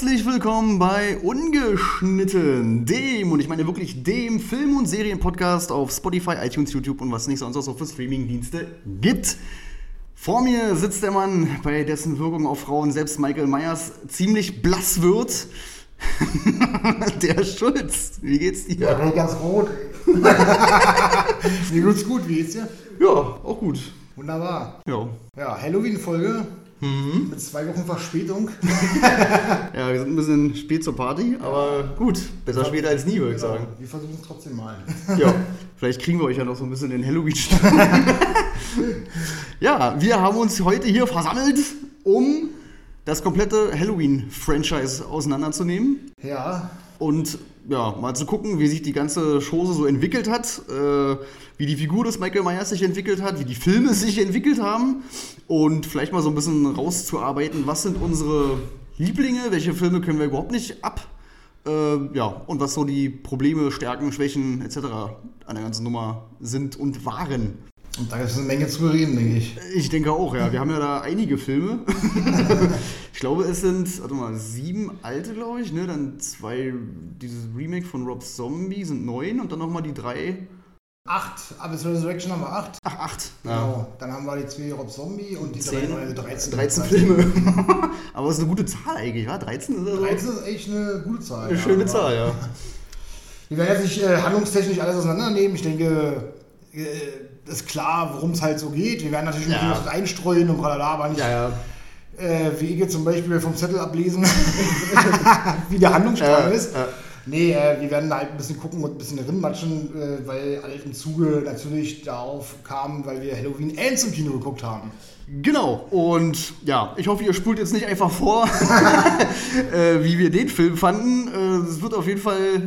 Herzlich willkommen bei Ungeschnitten, dem, und ich meine wirklich dem Film- und Serienpodcast auf Spotify, iTunes, YouTube und was nicht sonst auch für Streamingdienste gibt. Vor mir sitzt der Mann, bei dessen Wirkung auf Frauen selbst Michael Myers ziemlich blass wird. der Schulz, wie geht's dir? Ja, bin ganz rot. Mir geht's gut, wie geht's dir? Ja, auch gut. Wunderbar. Ja. Ja, Halloween-Folge mit zwei Wochen Verspätung. ja, wir sind ein bisschen spät zur Party, aber gut, besser später als nie, würde ich sagen. Wir versuchen es trotzdem mal. Ja, vielleicht kriegen wir euch ja noch so ein bisschen den halloween Ja, wir haben uns heute hier versammelt, um das komplette Halloween-Franchise auseinanderzunehmen Ja, und ja, mal zu gucken, wie sich die ganze Chose so entwickelt hat, äh, wie die Figur des Michael Myers sich entwickelt hat, wie die Filme sich entwickelt haben und vielleicht mal so ein bisschen rauszuarbeiten, was sind unsere Lieblinge, welche Filme können wir überhaupt nicht ab, äh, ja, und was so die Probleme, Stärken, Schwächen etc. an der ganzen Nummer sind und waren. Und da ist eine Menge zu reden, denke ich. Ich denke auch, ja. Wir haben ja da einige Filme. ich glaube, es sind, warte mal, sieben alte, glaube ich, ne? Dann zwei, dieses Remake von Rob Zombie sind neun und dann nochmal die drei. Acht, Abyss Resurrection haben wir acht. Ach, acht. Genau. Dann haben wir die zwei Rob Zombie und die drei Zehn, neue 13. 13 Filme. Aber es ist eine gute Zahl eigentlich, wa? 13 ist also 13 ist echt eine gute Zahl. eine ja. schöne Aber Zahl, ja. Wir werden jetzt nicht äh, handlungstechnisch alles auseinandernehmen. Ich denke, äh, ist klar, worum es halt so geht. Wir werden natürlich Ja. was einstreuen und tralala, aber nicht Ja, ja. äh, wie jetzt zum Beispiel vom Zettel ablesen, wie der Handlungsstrang ist. Nee, äh, wir werden halt ein bisschen gucken und ein bisschen rinmatschen, äh, weil alle im Zuge natürlich darauf kamen, weil wir Halloween Ends im Kino geguckt haben. Genau, und ja, ich hoffe, ihr spult jetzt nicht einfach vor, äh, wie wir den Film fanden. Äh, Es wird auf jeden Fall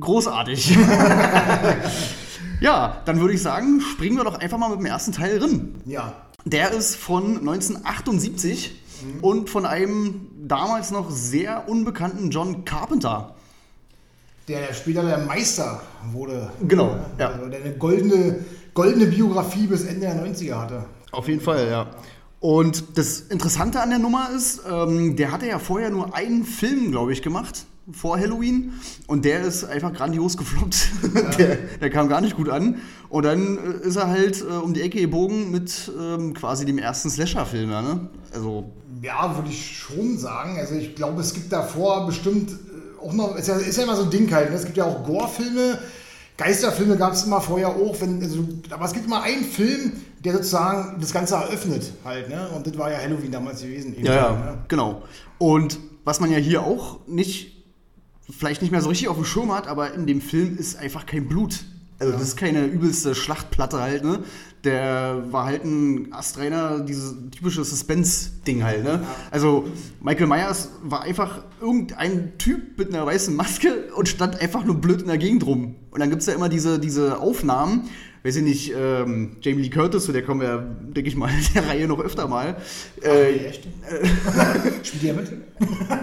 großartig. Ja, dann würde ich sagen, springen wir doch einfach mal mit dem ersten Teil drin. Ja, Der ist von 1978 und von einem damals noch sehr unbekannten John Carpenter. der später der Meister wurde. Genau, ja. Also der eine goldene, goldene Biografie bis Ende der 90er hatte. Auf jeden Fall, ja. Und das Interessante an der Nummer ist, ähm, der hatte ja vorher nur einen Film, glaube ich, gemacht vor Halloween und der ist einfach grandios gefloppt. der, der kam gar nicht gut an. Und dann äh, ist er halt äh, um die Ecke gebogen mit ähm, quasi dem ersten Slasher-Film, ja, ne? Also, Ja, würde ich schon sagen. Also ich glaube, es gibt davor bestimmt äh, auch noch, ist ja, ist ja immer so ein Ding halt. Ne? Es gibt ja auch Gore-Filme, Geisterfilme gab es immer vorher auch, wenn, also, aber es gibt immer einen Film, der sozusagen das Ganze eröffnet halt, ne? Und das war ja Halloween damals gewesen. eben, ja, ja, ne? genau. Und was man ja hier auch nicht, vielleicht nicht mehr so richtig auf dem Schirm hat, aber in dem Film ist einfach kein Blut. Also das ist keine übelste Schlachtplatte halt, ne? Der war halt ein astreiner, dieses typische Suspense-Ding halt, ne? Also Michael Myers war einfach irgendein Typ mit einer weißen Maske und stand einfach nur blöd in der Gegend rum. Und dann gibt es ja immer diese, diese Aufnahmen, weiß ich nicht, ähm, Jamie Lee Curtis, zu der kommen wir, denke ich mal, in der Reihe noch öfter mal. Nee, Äh? Spielt ihr mit?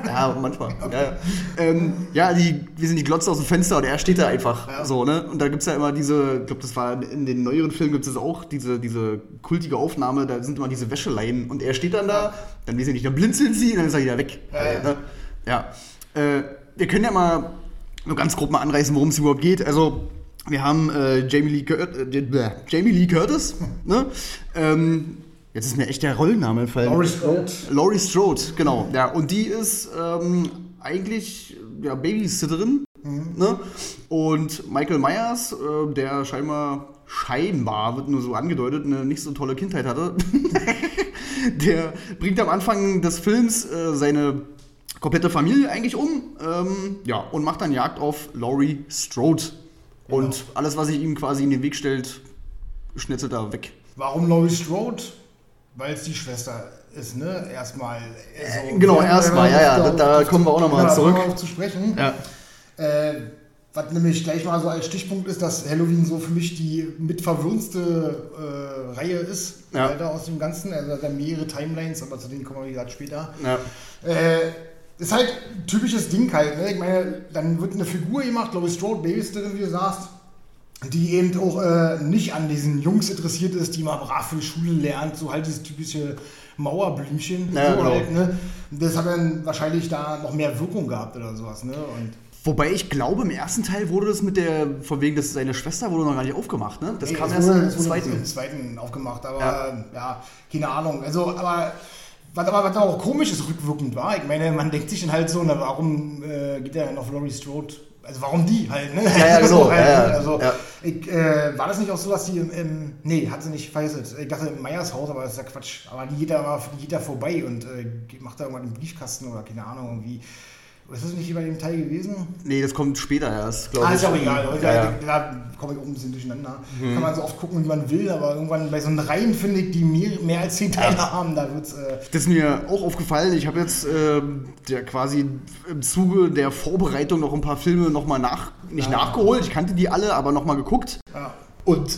ja, manchmal. Ja, ja. Ähm, ja, die, wir sind die Glotze aus dem Fenster und er steht da einfach Ja. so, ne? Und da gibt es ja immer diese, ich glaube, das war in den neueren Filmen gibt es auch diese, diese kultige Aufnahme, da sind immer diese Wäscheleien und er steht dann da, dann weiß ich nicht, dann blinzeln sie und dann ist er wieder weg. Ja, ja. Ne? ja. Äh, wir können ja mal nur ganz grob mal anreißen, worum es überhaupt geht. Also, wir haben äh, Jamie, Lee Cur äh, Jamie Lee Curtis, ne? Ähm, jetzt ist mir echt der Rollenname entfallen. Laurie Strode. Laurie Strode, genau. Ja, und die ist ähm, eigentlich ja, Babysitterin. Ne? Und Michael Myers, äh, der scheinbar, scheinbar, wird nur so angedeutet, eine nicht so tolle Kindheit hatte, der bringt am Anfang des Films äh, seine komplette Familie eigentlich um. Ähm, ja, und macht dann Jagd auf Laurie Strode. Und alles, was sich ihm quasi in den Weg stellt, schnetzelt er weg. Warum Laurie Strode? Weil es die Schwester ist, ne? Erstmal. also, genau, erstmal, ja, ja, darauf- da kommen wir auch noch mal genau, zurück. darauf zu sprechen. Ja. Äh, was nämlich gleich mal so als Stichpunkt ist, dass Halloween so für mich die mitverwirrendste äh, Reihe ist, Ja. Alter, aus dem Ganzen. Also da mehrere Timelines, aber zu denen kommen wir wie gesagt später. Ja. Äh, ist halt ein typisches Ding halt. Ne? Ich meine, dann wird eine Figur gemacht, glaube ich, Strode Babysitterin, wie du sagst, die eben auch äh, nicht an diesen Jungs interessiert ist, die mal brav für die Schule lernt, so halt dieses typische Mauerblümchen. Ja, so genau. halt, ne? Das hat dann wahrscheinlich da noch mehr Wirkung gehabt oder sowas. Ne? Und Wobei ich glaube, im ersten Teil wurde das mit der, von wegen, dass seine Schwester wurde noch gar nicht aufgemacht, ne? Das Nee, kam erst wurde- im zweiten. Im zweiten aufgemacht, aber Ja. ja. keine Ahnung. Also, aber was aber was auch komisch ist, rückwirkend war. Ich meine, man denkt sich dann halt so, na, warum äh, geht er denn auf Laurie Strode? Also warum die halt, ne? Ja, ja, genau. So halt, Ja, ja. ne? Also, Ja. ich, äh, war das nicht auch so, dass die im, im nee, hat sie nicht, vergessen. Ich dachte im Meyers Haus, aber das ist ja Quatsch. Aber die geht da, die geht da vorbei und äh, macht da irgendwann einen Briefkasten oder keine Ahnung irgendwie. Ist das nicht bei dem Teil gewesen? Nee, das kommt später erst, glaube Ah, ich. ist ja auch egal. Ja, ja. Da komme ich auch ein bisschen durcheinander. Kann man so oft gucken, wie man will, aber irgendwann bei so einen Reihen, finde ich, die mehr, mehr als zehn Teile haben, da wird es. Äh, Das ist mir auch aufgefallen. Ich habe jetzt ähm, der quasi im Zuge der Vorbereitung noch ein paar Filme nochmal nach, nicht Ja. nachgeholt. Ich kannte die alle, aber nochmal geguckt. ja. Und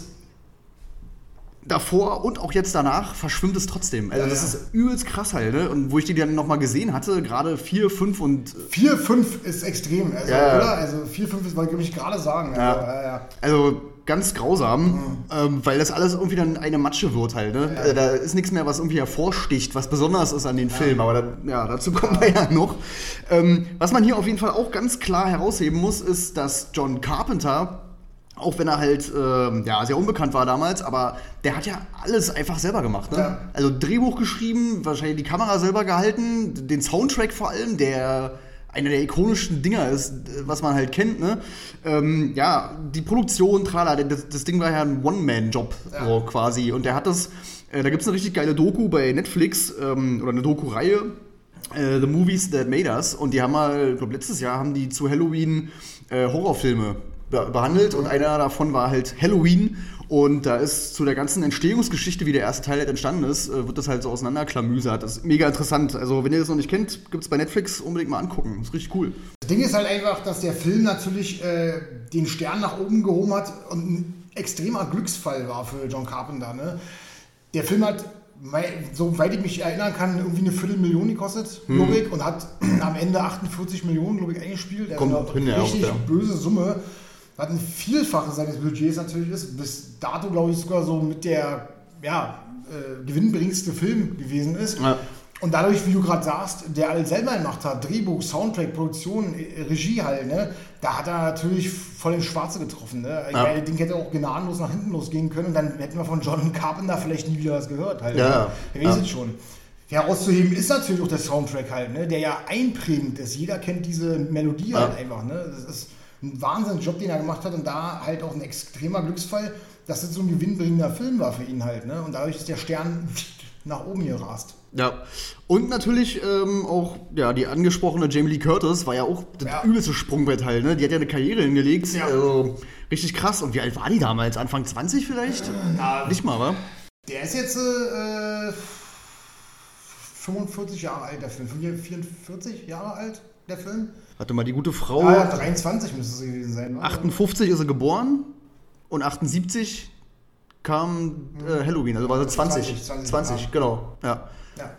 davor und auch jetzt danach verschwimmt es trotzdem. Also Ja, das ja. ist übelst krass halt. Ne? Und wo ich die dann nochmal gesehen hatte, gerade 4, 5 und 4, 5 ist extrem. Also, Ja, oder? Also 4, 5 ist, wollte ich gerade sagen. Also. Also ganz grausam, Mhm. ähm, weil das alles irgendwie dann eine Matsche wird halt. Ne? Äh, Da ist nichts mehr, was irgendwie hervorsticht, was besonders ist an den Film. Aber da, ja, dazu kommen wir ja noch. Ähm, was man hier auf jeden Fall auch ganz klar herausheben muss, ist, dass John Carpenter, auch wenn er halt ähm, ja, sehr unbekannt war damals, aber der hat ja alles einfach selber gemacht. Ne? Ja. Also Drehbuch geschrieben, wahrscheinlich die Kamera selber gehalten, den Soundtrack vor allem, der einer der ikonischen Dinger ist, äh, was man halt kennt, ne? Ähm, ja, die Produktion, trala, das, das Ding war ja ein One-Man-Job, Ja. so quasi. Und der hat das, äh, da gibt es eine richtig geile Doku bei Netflix, ähm, oder eine Doku-Reihe, äh, The Movies That Made Us. Und die haben mal, ich glaube letztes Jahr haben die zu Halloween äh, Horrorfilme behandelt und einer davon war halt Halloween. Und da ist zu der ganzen Entstehungsgeschichte, wie der erste Teil halt entstanden ist, äh, wird das halt so auseinanderklamüsert. Das ist mega interessant. Also, wenn ihr das noch nicht kennt, gibt es bei Netflix unbedingt mal angucken. Das ist richtig cool. Das Ding ist halt einfach, dass der Film natürlich äh, den Stern nach oben gehoben hat und ein extremer Glücksfall war für John Carpenter. Ne? Der Film hat, soweit ich mich erinnern kann, irgendwie eine Viertelmillion gekostet, Hm. glaube ich, und hat am Ende 48 Millionen, glaube ich, eingespielt. Also Kommt eine hin, richtig ja. böse Summe. Was ein Vielfaches seines Budgets natürlich ist. Bis dato, glaube ich, sogar so mit der ja, äh, gewinnbringendste Film gewesen ist. Ja. Und dadurch, wie du gerade sagst, der alles selber gemacht hat, Drehbuch, Soundtrack, Produktion, äh, Regie halt, ne, da hat er natürlich voll ins Schwarze getroffen. Ne? Ja. das Ding hätte auch gnadenlos nach hinten losgehen können und dann hätten wir von John Carpenter vielleicht nie wieder was gehört. Halt, Ja, ne? Ja. es schon. Herauszuheben ist natürlich auch der Soundtrack halt, ne? der ja einprägend ist. Jeder kennt diese Melodie Ja. halt einfach. Ne? Das ist ein Wahnsinnsjob, den er gemacht hat und da halt auch ein extremer Glücksfall, dass das so ein gewinnbringender Film war für ihn halt. Ne? Und dadurch ist der Stern nach oben gerast. Ja. Und natürlich ähm, auch, ja, die angesprochene Jamie Lee Curtis war ja auch das Ja. übelste Sprungbrett halt, ne? Die hat ja eine Karriere hingelegt. Ja. Also, richtig krass. Und wie alt war die damals? Anfang 20 vielleicht? Na, Nicht mal, wa? Der ist jetzt äh, 45 Jahre alt, der Film. 44 Jahre alt, der Film? Warte mal, die gute Frau. Ah, ja, 23 müsste es gewesen sein. oder? 58 ist sie geboren und 78 kam äh, Halloween, also war sie 20. 20, 20, 20, ja. genau. Ja. Ja.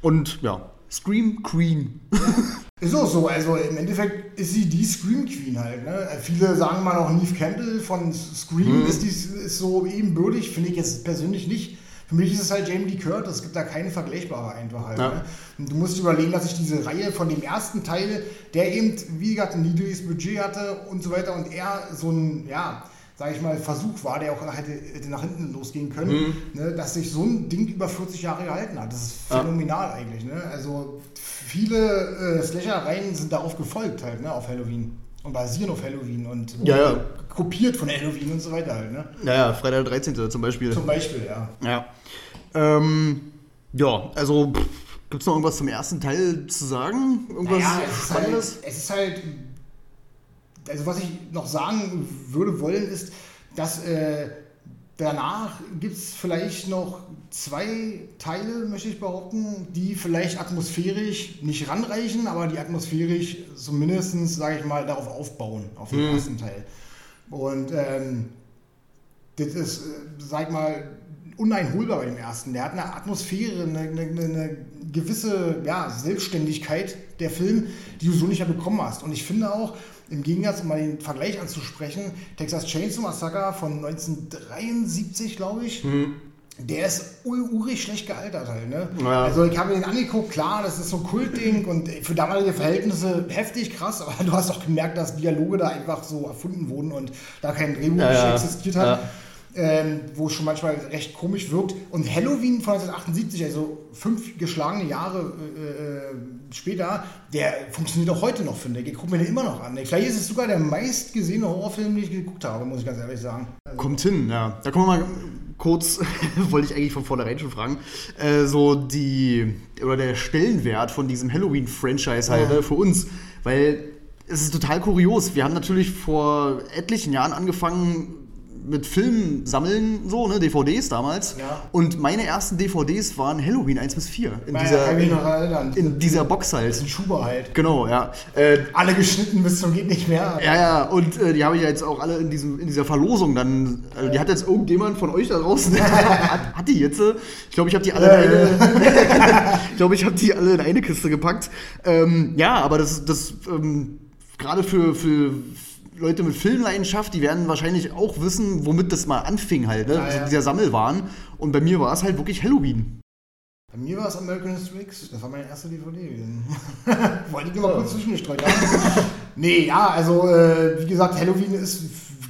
Und ja, Scream Queen. Ist auch so, also im Endeffekt ist sie die Scream Queen halt. Ne? Viele sagen mal auch Neve Campbell von Scream ist, die, ist so ebenbürtig, finde ich jetzt persönlich nicht. Für mich ist es halt Jamie Lee Curtis, es gibt da keine vergleichbare einfach halt. Ja. Ne? Und du musst überlegen, dass ich diese Reihe von dem ersten Teil, der eben, wie gesagt, ein niedriges Budget hatte und so weiter und er so ein, ja, sag ich mal, Versuch war, der auch hätte, hätte nach hinten losgehen können, ne? dass sich so ein Ding über 40 Jahre gehalten hat. Das ist Ja. phänomenal eigentlich. Ne? Also viele äh, Slasher-Reihen sind darauf gefolgt halt, ne, auf Halloween. Und basieren auf Halloween und Ja, ja. kopiert von Halloween und so weiter halt, ne? Naja, Freitag der 13. zum Beispiel. Zum Beispiel, ja. Ja. Ähm, ja, also gibt es noch irgendwas zum ersten Teil zu sagen? Irgendwas Naja, es ist, halt, Spannendes? es ist halt, also was ich noch sagen würde wollen, ist, dass äh, danach gibt es vielleicht noch zwei Teile, möchte ich behaupten, die vielleicht atmosphärisch nicht ranreichen, aber die atmosphärisch zumindest, sage ich mal, darauf aufbauen, auf den Mhm. ersten Teil. Und ähm, das ist, äh, sag mal, uneinholbar bei dem ersten. Der hat eine Atmosphäre, eine, eine, eine gewisse ja, Selbstständigkeit, der Film, die du so nicht mehr bekommen hast. Und ich finde auch, im Gegensatz, um mal den Vergleich anzusprechen, Texas Chainsaw Massacre von 1973, glaube ich, der ist urig schlecht gealtert halt, ne? Ja. Also ich habe mir den angeguckt, klar, das ist so ein Kultding und für damalige Verhältnisse heftig krass, aber du hast auch gemerkt, dass Dialoge da einfach so erfunden wurden und da kein Drehbuch Ja, ja. existiert hat. Ähm, wo es schon manchmal recht komisch wirkt. Und Halloween von 1978, also fünf geschlagene Jahre äh, äh, später, der funktioniert auch heute noch, finde ich. Ich gucke mir den immer noch an. Vielleicht ist es sogar der meistgesehene Horrorfilm, den ich geguckt habe, muss ich ganz ehrlich sagen. Also, Kommt hin, ja. Da kommen wir mal kurz, wollte ich eigentlich von vornherein schon fragen, äh, so die, oder der Stellenwert von diesem Halloween-Franchise halt Ja. ne, für uns. Weil es ist total kurios. Wir haben natürlich vor etlichen Jahren angefangen mit Filmen sammeln, so, ne, DVDs damals. Ja. Und meine ersten DVDs waren Halloween 1 bis 4. In, dieser, in, erinnern. in dieser Box halt. Das ist ein Schuber halt. Genau, ja. Äh, Alle geschnitten bis zum geht nicht mehr. ja, ja, und äh, die habe ich ja jetzt auch alle in, diesem, in dieser Verlosung dann. Also die hat jetzt irgendjemand von euch da draußen. hat, hat die jetzt? äh, Ich glaube, ich habe die alle in eine. ich glaube, ich habe die alle in eine Kiste gepackt. Ähm, ja, aber das, das ähm, gerade für, für Leute mit Filmleidenschaft, die werden wahrscheinlich auch wissen, womit das mal anfing halt, ne? Ja, Also ja. dieser Sammelwahn. Und bei mir war es halt wirklich Halloween. Bei mir war es American History X. Das war meine erste DVD gewesen. Wollte ich immer kurz zwischengestreut haben. nee, ja, also äh, wie gesagt, Halloween ist,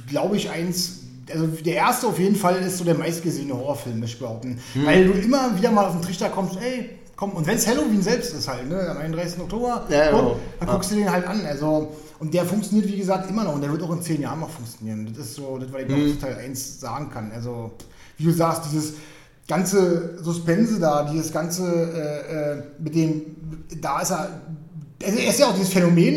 glaube ich, eins. Also der erste auf jeden Fall ist so der meistgesehene Horrorfilm, möchte ich behaupten. Hm. Weil du immer wieder mal auf den Trichter kommst, ey, komm, und wenn es Halloween selbst ist halt, ne, am 31. Oktober, Ja, komm, genau. dann guckst du den halt an. Also, und der funktioniert, wie gesagt, immer noch und der wird auch in zehn Jahren noch funktionieren. Das ist so, das, was ich Hm. noch Teil 1 sagen kann. Also, wie du sagst, dieses ganze Suspense da, dieses ganze äh, äh, mit dem, da ist er, also er ist ja auch dieses Phänomen,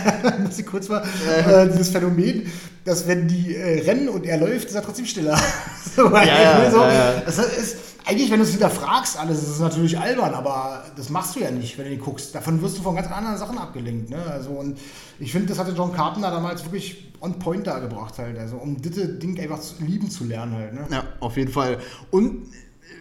muss ich kurz mal, äh, dieses Phänomen, dass wenn die äh, rennen und er läuft, ist er trotzdem stiller. so, Ja, ja, so, ja, ja. Das ist, eigentlich, wenn du es hinterfragst, alles, ist es natürlich albern, aber das machst du ja nicht, wenn du den guckst. Davon wirst du von ganz anderen Sachen abgelenkt. Ne? Also, und ich finde, das hatte John Carpenter damals wirklich on point da gebracht, halt. Also, um das Ding einfach lieben zu lernen, halt. Ne? Ja, auf jeden Fall. Und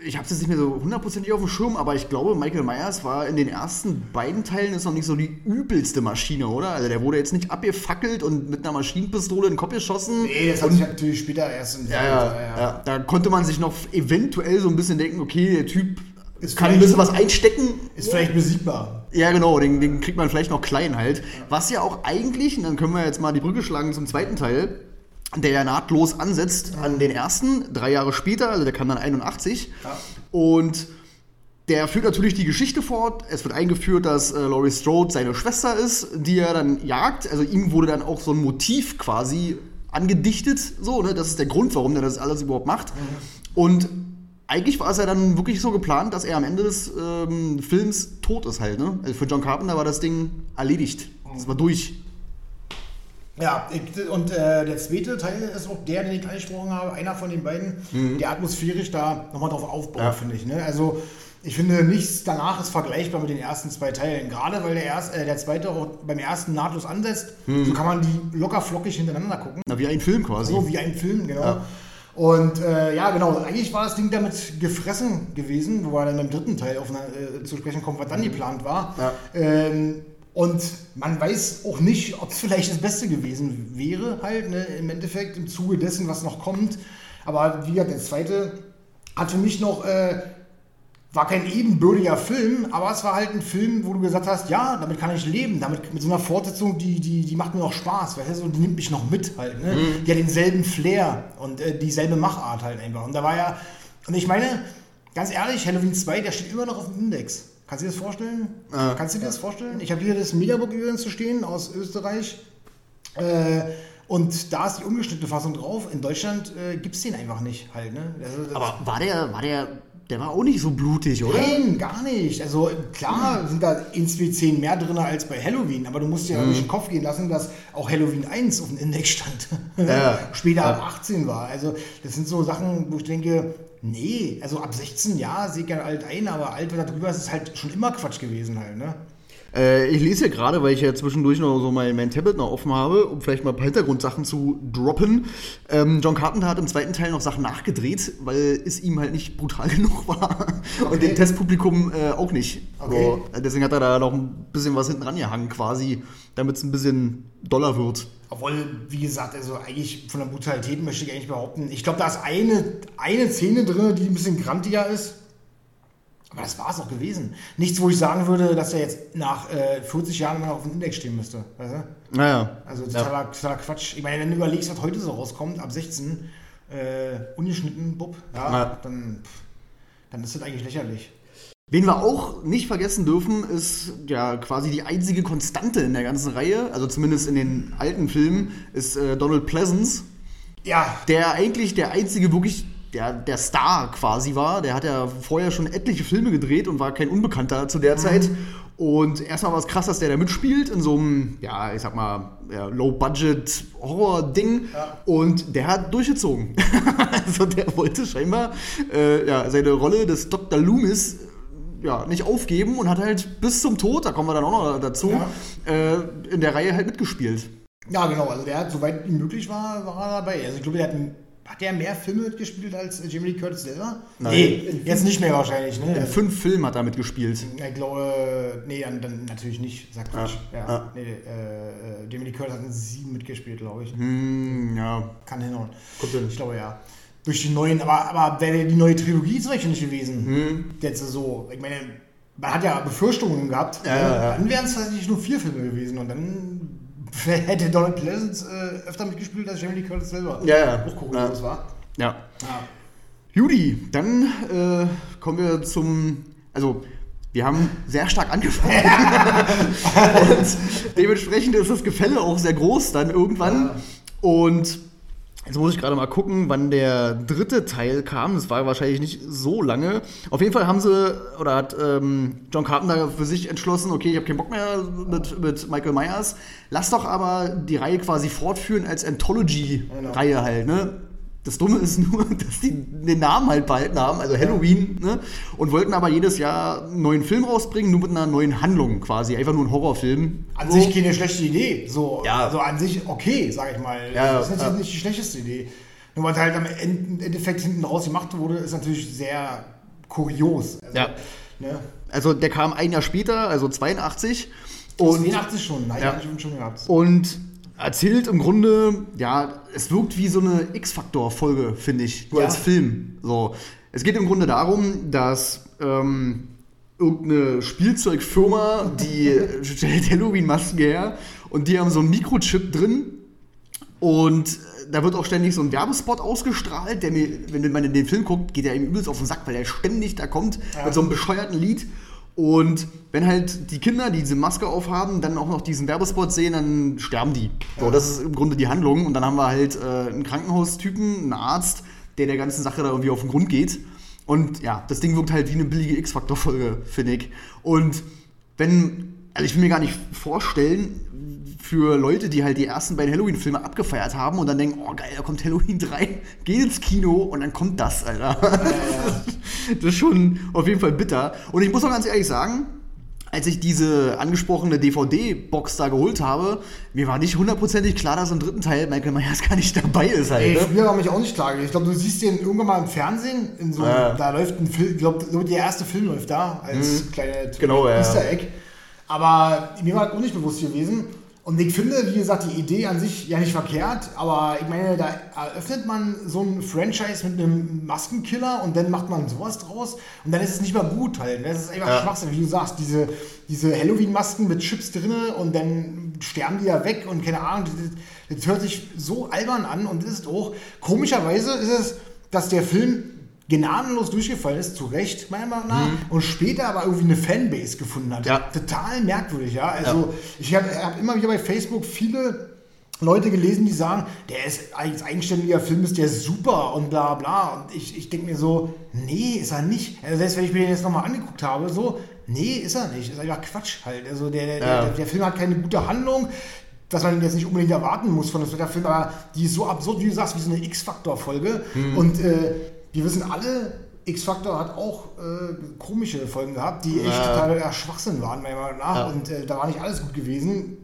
ich habe es jetzt nicht mehr so hundertprozentig auf dem Schirm, aber ich glaube, Michael Myers war in den ersten beiden Teilen ist noch nicht so die übelste Maschine, oder? Also der wurde jetzt nicht abgefackelt und mit einer Maschinenpistole in den Kopf geschossen. Nee, das hat sich natürlich später erst im Ja, ja, ja, Da konnte man sich noch eventuell so ein bisschen denken, okay, der Typ Ist kann ein bisschen was einstecken. Ist vielleicht besiegbar. Ja, genau, den, den kriegt man vielleicht noch klein halt. Was ja auch eigentlich, und dann können wir jetzt mal die Brücke schlagen zum zweiten Teil, der ja nahtlos ansetzt an den ersten, drei Jahre später, also der kam dann 81. Ja. Und der führt natürlich die Geschichte fort. Es wird eingeführt, dass äh, Laurie Strode seine Schwester ist, die er dann jagt. Also ihm wurde dann auch so ein Motiv quasi angedichtet. So, ne? Das ist der Grund, warum er das alles überhaupt macht. Und eigentlich war es ja dann wirklich so geplant, dass er am Ende des ähm, Films tot ist halt. Ne? Also für John Carpenter war das Ding erledigt. Das war durch. Ja, ich, und äh, der zweite Teil ist auch der, den ich angesprochen habe, einer von den beiden, der atmosphärisch da nochmal drauf aufbaut, Ja. finde ich. Ne? Also ich finde, nichts danach ist vergleichbar mit den ersten zwei Teilen. Gerade weil der, erst, äh, der zweite auch beim ersten nahtlos ansetzt, so kann man die locker flockig hintereinander gucken. Na, wie ein Film quasi. So wie ein Film, genau. Ja. Und äh, ja, genau, eigentlich war das Ding damit gefressen gewesen, wo wir dann im dritten Teil auf äh, zu sprechen kommen, was dann geplant war. Ja. Ähm, und man weiß auch nicht, ob es vielleicht das Beste gewesen wäre, halt, ne, im Endeffekt, im Zuge dessen, was noch kommt. Aber wie gesagt, der zweite hat für mich noch, äh, war kein ebenbürtiger Film, aber es war halt ein Film, wo du gesagt hast, ja, damit kann ich leben, damit mit so einer Fortsetzung, die, die, die macht mir noch Spaß, weißt du, die nimmt mich noch mit halt, ne? Die hat denselben Flair und äh, dieselbe Machart halt einfach. Und da war ja, und ich meine, ganz ehrlich, Halloween 2, der steht immer noch auf dem Index. Kannst du dir das vorstellen? Äh, Kannst du dir das vorstellen? Ich habe hier das Mediabook übrigens zu stehen aus Österreich. Äh, und da ist die ungeschnittene Fassung drauf. In Deutschland äh, gibt es den einfach nicht halt, ne? Also, Aber war der, war der, der war auch nicht so blutig, oder? Nein, gar nicht. Also klar sind da zwei Szenen mehr drin als bei Halloween, aber du musst dir ja durch den Kopf gehen lassen, dass auch Halloween 1 auf dem Index stand. Ja. Später ab 18 war. Also das sind so Sachen, wo ich denke, nee, also ab 16 ja, sehe ich ja alt ein, aber alt, was da drüber ist, ist halt schon immer Quatsch gewesen halt, ne? Äh, ich lese ja gerade, weil ich ja zwischendurch noch so mein, mein Tablet noch offen habe, um vielleicht mal ein paar Hintergrundsachen zu droppen. Ähm, John Carpenter hat im zweiten Teil noch Sachen nachgedreht, weil es ihm halt nicht brutal genug war. Und Okay. dem Testpublikum äh, auch nicht. Okay. So, deswegen hat er da noch ein bisschen was hinten rangehangen quasi, damit es ein bisschen doller wird. Obwohl, wie gesagt, also eigentlich von der Brutalität möchte ich eigentlich behaupten, ich glaube, da ist eine, eine Szene drin, die ein bisschen grantiger ist. Aber das war es auch gewesen. Nichts, wo ich sagen würde, dass er jetzt nach äh, 40 Jahren immer noch auf dem Index stehen müsste. Weißt du? Naja. Also totaler, totaler Quatsch. Ich meine, wenn du überlegst, was heute so rauskommt, ab 16, äh, ungeschnitten, Bub, ja, Ja. Dann, pff, dann ist das eigentlich lächerlich. Wen wir auch nicht vergessen dürfen, ist ja quasi die einzige Konstante in der ganzen Reihe, also zumindest in den alten Filmen, ist äh, Donald Pleasance, Ja, der eigentlich der einzige wirklich der, der Star quasi war. Der hat ja vorher schon etliche Filme gedreht und war kein Unbekannter zu der Zeit. Und erstmal war es krass, dass der da mitspielt in so einem, ja, ich sag mal, ja, Low-Budget-Horror-Ding. Ja. Und der hat durchgezogen. also der wollte scheinbar äh, ja, seine Rolle des Dr. Loomis ja, nicht aufgeben und hat halt bis zum Tod, da kommen wir dann auch noch dazu, äh, in der Reihe halt mitgespielt. ja, genau. Also der hat, soweit ihm möglich war, war er dabei. Also ich glaube, der hat, hat der mehr Filme mitgespielt als Jamie Lee Curtis selber? Nein. Nee, jetzt nicht mehr wahrscheinlich. Ne? In fünf Filmen hat er mitgespielt. Ich glaube, nee, dann, dann natürlich nicht, sagt Quatsch. Ja, ja. Nee, äh, Jamie Lee Curtis hat in sieben mitgespielt, glaube ich. Hm, ja. Kann hinhauen. Kommt hin. Ich glaube ja. Durch die neuen, aber, aber wäre die neue Trilogie zum Beispiel nicht gewesen. Hm. Jetzt so, ich meine, man hat ja Befürchtungen gehabt. Ja, ja, ja. Dann wären es tatsächlich nur vier Filme gewesen und dann hätte Donald Pleasance äh, öfter mitgespielt als Jamie Lee Curtis selber. Ja, ja. Auch gucken, was war. Ja. Ja. Judy, dann äh, kommen wir zum. Also, wir haben sehr stark angefangen. und dementsprechend ist das Gefälle auch sehr groß dann irgendwann. Und jetzt muss ich gerade mal gucken, wann der dritte Teil kam. Das war wahrscheinlich nicht so lange. Auf jeden Fall haben sie, oder hat ähm, John Carpenter für sich entschlossen, okay, ich habe keinen Bock mehr mit, mit Michael Myers. Lass doch aber die Reihe quasi fortführen als Anthology-Reihe halt, ne? Das Dumme ist nur, dass die den Namen halt behalten haben, also Halloween, ne? Und wollten aber jedes Jahr einen neuen Film rausbringen, nur mit einer neuen Handlung quasi. Einfach nur ein Horrorfilm. An So. sich keine schlechte Idee. So, Ja. also an sich okay, sage ich mal. Ja, das ist natürlich nicht die schlechteste Idee. Nur was halt am End- Endeffekt hinten raus gemacht wurde, ist natürlich sehr kurios. Also, Ja. Ne? Also der kam ein Jahr später, also 82. Und 82 schon, nein, ja. ich schon gehabt. Und erzählt im Grunde, ja, es wirkt wie so eine X-Factor-Folge, finde ich, nur Ja. als Film. So. Es geht im Grunde darum, dass ähm, irgendeine Spielzeugfirma, die stellt Halloween-Masken her und die haben so einen Mikrochip drin und da wird auch ständig so ein Werbespot ausgestrahlt, der mir, wenn man in den Film guckt, geht der ihm übelst auf den Sack, weil der ständig da kommt Ja. mit so einem bescheuerten Lied. Und wenn halt die Kinder, die diese Maske aufhaben, dann auch noch diesen Werbespot sehen, dann sterben die. So, das ist im Grunde die Handlung. Und dann haben wir halt äh, einen Krankenhaustypen, einen Arzt, der der ganzen Sache da irgendwie auf den Grund geht. Und ja, das Ding wirkt halt wie eine billige X-Factor-Folge, finde ich. Und wenn, also ich will mir gar nicht vorstellen, für Leute, die halt die ersten beiden Halloween-Filme abgefeiert haben und dann denken, oh geil, da kommt Halloween 3, geht ins Kino und dann kommt das, Alter. Das ist schon auf jeden Fall bitter. Und ich muss auch ganz ehrlich sagen, als ich diese angesprochene DVD-Box da geholt habe, mir war nicht hundertprozentig klar, dass im dritten Teil Michael Myers gar nicht dabei ist halt. Ne? früher war mich auch nicht klar. Ich glaube, du siehst den irgendwann mal im Fernsehen. In so, Ja. Da läuft ein Film, ich glaube, der erste Film läuft da als kleine Genau, ja. Easter Egg. Aber mir war das auch nicht bewusst gewesen. Und ich finde, wie gesagt, die Idee an sich ja nicht verkehrt, aber ich meine, da eröffnet man so ein Franchise mit einem Maskenkiller und dann macht man sowas draus und dann ist es nicht mehr gut halt. Das ist einfach Ja. Schwachsinn, wie du sagst, diese, diese Halloween-Masken mit Chips drinne und dann sterben die ja weg und keine Ahnung, das, das hört sich so albern an und ist auch, komischerweise ist es, dass der Film gnadenlos durchgefallen ist, zu Recht, meiner Meinung nach, und später aber irgendwie eine Fanbase gefunden hat. Ja. Total merkwürdig, ja. Also ich habe hab immer wieder bei Facebook viele Leute gelesen, die sagen, der ist als eigenständiger Film ist der super und bla bla. Und ich, ich denke mir so, nee, ist er nicht. Also selbst wenn ich mir den jetzt nochmal angeguckt habe, so, nee, ist er nicht. Ist einfach Quatsch halt. Also der, der, Ja. der, der Film hat keine gute Handlung. Dass man jetzt nicht unbedingt erwarten muss von dem Film, aber die ist so absurd, wie du sagst, wie so eine X-Factor-Folge. Mhm. Und äh, wir wissen alle, X-Factor hat auch äh, komische Folgen gehabt, die echt Ja. total ja, Schwachsinn waren, meiner Meinung nach. Ja. Und äh, da war nicht alles gut gewesen.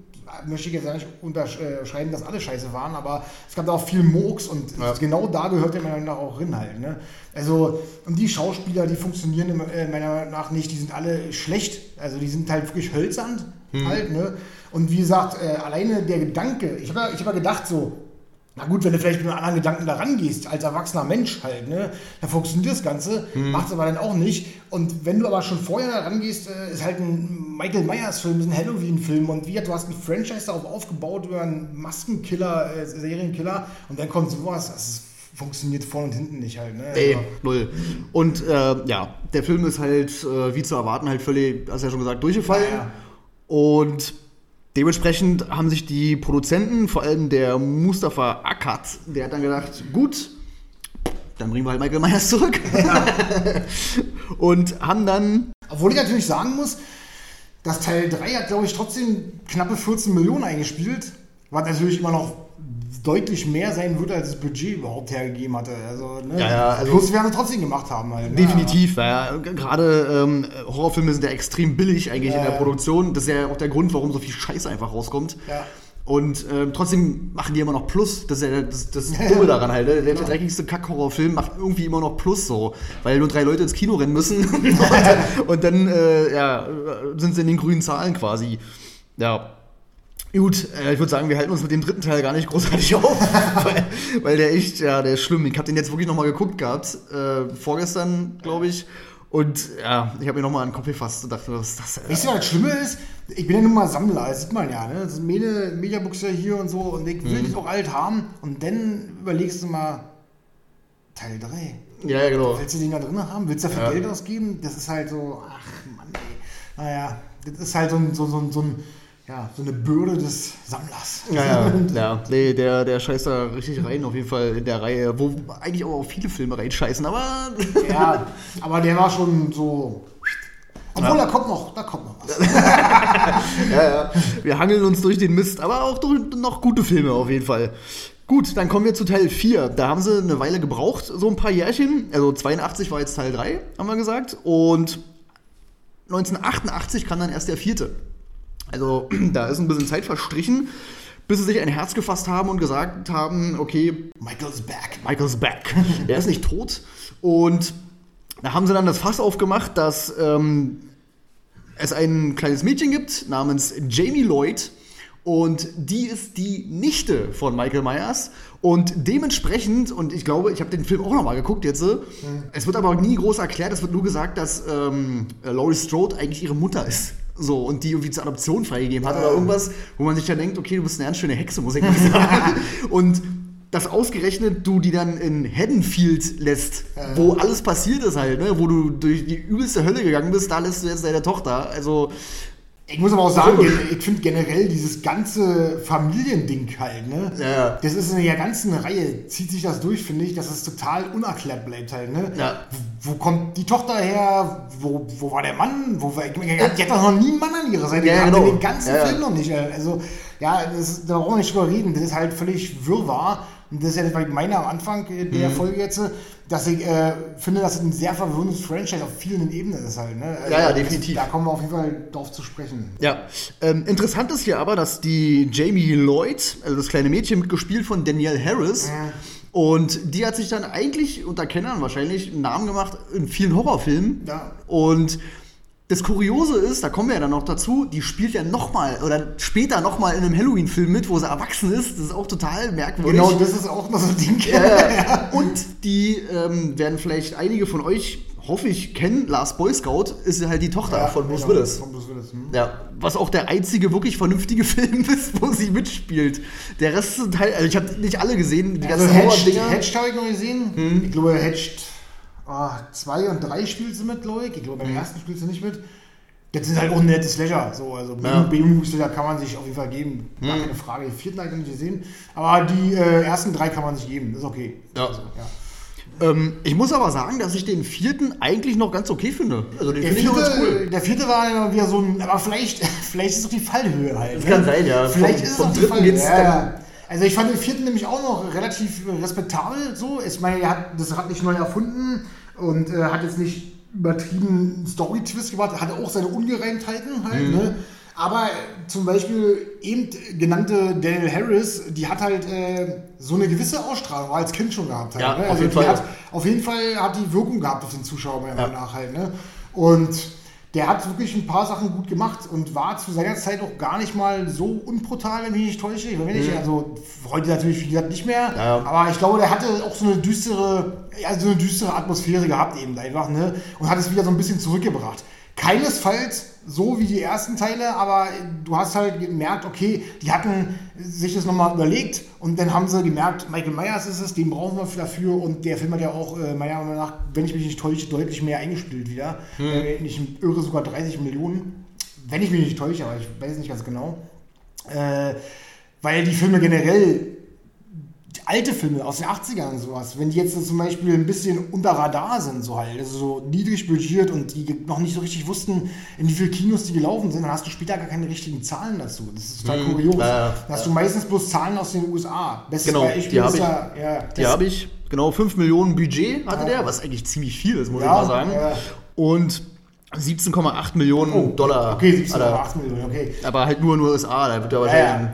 Möchte ich jetzt nicht unterschreiben, dass alle scheiße waren, aber es gab da auch viel Murks und Ja. genau da gehört der meiner Meinung nach auch halt. Ne? Also, und die Schauspieler, die funktionieren äh, meiner Meinung nach nicht, die sind alle schlecht. Also, die sind halt wirklich hölzernd. halt, ne? Und wie gesagt, äh, alleine der Gedanke, ich habe ja, ich hab ja gedacht so, na gut, wenn du vielleicht mit einem anderen Gedanken da rangehst, als erwachsener Mensch halt, ne, dann funktioniert das Ganze, mhm. macht es aber dann auch nicht. Und wenn du aber schon vorher da rangehst, äh, ist halt ein Michael Myers-Film, ist ein Halloween-Film und wie du hast ein Franchise darauf aufgebaut über einen Maskenkiller, äh, Serienkiller und dann kommt sowas, das ist funktioniert vorne und hinten nicht halt. Ne? Ey, null. Und äh, ja, der Film ist halt, äh, wie zu erwarten, halt völlig, hast du ja schon gesagt, durchgefallen. Ja, ja. Und dementsprechend haben sich die Produzenten, vor allem der Mustafa Akkad, der hat dann gedacht, gut, dann bringen wir halt Michael Myers zurück. Ja. und haben dann. Obwohl ich natürlich sagen muss, das Teil 3 hat, glaube ich, trotzdem knappe 14 Millionen eingespielt. Was natürlich immer noch deutlich mehr sein würde, als das Budget überhaupt hergegeben hatte. Also, ne? ja, ja, also Plus wir trotzdem gemacht haben. Halt, ne? Definitiv, ja. Gerade ähm, Horrorfilme sind ja extrem billig eigentlich ja, in der Produktion. Das ist ja auch der Grund, warum so viel Scheiße einfach rauskommt. Ja. Und ähm, trotzdem machen die immer noch Plus. Das ist ja das, das Dumme daran halt. Ne? Der genau. dreckigste Kack-Horrorfilm macht irgendwie immer noch Plus so. Weil nur drei Leute ins Kino rennen müssen. und, und, dann äh, ja, sind sie in den grünen Zahlen quasi. Ja, Gut, äh, ich würde sagen, wir halten uns mit dem dritten Teil gar nicht großartig auf, weil, weil, der echt, ja, der ist schlimm. Ich habe den jetzt wirklich nochmal geguckt gehabt, äh, vorgestern, glaube ich. Und ja, ich habe mir nochmal einen Kopf gefasst und dachte, was ist das? Äh? Weißt du, was das Schlimme ist? Ich bin ja nun mal Sammler, das sieht man ja, ne? Das Mede, Mediabuchse hier und so und ich will mhm. die auch alt haben. Und dann überlegst du mal, Teil 3. Ja, ja, genau. Willst du den da drin haben? Willst du dafür ja. Geld ausgeben? Das ist halt so, ach Mann, ey. Naja, das ist halt so ein, so, so, so ein ja, so eine Bürde des Sammlers. Ja, ja, ja. Nee, der, der scheißt da richtig rein, auf jeden Fall in der Reihe, wo eigentlich auch viele Filme reinscheißen, aber. ja, aber der war schon so. Obwohl, ja. da kommt noch, da kommt noch was. ja, ja. Wir hangeln uns durch den Mist, aber auch durch noch gute Filme auf jeden Fall. Gut, dann kommen wir zu Teil 4. Da haben sie eine Weile gebraucht, so ein paar Jährchen. Also 82 war jetzt Teil 3, haben wir gesagt. Und 1988 kam dann erst der vierte. Also da ist ein bisschen Zeit verstrichen, bis sie sich ein Herz gefasst haben und gesagt haben, okay, Michael's back. Michael's back. er ist nicht tot. Und da haben sie dann das Fass aufgemacht, dass ähm, es ein kleines Mädchen gibt namens Jamie Lloyd. Und die ist die Nichte von Michael Myers. Und dementsprechend, und ich glaube, ich habe den Film auch nochmal geguckt jetzt, mhm. es wird aber nie groß erklärt, es wird nur gesagt, dass ähm, Laurie Strode eigentlich ihre Mutter ist. So, und die irgendwie zur Adoption freigegeben hat oder irgendwas, wo man sich dann denkt, okay, du bist eine ganz schöne Hexe, muss ich mal sagen. und dass ausgerechnet du die dann in Haddonfield lässt, wo alles passiert ist halt, ne? wo du durch die übelste Hölle gegangen bist, da lässt du jetzt deine Tochter. Also ich muss aber auch sagen, ich finde generell dieses ganze Familiending halt, ne? Ja. Das ist in der ganzen Reihe, zieht sich das durch, finde ich, dass es total unerklärt bleibt halt, ne? Ja. Wo, wo kommt die Tochter her? Wo, wo war der Mann? Wo war, die hat doch noch nie einen Mann an ihrer Seite ja, genau. den ganzen ja. Film noch nicht. Also, ja, das, da brauchen wir nicht drüber reden, das ist halt völlig wirrwarr. Und das ist ja das meine am Anfang der mhm. Folge jetzt, dass ich äh, finde, dass es ein sehr verwirrendes Franchise auf vielen Ebenen ist halt. Ne? Also, ja, ja, definitiv. Da kommen wir auf jeden Fall drauf zu sprechen. Ja, ähm, interessant ist hier aber, dass die Jamie Lloyd, also das kleine Mädchen, mitgespielt von Danielle Harris, mhm. Und die hat sich dann eigentlich unter Kennern wahrscheinlich einen Namen gemacht in vielen Horrorfilmen. Ja. Und das Kuriose ist, da kommen wir ja dann noch dazu, die spielt ja nochmal oder später nochmal in einem Halloween-Film mit, wo sie erwachsen ist. Das ist auch total merkwürdig. Genau, das ist auch noch so ein Ding. Ja. Und die ähm, werden vielleicht einige von euch, hoffe ich, kennen. Last Boy Scout ist ja halt die Tochter ja, von Bruce genau, Willis. Von Bruce Willis hm. Ja, was auch der einzige wirklich vernünftige Film ist, wo sie mitspielt. Der Rest sind halt, also ich habe nicht alle gesehen, die also ganzen Horror-Dinger. Hedged habe ich noch gesehen. Hm. Ich glaube, Hedged oh, zwei und drei spielst du mit, glaube ich. Ich glaube, beim mhm. ersten spielst du nicht mit. Das sind halt auch nette Slasher. So, also ja. B-Movie-Slasher kann man sich auf jeden Fall geben. Gar mhm. keine Frage. Die vierten habe ich nicht gesehen. Aber die äh, ersten drei kann man sich geben. Das ist okay. Ja. Also, ja. Ähm, ich muss aber sagen, dass ich den vierten eigentlich noch ganz okay finde. Also den der, vierte, cool. der vierte war ja wieder so ein, aber vielleicht, vielleicht ist es doch die Fallhöhe halt. Das ne? kann sein, ja. Vielleicht vom, ist es vom auch die Fallhöhe. Ja, also ich fand den vierten nämlich auch noch relativ respektabel so. Ich meine, er hat das Rad nicht neu erfunden und äh, hat jetzt nicht übertrieben Story-Twist gemacht, hatte auch seine Ungereimtheiten halt, mhm. ne? Aber zum Beispiel eben genannte Daniel Harris, die hat halt äh, so eine gewisse Ausstrahlung, als Kind schon gehabt. Halt, ja, ne? auf, also jeden Fall. Hat, auf jeden Fall hat die Wirkung gehabt auf den Zuschauer meiner ja. Meinung nach halt. Ne? Und der hat wirklich ein paar Sachen gut gemacht und war zu seiner Zeit auch gar nicht mal so unbrutal, wenn ich mich nicht täusche. Ich weiß nicht, also heute natürlich, wie gesagt, nicht mehr. Ja. Aber ich glaube, der hatte auch so eine düstere, ja, so eine düstere Atmosphäre gehabt eben einfach, ne? Und hat es wieder so ein bisschen zurückgebracht. Keinesfalls so wie die ersten Teile, aber du hast halt gemerkt, okay, die hatten sich das nochmal überlegt und dann haben sie gemerkt, Michael Myers ist es, den brauchen wir dafür und der Film hat ja auch, äh, meiner Meinung nach, wenn ich mich nicht täusche, deutlich mehr eingespielt wieder. Äh, ich irre sogar 30 Millionen, wenn ich mich nicht täusche, aber ich weiß nicht ganz genau. Äh, weil die Filme generell alte Filme aus den 80ern und sowas, wenn die jetzt zum Beispiel ein bisschen unter Radar sind, so halt, also so niedrig budgiert und die noch nicht so richtig wussten, in wie viele Kinos die gelaufen sind, dann hast du später gar keine richtigen Zahlen dazu. Das ist total kurios. Mhm. ja, dann hast du meistens bloß Zahlen aus den USA. Bestes Genau, Beispiel die hab ist ich. ja, Die habe ich, genau, 5 Millionen Budget hatte Ja. der, was eigentlich ziemlich viel ist, muss Ja, ich mal sagen. ja. Und 17,8 Millionen Oh, Dollar. Okay, 17,8 Alter. Millionen, okay. Aber halt nur in den USA, da wird er Ja, wahrscheinlich.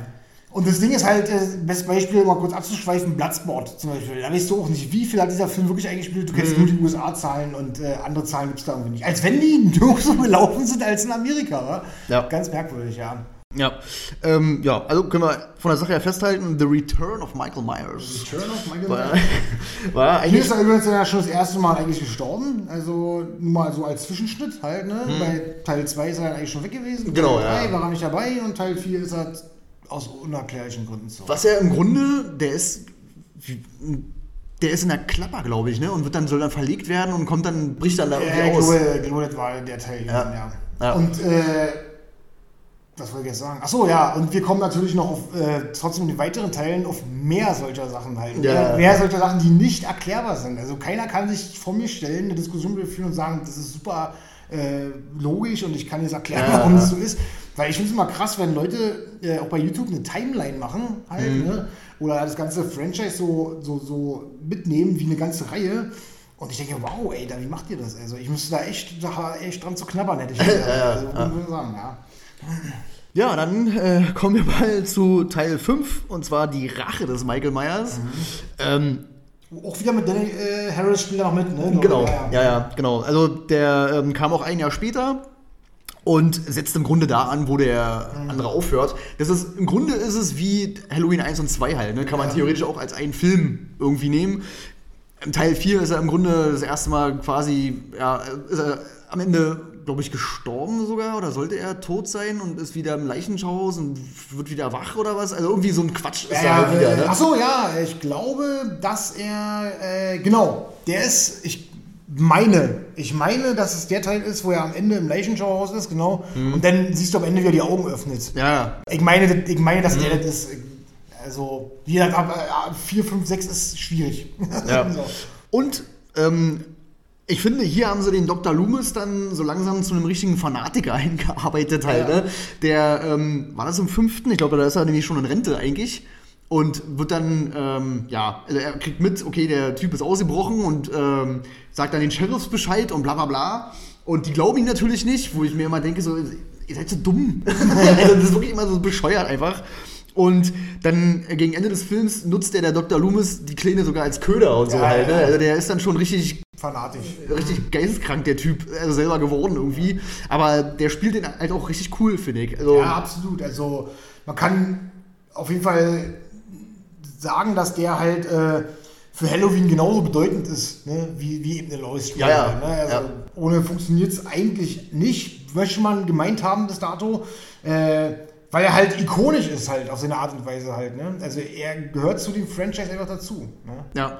Ja. Und das Ding ist halt, äh, bestes Beispiel, mal kurz abzuschweifen, Bloodsport zum Beispiel. Da weißt du auch nicht, wie viel hat dieser Film wirklich eingespielt. Du Mhm. kennst nur die USA-Zahlen und äh, andere Zahlen gibt es da irgendwie nicht. Als wenn die nur so gelaufen sind als in Amerika, wa? Ja. Ganz merkwürdig, ja. Ja. Ähm, ja, also können wir von der Sache her festhalten, The Return of Michael Myers. Return of Michael War, Myers. war Hier eigentlich. ist er übrigens ja schon das erste Mal eigentlich gestorben. Also nur mal so als Zwischenschnitt halt, ne? Bei Teil 2 ist er eigentlich schon weg gewesen. Mhm. Genau, Teil ja. 3 war er nicht dabei und Teil 4 ist er aus unerklärlichen Gründen so. Was ja im Grunde, der ist. Der ist in der Klapper, glaube ich, ne? Und wird dann, soll dann verlegt werden und kommt dann, bricht dann da Ja, irgendwie ich aus. glaube, ich glaube, das war der Teil. Ja. Ja. Ja. Und äh, was wollte ich jetzt sagen? Achso, ja, und wir kommen natürlich noch auf, äh, trotzdem in den weiteren Teilen auf mehr solcher Sachen halt. Ja. Mehr, solcher Sachen, die nicht erklärbar sind. Also keiner kann sich vor mir stellen, eine Diskussion führen und sagen, das ist super äh, logisch und ich kann jetzt erklären, Ja. warum das so ist. Weil ich finde es immer krass, wenn Leute äh, auch bei YouTube eine Timeline machen halt, Mhm. ne? oder das ganze Franchise so, so, so mitnehmen wie eine ganze Reihe. Und ich denke, wow, ey, wie macht ihr das? Also ich müsste da echt, da echt dran zu knabbern, hätte ich gesagt. also, ich sagen, ja. Ja, dann äh, kommen wir mal zu Teil 5 und zwar die Rache des Michael Myers. Mhm. Ähm, Auch wieder mit Danny äh, Harris spielt er noch mit, ne? genau, Ja, ja, ja, genau. Also der ähm, kam auch ein Jahr später und setzt im Grunde da an, wo der andere aufhört. Das ist, im Grunde ist es wie Halloween 1 und 2 halt, ne? Kann man theoretisch auch als einen Film irgendwie nehmen. Im Teil 4 ist er im Grunde das erste Mal quasi, ja, ist er am Ende, glaube ich, gestorben sogar oder sollte er tot sein und ist wieder im Leichenschauhaus und wird wieder wach oder was? Also irgendwie so ein Quatsch ist da Ja, halt wieder, äh, ne? ach so, ja, ich glaube, dass er, äh, genau, der ist, ich meine, ich meine, dass es der Teil ist, wo er am Ende im Leichenschauhaus ist, genau, Mhm. und dann siehst du am Ende, wie er die Augen öffnet. Ja. Ich meine, ich meine, dass Mhm. der das ist, also, wie gesagt, ab 4, 5, 6 ist schwierig. Ja. so. Und ähm, ich finde, hier haben sie den Dr. Loomis dann so langsam zu einem richtigen Fanatiker eingearbeitet halt. Ja. Ne? Der, ähm, war das im fünften? Ich glaube, da ist er nämlich schon in Rente eigentlich. Und wird dann, ähm, ja, also er kriegt mit, okay, der Typ ist ausgebrochen und ähm, sagt dann den Sheriffs Bescheid und bla bla bla. Und die glauben ihn natürlich nicht, wo ich mir immer denke, so, ihr seid so dumm. also das ist wirklich immer so bescheuert einfach. Und dann äh, gegen Ende des Films nutzt der, der Dr. Loomis die Kleine sogar als Köder und so Ja, halt. Ne? Also der ist dann schon richtig, Fanatisch. richtig geisteskrank, der Typ, also selber geworden irgendwie. Aber der spielt den halt auch richtig cool, finde ich. Also, Ja, absolut. Also man kann auf jeden Fall sagen, dass der halt äh, für Halloween genauso bedeutend ist, ne? wie, wie eben eine Lois. Ja, ja. Ne? Also Ja. Ohne funktioniert es eigentlich nicht, möchte man gemeint haben bis dato. Äh, weil er halt ikonisch ist halt auf seine Art und Weise halt. Ne? Also er gehört zu dem Franchise einfach dazu. Ne? ja.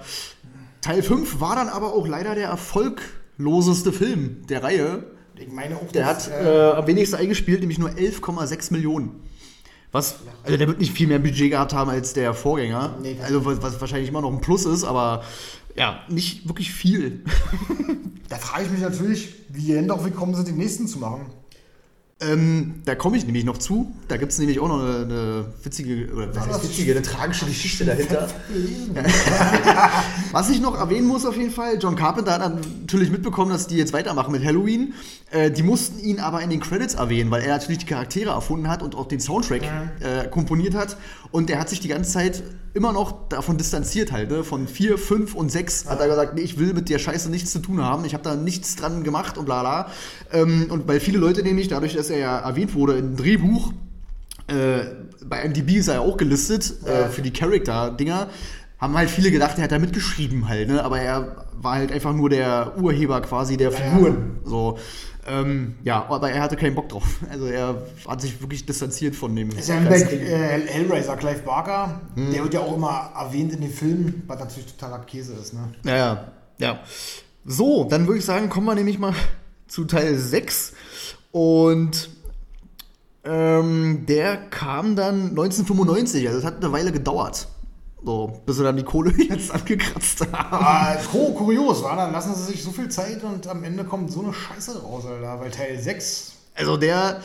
Teil 5 war dann aber auch leider der erfolgloseste Film der Reihe. Ich meine auch, Der dass, hat äh, am wenigsten eingespielt, nämlich nur 11,6 Millionen. Was, also der wird nicht viel mehr Budget gehabt haben als der Vorgänger. Nee, also was, was wahrscheinlich immer noch ein Plus ist, aber ja, nicht wirklich viel. da frage ich mich natürlich, wie die denn doch gekommen sind, den nächsten zu machen. Ähm, da komme ich nämlich noch zu. Da gibt es nämlich auch noch eine, eine witzige, oder was heißt witzige, eine tragische Geschichte dahinter. was ich noch erwähnen muss auf jeden Fall, John Carpenter hat natürlich mitbekommen, dass die jetzt weitermachen mit Halloween. Äh, die mussten ihn aber in den Credits erwähnen, weil er natürlich die Charaktere erfunden hat und auch den Soundtrack äh, komponiert hat. Und er hat sich die ganze Zeit immer noch davon distanziert halt, ne? Von 4, 5 und 6 hat er gesagt, nee, ich will mit der Scheiße nichts zu tun haben. Ich habe da nichts dran gemacht und bla bla. Ähm, und weil viele Leute nämlich, dadurch, dass er ja erwähnt wurde im Drehbuch, äh, bei MDB ist er ja auch gelistet äh, für die Charakter-Dinger, haben halt viele gedacht, er hat da mitgeschrieben halt, ne? Aber er war halt einfach nur der Urheber quasi der Figuren. So. Ähm, ja, aber er hatte keinen Bock drauf. Also er hat sich wirklich distanziert von dem. Bei äh, Hellraiser, Clive Barker, der wird ja auch immer erwähnt in den Filmen, was natürlich totaler Käse ist, ne? Ja, ja, ja. So, dann würde ich sagen, kommen wir nämlich mal zu Teil 6. Und ähm, der kam dann 1995, also das hat eine Weile gedauert. So, bis sie dann die Kohle jetzt angekratzt haben. Ah, kurios, war Dann lassen sie sich so viel Zeit und am Ende kommt so eine Scheiße raus, Alter. Weil Teil 6, Also der,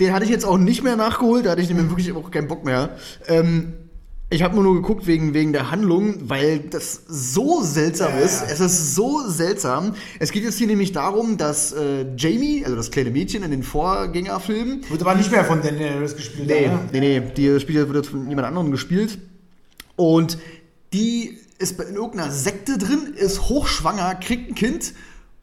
den hatte ich jetzt auch nicht mehr nachgeholt, da hatte ich nämlich wirklich auch keinen Bock mehr. Ähm, ich habe nur geguckt wegen, wegen der Handlung, weil das so seltsam Ja, ist. ja. Es ist so seltsam. Es geht jetzt hier nämlich darum, dass äh, Jamie, also das kleine Mädchen in den Vorgängerfilmen, wird aber nicht mehr von Daniel Harris gespielt. Nee, ne? nee, nee, die Spiele wird jetzt von jemand anderem gespielt. Und die ist bei- in irgendeiner Sekte drin, ist hochschwanger, kriegt ein Kind.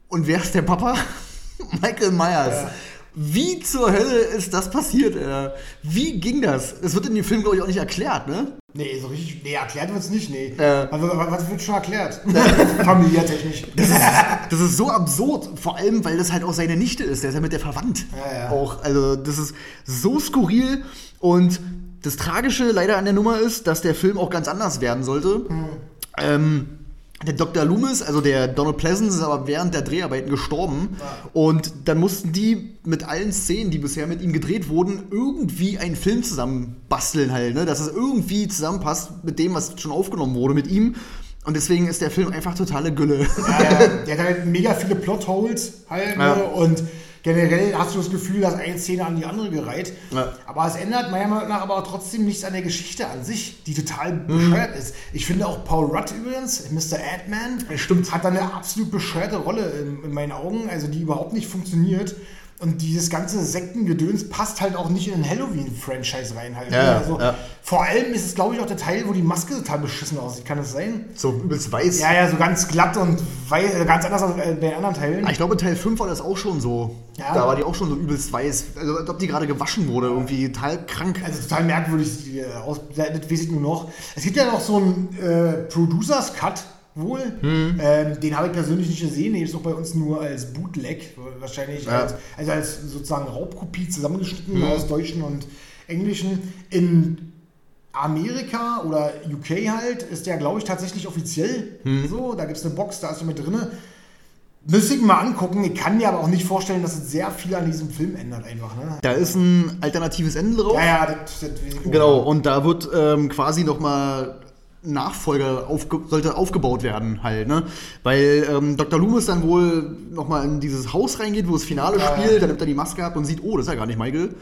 Und wer ist der Papa? Michael Myers. Wie zur Hölle ist das passiert? Alter? Wie ging das? Es wird in dem Film, glaube ich, auch nicht erklärt, ne? Nee, so richtig, nee, erklärt wird's nicht, nee. Ja. Also, was, was wird schon erklärt? Familiärtechnisch. Das ist so absurd, vor allem, weil das halt auch seine Nichte ist. Der ist ja mit der verwandt. Ja, ja. Auch, also, das ist so skurril. Und das Tragische leider an der Nummer ist, dass der Film auch ganz anders werden sollte. Ähm, der Dr. Loomis, also der Donald Pleasance, ist aber während der Dreharbeiten gestorben. Und dann mussten die mit allen Szenen, die bisher mit ihm gedreht wurden, irgendwie einen Film zusammen basteln halt, ne? dass es irgendwie zusammenpasst mit dem, was schon aufgenommen wurde mit ihm. Und deswegen ist der Film einfach totale Gülle. Ja, ja, der hat halt mega viele Plotholes halt. Ja. Ne? Und generell hast du das Gefühl, dass eine Szene an die andere gereiht. Ja. Aber es ändert meiner Meinung nach aber trotzdem nichts an der Geschichte an sich, die total Mhm. bescheuert ist. Ich finde auch Paul Rudd übrigens, Mr. Ant-Man, stimmt. hat da eine absolut bescheuerte Rolle in, in meinen Augen, also die überhaupt nicht funktioniert. Und dieses ganze Sektengedöns passt halt auch nicht in den Halloween-Franchise rein halt. Ja, ne? ja, also, ja. Vor allem ist es, glaube ich, auch der Teil, wo die Maske total beschissen aussieht. Kann das sein? So übelst weiß. Ja, ja, so ganz glatt und wei äh, ganz anders als äh, bei den anderen Teilen. Ah, Ich glaube, Teil 5 war das auch schon so. Ja. Da war die auch schon so übelst weiß. Also, als ob die gerade gewaschen wurde, irgendwie total krank. Also total merkwürdig die, äh, das weiß ich nur noch. Es gibt ja noch so einen äh, Producers Cut wohl. Hm. Ähm, den habe ich persönlich nicht gesehen. Den ist doch bei uns nur als Bootleg, wahrscheinlich Ja. als, also als sozusagen Raubkopie zusammengeschnitten Hm. aus Deutschen und Englischen. In Amerika oder UK halt ist der, glaube ich, tatsächlich offiziell Hm. so. Da gibt es eine Box, da ist er mit drin. Müsste ich mal angucken. Ich kann mir aber auch nicht vorstellen, dass es sehr viel an diesem Film ändert einfach. Ne? Da ist ein alternatives Ende drauf. Ja, ja, das, das auch. Genau, und da wird ähm, quasi nochmal Nachfolger aufge sollte aufgebaut werden halt, ne? Weil ähm, Dr. Loomis dann wohl nochmal in dieses Haus reingeht, wo das Finale Ja, spielt, ja. dann nimmt er die Maske ab und sieht, oh, das ist ja gar nicht Michael.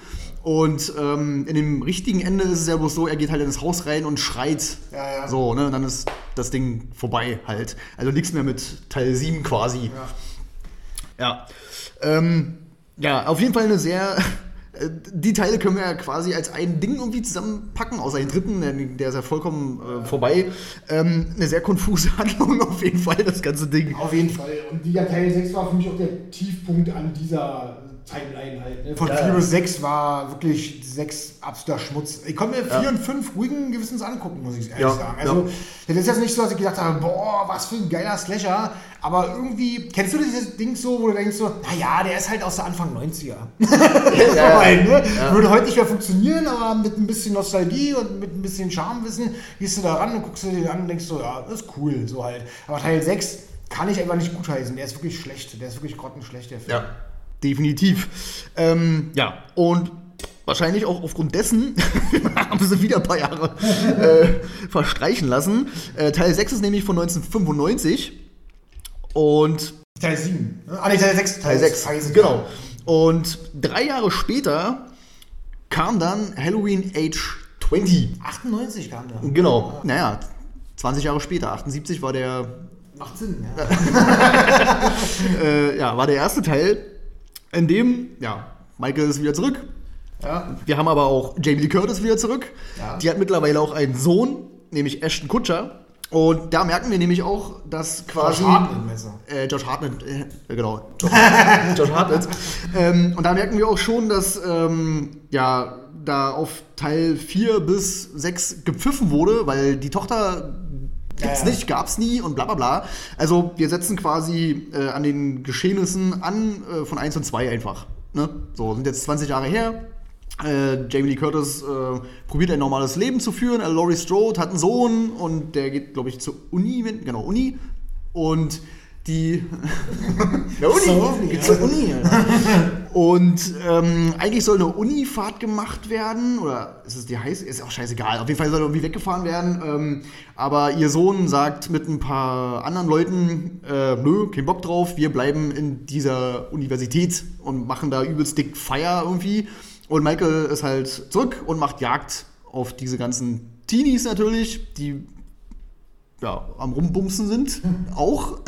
Und ähm, in dem richtigen Ende ist es ja bloß so, er geht halt in das Haus rein und schreit. Ja, ja. So, ne? Und dann ist das Ding vorbei halt. Also nichts mehr mit Teil 7 quasi. Ja. Ähm, ja, auf jeden Fall eine sehr. Äh, Die Teile können wir ja quasi als ein Ding irgendwie zusammenpacken, außer den dritten, der, ist ja vollkommen äh, vorbei. Ähm, eine sehr konfuse Handlung auf jeden Fall, das ganze Ding. Auf jeden Fall. Und dieser Teil 6 war für mich auch der Tiefpunkt an dieser Timeline halt. Ne? Von Ja, 4 ja. bis 6 war wirklich 6 absoluter Schmutz. Ich konnte mir 4 Ja. und 5 ruhigen Gewissens angucken, muss ich ehrlich Ja, sagen. Also, das ist jetzt nicht so, dass ich gedacht habe, boah, was für ein geiler Slasher. Aber irgendwie, kennst du dieses Ding so, wo du denkst so, naja, der ist halt aus der Anfang 90er. ja. Halt, ne? Würde heute nicht mehr funktionieren, aber mit ein bisschen Nostalgie und mit ein bisschen Charmewissen gehst du da ran und guckst dir den an und denkst so, ja, das ist cool, so halt. Aber Teil 6 kann ich einfach nicht gutheißen. Der ist wirklich schlecht. Der ist wirklich grottenschlecht, der Film. Ja, definitiv. Ähm, ja, und wahrscheinlich auch aufgrund dessen haben sie wieder ein paar Jahre äh, verstreichen lassen. Äh, Teil 6 ist nämlich von 1995 und Teil 7. Ne? Ah, nee, Teil 6. Teil 6, Scheiße, genau. Und drei Jahre später kam dann Halloween Age 20. 98 kam der. Genau, naja, 20 Jahre später, 78 war der, Macht Sinn, ja. äh, ja, war der erste Teil, in dem, ja, Michael ist wieder zurück. ja. Wir haben aber auch Jamie Lee Curtis wieder zurück. Ja. Die hat mittlerweile auch einen Sohn, nämlich Ashton Kutcher. Und da merken wir nämlich auch, dass quasi. Josh Hartnett, du? Äh, Josh Hartnett, äh, genau. Josh, Josh Hartnett. Ähm, und da merken wir auch schon, dass ähm, ja da auf Teil 4 bis 6 gepfiffen wurde, weil die Tochter gibt's Ja, ja. nicht, gab's nie und bla bla bla. Also wir setzen quasi äh, an den Geschehnissen an äh, von 1 und 2 einfach. Ne? So, sind jetzt 20 Jahre her. Äh, Jamie Lee Curtis äh, probiert ein normales Leben zu führen. Laurie Strode hat einen Sohn und der geht, glaube ich, zur Uni, genau, Uni. Und die. Der Uni! Geht ja. zur Uni! Und ähm, eigentlich soll eine Unifahrt gemacht werden, oder ist es die heiß? Ist auch scheißegal. Auf jeden Fall soll irgendwie weggefahren werden. Ähm, aber ihr Sohn sagt mit ein paar anderen Leuten, äh, nö, kein Bock drauf, wir bleiben in dieser Universität und machen da übelst dick Feier irgendwie. Und Michael ist halt zurück und macht Jagd auf diese ganzen Teenies natürlich, die ja, am Rumbumsen sind, auch.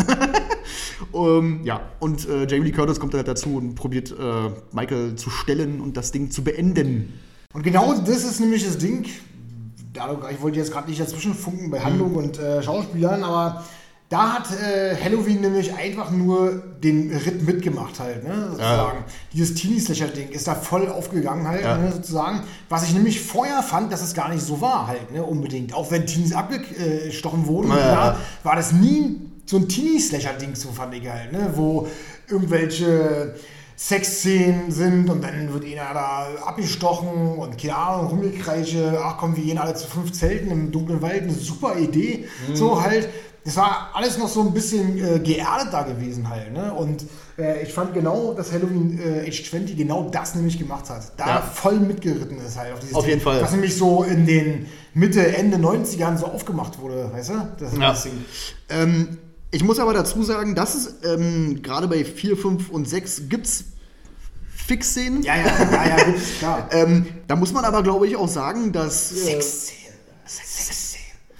ähm, ja, und äh, Jamie Lee Curtis kommt halt dazu und probiert äh, Michael zu stellen und das Ding zu beenden. Und genau das ist nämlich das Ding. Ich wollte jetzt gerade nicht dazwischen funken bei Handlung Mhm. und äh, Schauspielern, aber da hat äh, Halloween nämlich einfach nur den Ritt mitgemacht halt, ne, sozusagen. Dieses Teenie-Slasher-Ding ist da voll aufgegangen halt, Ja. ne, sozusagen. Was ich nämlich vorher fand, dass es gar nicht so war halt, ne, unbedingt. Auch wenn Teenies abgestochen wurden, Ja, ja, klar, ja. war das nie so ein Teenie-Slasher-Ding, so fand ich halt, ne, wo irgendwelche Sexszenen sind und dann wird einer da abgestochen und keine Ahnung, Rummelkreiche, ach komm, wir gehen alle zu fünf Zelten im dunklen Wald, eine super Idee, so halt. Das war alles noch so ein bisschen äh, geerdet da gewesen halt, ne? Und äh, ich fand genau, dass Halloween äh, Age 20 genau das nämlich gemacht hat. Da Ja. voll mitgeritten ist halt auf dieses Auf jeden Fall. Was nämlich so in den Mitte, Ende 90ern so aufgemacht wurde, weißt du? Das ist Ja. das Ding. Ähm, ich muss aber dazu sagen, dass es ähm, gerade bei 4, 5 und 6 gibt's Fix-Szenen. Ja, ja, ja, ja, gibt's, klar. Ähm, da muss man aber, glaube ich, auch sagen, dass äh, Sexszenen.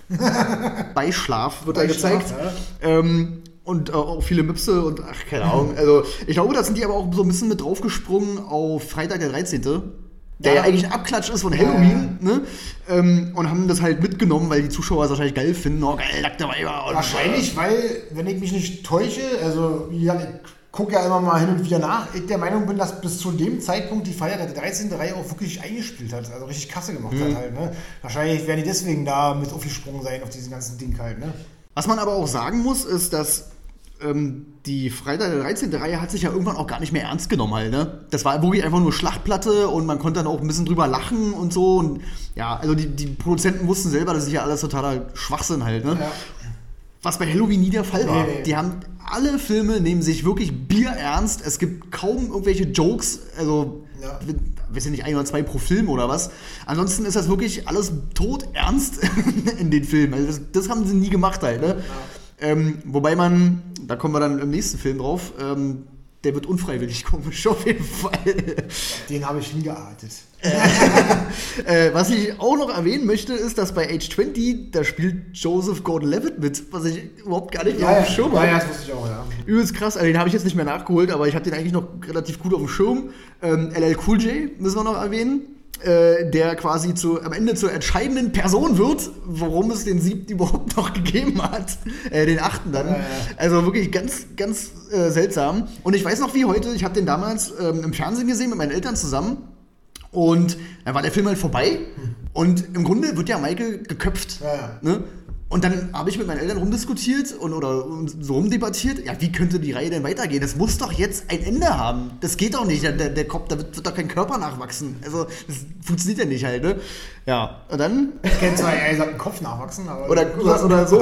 Sexszenen. Beischlaf wird da Beischlaf, gezeigt. Ähm, und äh, auch viele Mipse und ach, keine Ahnung. Also, ich glaube, da sind die aber auch so ein bisschen mit draufgesprungen auf Freitag der 13. Der ja, Ja. eigentlich ein Abklatsch ist von Halloween, ne? Ähm, und haben das halt mitgenommen, weil die Zuschauer es wahrscheinlich geil finden. Oh, geil, nackte Weiber. Wahrscheinlich, weil, wenn ich mich nicht täusche, also gesagt, ich gucke ja immer mal hin und wieder nach, ich der Meinung bin, dass bis zu dem Zeitpunkt die Feier der 13. Reihe auch wirklich eingespielt hat, also richtig Kasse gemacht Mhm. hat halt. Ne? Wahrscheinlich werden die deswegen da mit aufgesprungen sein auf diesen ganzen Ding halt. Ne? Was man aber auch sagen muss, ist, dass ähm, die Freitag der 13. Reihe hat sich ja irgendwann auch gar nicht mehr ernst genommen halt, ne? Das war wirklich einfach nur Schlachtplatte und man konnte dann auch ein bisschen drüber lachen und so. Und ja, also die, die Produzenten wussten selber, das ist ja alles totaler Schwachsinn halt, ne? Ja. Was bei Halloween nie der Fall war. Nee, nee. Die haben alle Filme nehmen sich wirklich bierernst. Es gibt kaum irgendwelche Jokes, also Ja. weiß ja nicht, ein oder zwei pro Film oder was. Ansonsten ist das wirklich alles tot ernst in den Filmen. Also das, das haben sie nie gemacht halt, ne? Ähm, wobei man, da kommen wir dann im nächsten Film drauf, ähm, der wird unfreiwillig komisch auf jeden Fall. Den habe ich hingearbeitet. äh, was ich auch noch erwähnen möchte, ist, dass bei Age 20, da spielt Joseph Gordon-Levitt mit, was ich überhaupt gar nicht mehr auf dem Schirm ja, habe. ja, das wusste ich auch, ja. Übelst krass, also den habe ich jetzt nicht mehr nachgeholt, aber ich habe den eigentlich noch relativ gut auf dem Schirm. Ähm, LL Cool J müssen wir noch erwähnen, äh, der quasi zu, am Ende zur entscheidenden Person wird, warum es den siebten überhaupt noch gegeben hat. Äh, den achten dann. Ja, ja. Also wirklich ganz, ganz äh, seltsam. Und ich weiß noch wie heute, ich habe den damals ähm, im Fernsehen gesehen mit meinen Eltern zusammen. Und dann war der Film halt vorbei. Und im Grunde wird ja Michael geköpft. Ja. Ne? Und dann habe ich mit meinen Eltern rumdiskutiert und oder so rumdebattiert. Ja, wie könnte die Reihe denn weitergehen? Das muss doch jetzt ein Ende haben. Das geht doch nicht. Der, der Kopf, da wird, wird doch kein Körper nachwachsen. Also, das funktioniert ja nicht halt, ne? Ja, und dann Ich kenne zwar eher gesagt, einen Kopf nachwachsen, aber. oder, oder, oder so.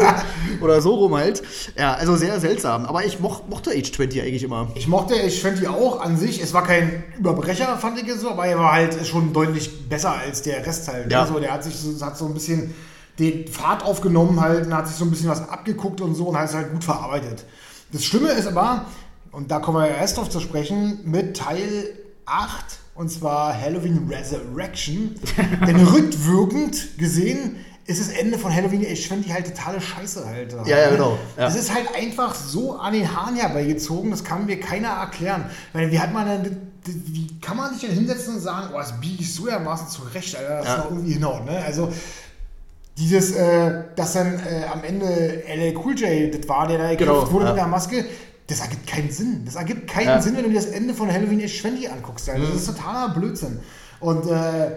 Oder so rum halt. Ja, also sehr seltsam. Aber ich moch, mochte Age 20 eigentlich immer. Ich mochte fand die auch an sich. Es war kein Überbrecher, fand ich jetzt so, aber er war halt schon deutlich besser als der Rest halt. Ja. Also, der hat sich so, hat so ein bisschen den Pfad aufgenommen halt und hat sich so ein bisschen was abgeguckt und so und hat es halt gut verarbeitet. Das Schlimme ist aber, und da kommen wir ja erst drauf zu sprechen, mit Teil 8, und zwar Halloween Resurrection. Denn rückwirkend gesehen ist das Ende von Halloween, ich finde die halt totale Scheiße halt. Ja, ja, genau. Ja. Das ist halt einfach so an den Haaren herbeigezogen, das kann mir keiner erklären. Weil wie hat man denn, wie kann man sich denn hinsetzen und sagen, oh, das biege ich so dermaßen zurecht, Alter, das ja. ist irgendwie hinhaut, ne? Also, dieses, äh, dass dann äh, am Ende LL Cool J, das war der da genau, wurde ja. mit der Maske, das ergibt keinen Sinn. Das ergibt keinen ja. Sinn, wenn du dir das Ende von Halloween Age 20 anguckst. Also, mhm. Das ist totaler Blödsinn. Und äh,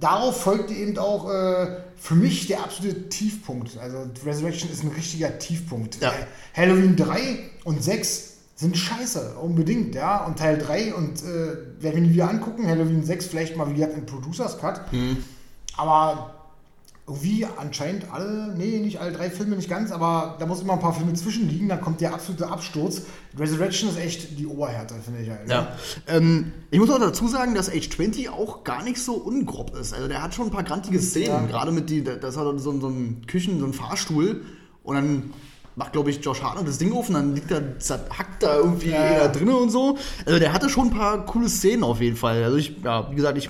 darauf folgte eben auch äh, für mich der absolute Tiefpunkt. Also Resurrection ist ein richtiger Tiefpunkt. Ja. Halloween 3 und 6 sind scheiße, unbedingt, ja. Und Teil 3 und äh, werden wir nie wieder angucken, Halloween 6 vielleicht mal wieder im Producers Cut. Mhm. Aber irgendwie anscheinend alle, nee, nicht alle drei Filme, nicht ganz, aber da muss immer ein paar Filme zwischenliegen, dann kommt der absolute Absturz. Resurrection ist echt die Oberhärte, finde ich halt. Ja. Ähm, ich muss auch dazu sagen, dass Age 20 auch gar nicht so ungrob ist. Also der hat schon ein paar grantige Szenen, ja. gerade mit die, das hat so, so ein Küchen, so ein Fahrstuhl und dann macht, glaube ich, Josh Hartnett das Ding auf und dann liegt da, hackt da irgendwie ja, ja. drin und so. Also der hatte schon ein paar coole Szenen auf jeden Fall. Also ich, ja, wie gesagt, ich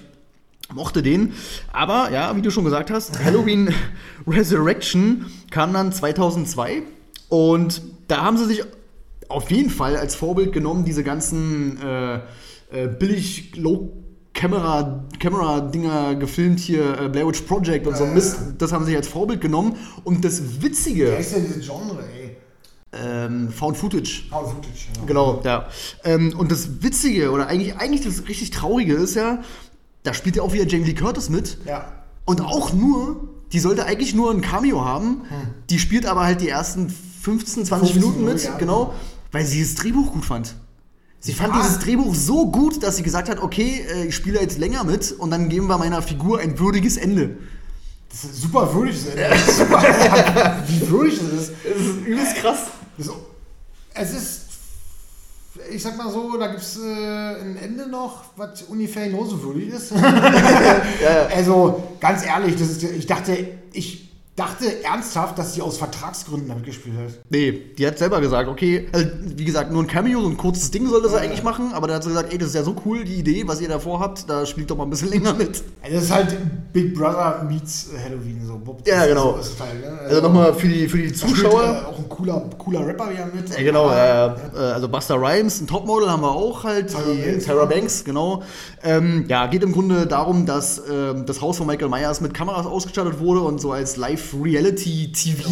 mochte den. Aber ja, wie du schon gesagt hast, Halloween Resurrection kam dann 2002 und da haben sie sich auf jeden Fall als Vorbild genommen, diese ganzen äh, äh, billig Low Camera, Camera Dinger gefilmt hier, äh, Blair Witch Project und so Mist, das haben sie sich als Vorbild genommen und das Witzige. Wer ist denn dieses Genre, ey? Ähm, Found Footage. Found Footage, ja. Genau, ja. Ähm, und das Witzige oder eigentlich, eigentlich das richtig Traurige ist ja, da spielt ja auch wieder Jamie Lee Curtis mit. Ja. Und auch nur, die sollte eigentlich nur ein Cameo haben. Hm. Die spielt aber halt die ersten 15, 20 Minuten mit, ja. genau, weil sie das Drehbuch gut fand. Sie fand ja. dieses Drehbuch so gut, dass sie gesagt hat, okay, äh, ich spiele jetzt länger mit und dann geben wir meiner Figur ein würdiges Ende. Das ist super würdig. Ja. Super, wie würdig das ist. Das ist übelst krass. Es ist ich sag mal so, da gibt es äh, ein Ende noch, was ungefähr genauso würdig ist. ja. Also, ganz ehrlich, das ist, ich dachte, ich dachte ernsthaft, dass sie aus Vertragsgründen damit gespielt hat. Nee, die hat selber gesagt, okay, also, wie gesagt, nur ein Cameo, so ein kurzes Ding sollte sie ja, eigentlich machen, aber da hat sie gesagt, ey, das ist ja so cool, die Idee, was ihr davor habt, da spielt doch mal ein bisschen länger mit. Also das ist halt Big Brother meets Halloween, so. ja, genau. So Teil, ne? Also, also nochmal für die, für die Zuschauer. Spielt, äh, auch ein cooler, cooler Rapper wieder mit. Ja, genau, ja, ja. also Buster Rhymes, ein Topmodel haben wir auch halt, Sarah die Banks, Sarah Banks, genau. Ähm, ja, geht im Grunde darum, dass ähm, das Haus von Michael Myers mit Kameras ausgestattet wurde und so als Live-Reality TV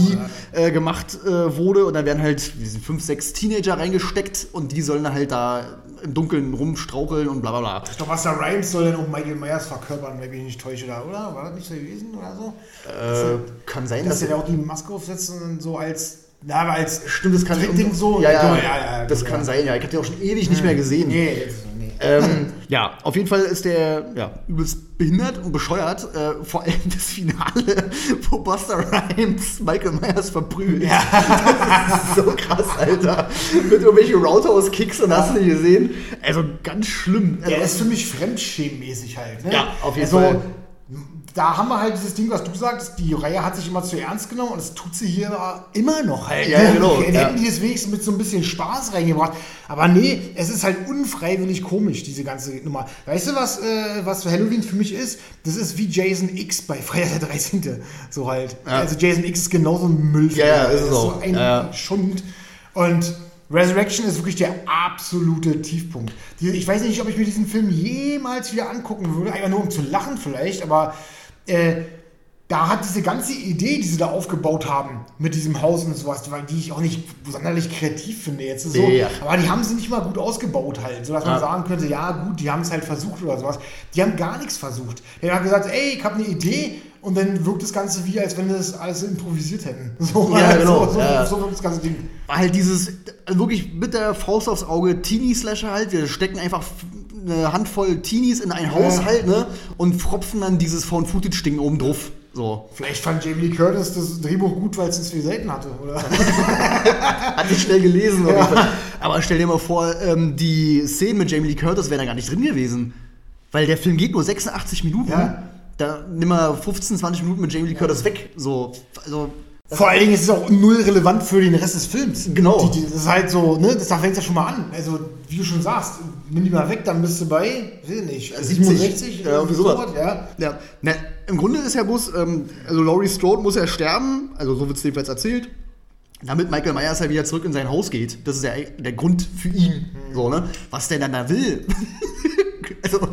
äh, gemacht äh, wurde. Und dann werden halt fünf, sechs Teenager reingesteckt und die sollen halt da im Dunkeln rumstraucheln und bla bla bla. Glaube, was da Rhymes soll denn auch Michael Myers verkörpern, wenn ich mich nicht täusche, oder? War das nicht so gewesen oder so? Äh, kann sein, dass, dass er auch die Maske aufsetzt und so als ja, aber als stimmt, das kann Ding so. Ja, ja, ja, ja, das kann sein, ja. Ich habe den auch schon ewig nicht mehr gesehen. Nee, ähm, ja, auf jeden Fall ist der ja, übelst behindert und bescheuert. Äh, vor allem das Finale, wo Buster Rhymes Michael Myers verprügelt. Ja. Das ist so krass, Alter. Mit irgendwelchen Roundhouse-Kicks und hast du nicht gesehen. Also ganz schlimm. Der ist für mich fremdschämmäßig halt. Ne? Ja, auf jeden also, Fall da haben wir halt dieses Ding, was du sagst, die Reihe hat sich immer zu ernst genommen und das tut sie hier immer noch halt. Ja, genau. Hätten die es wenigstens mit so ein bisschen Spaß reingebracht. Aber nee, es ist halt unfreiwillig komisch, diese ganze Nummer. Weißt du, was, äh, was Halloween für mich ist? Das ist wie Jason X bei Freitag der 13. So halt. Ja. Also Jason X ist genauso ein Müll. Ja, ja, ist, ist so. ein ja. Schund. Und Resurrection ist wirklich der absolute Tiefpunkt. Ich weiß nicht, ob ich mir diesen Film jemals wieder angucken würde, einfach nur um zu lachen vielleicht, aber äh, da hat diese ganze Idee, die sie da aufgebaut haben mit diesem Haus und sowas, die ich auch nicht sonderlich kreativ finde jetzt so, ja. aber die haben sie nicht mal gut ausgebaut halt, sodass ja. man sagen könnte, ja gut, die haben es halt versucht oder sowas. Die haben gar nichts versucht. Die haben gesagt, ey, ich habe eine Idee und dann wirkt das Ganze wie, als wenn wir das alles improvisiert hätten. So, ja, halt, genau. so, so, ja. so wirkt das ganze Ding. War halt dieses, wirklich mit der Faust aufs Auge, Teenie-Slasher halt, wir stecken einfach eine Handvoll Teenies in ein Haushalt, ne? Und fropfen dann dieses Found-Footage-Ding oben drauf. So. Vielleicht fand Jamie Lee Curtis das Drehbuch gut, weil es es viel selten hatte, oder? Hat nicht schnell gelesen, ja. Aber stell dir mal vor, ähm, die Szenen mit Jamie Lee Curtis wären da gar nicht drin gewesen. Weil der Film geht nur 86 Minuten. Ja. Da nimm mal 15, 20 Minuten mit Jamie Lee Curtis weg. So, also Vor allen Dingen ist es auch null relevant für den Rest des Films. Genau. Die, die, das ist halt so, ne, das da fängt ja schon mal an. Also, wie du schon sagst, nimm die mal weg, dann bist du bei, ich nicht, 67, ja, irgendwie sowas. ja. Ja, na, im Grunde ist ja bloß, ähm, also Laurie Strode muss ja sterben, also so wird es jedenfalls erzählt, damit Michael Myers halt wieder zurück in sein Haus geht. Das ist ja der Grund für ihn. So, ne? Was der dann da will. also,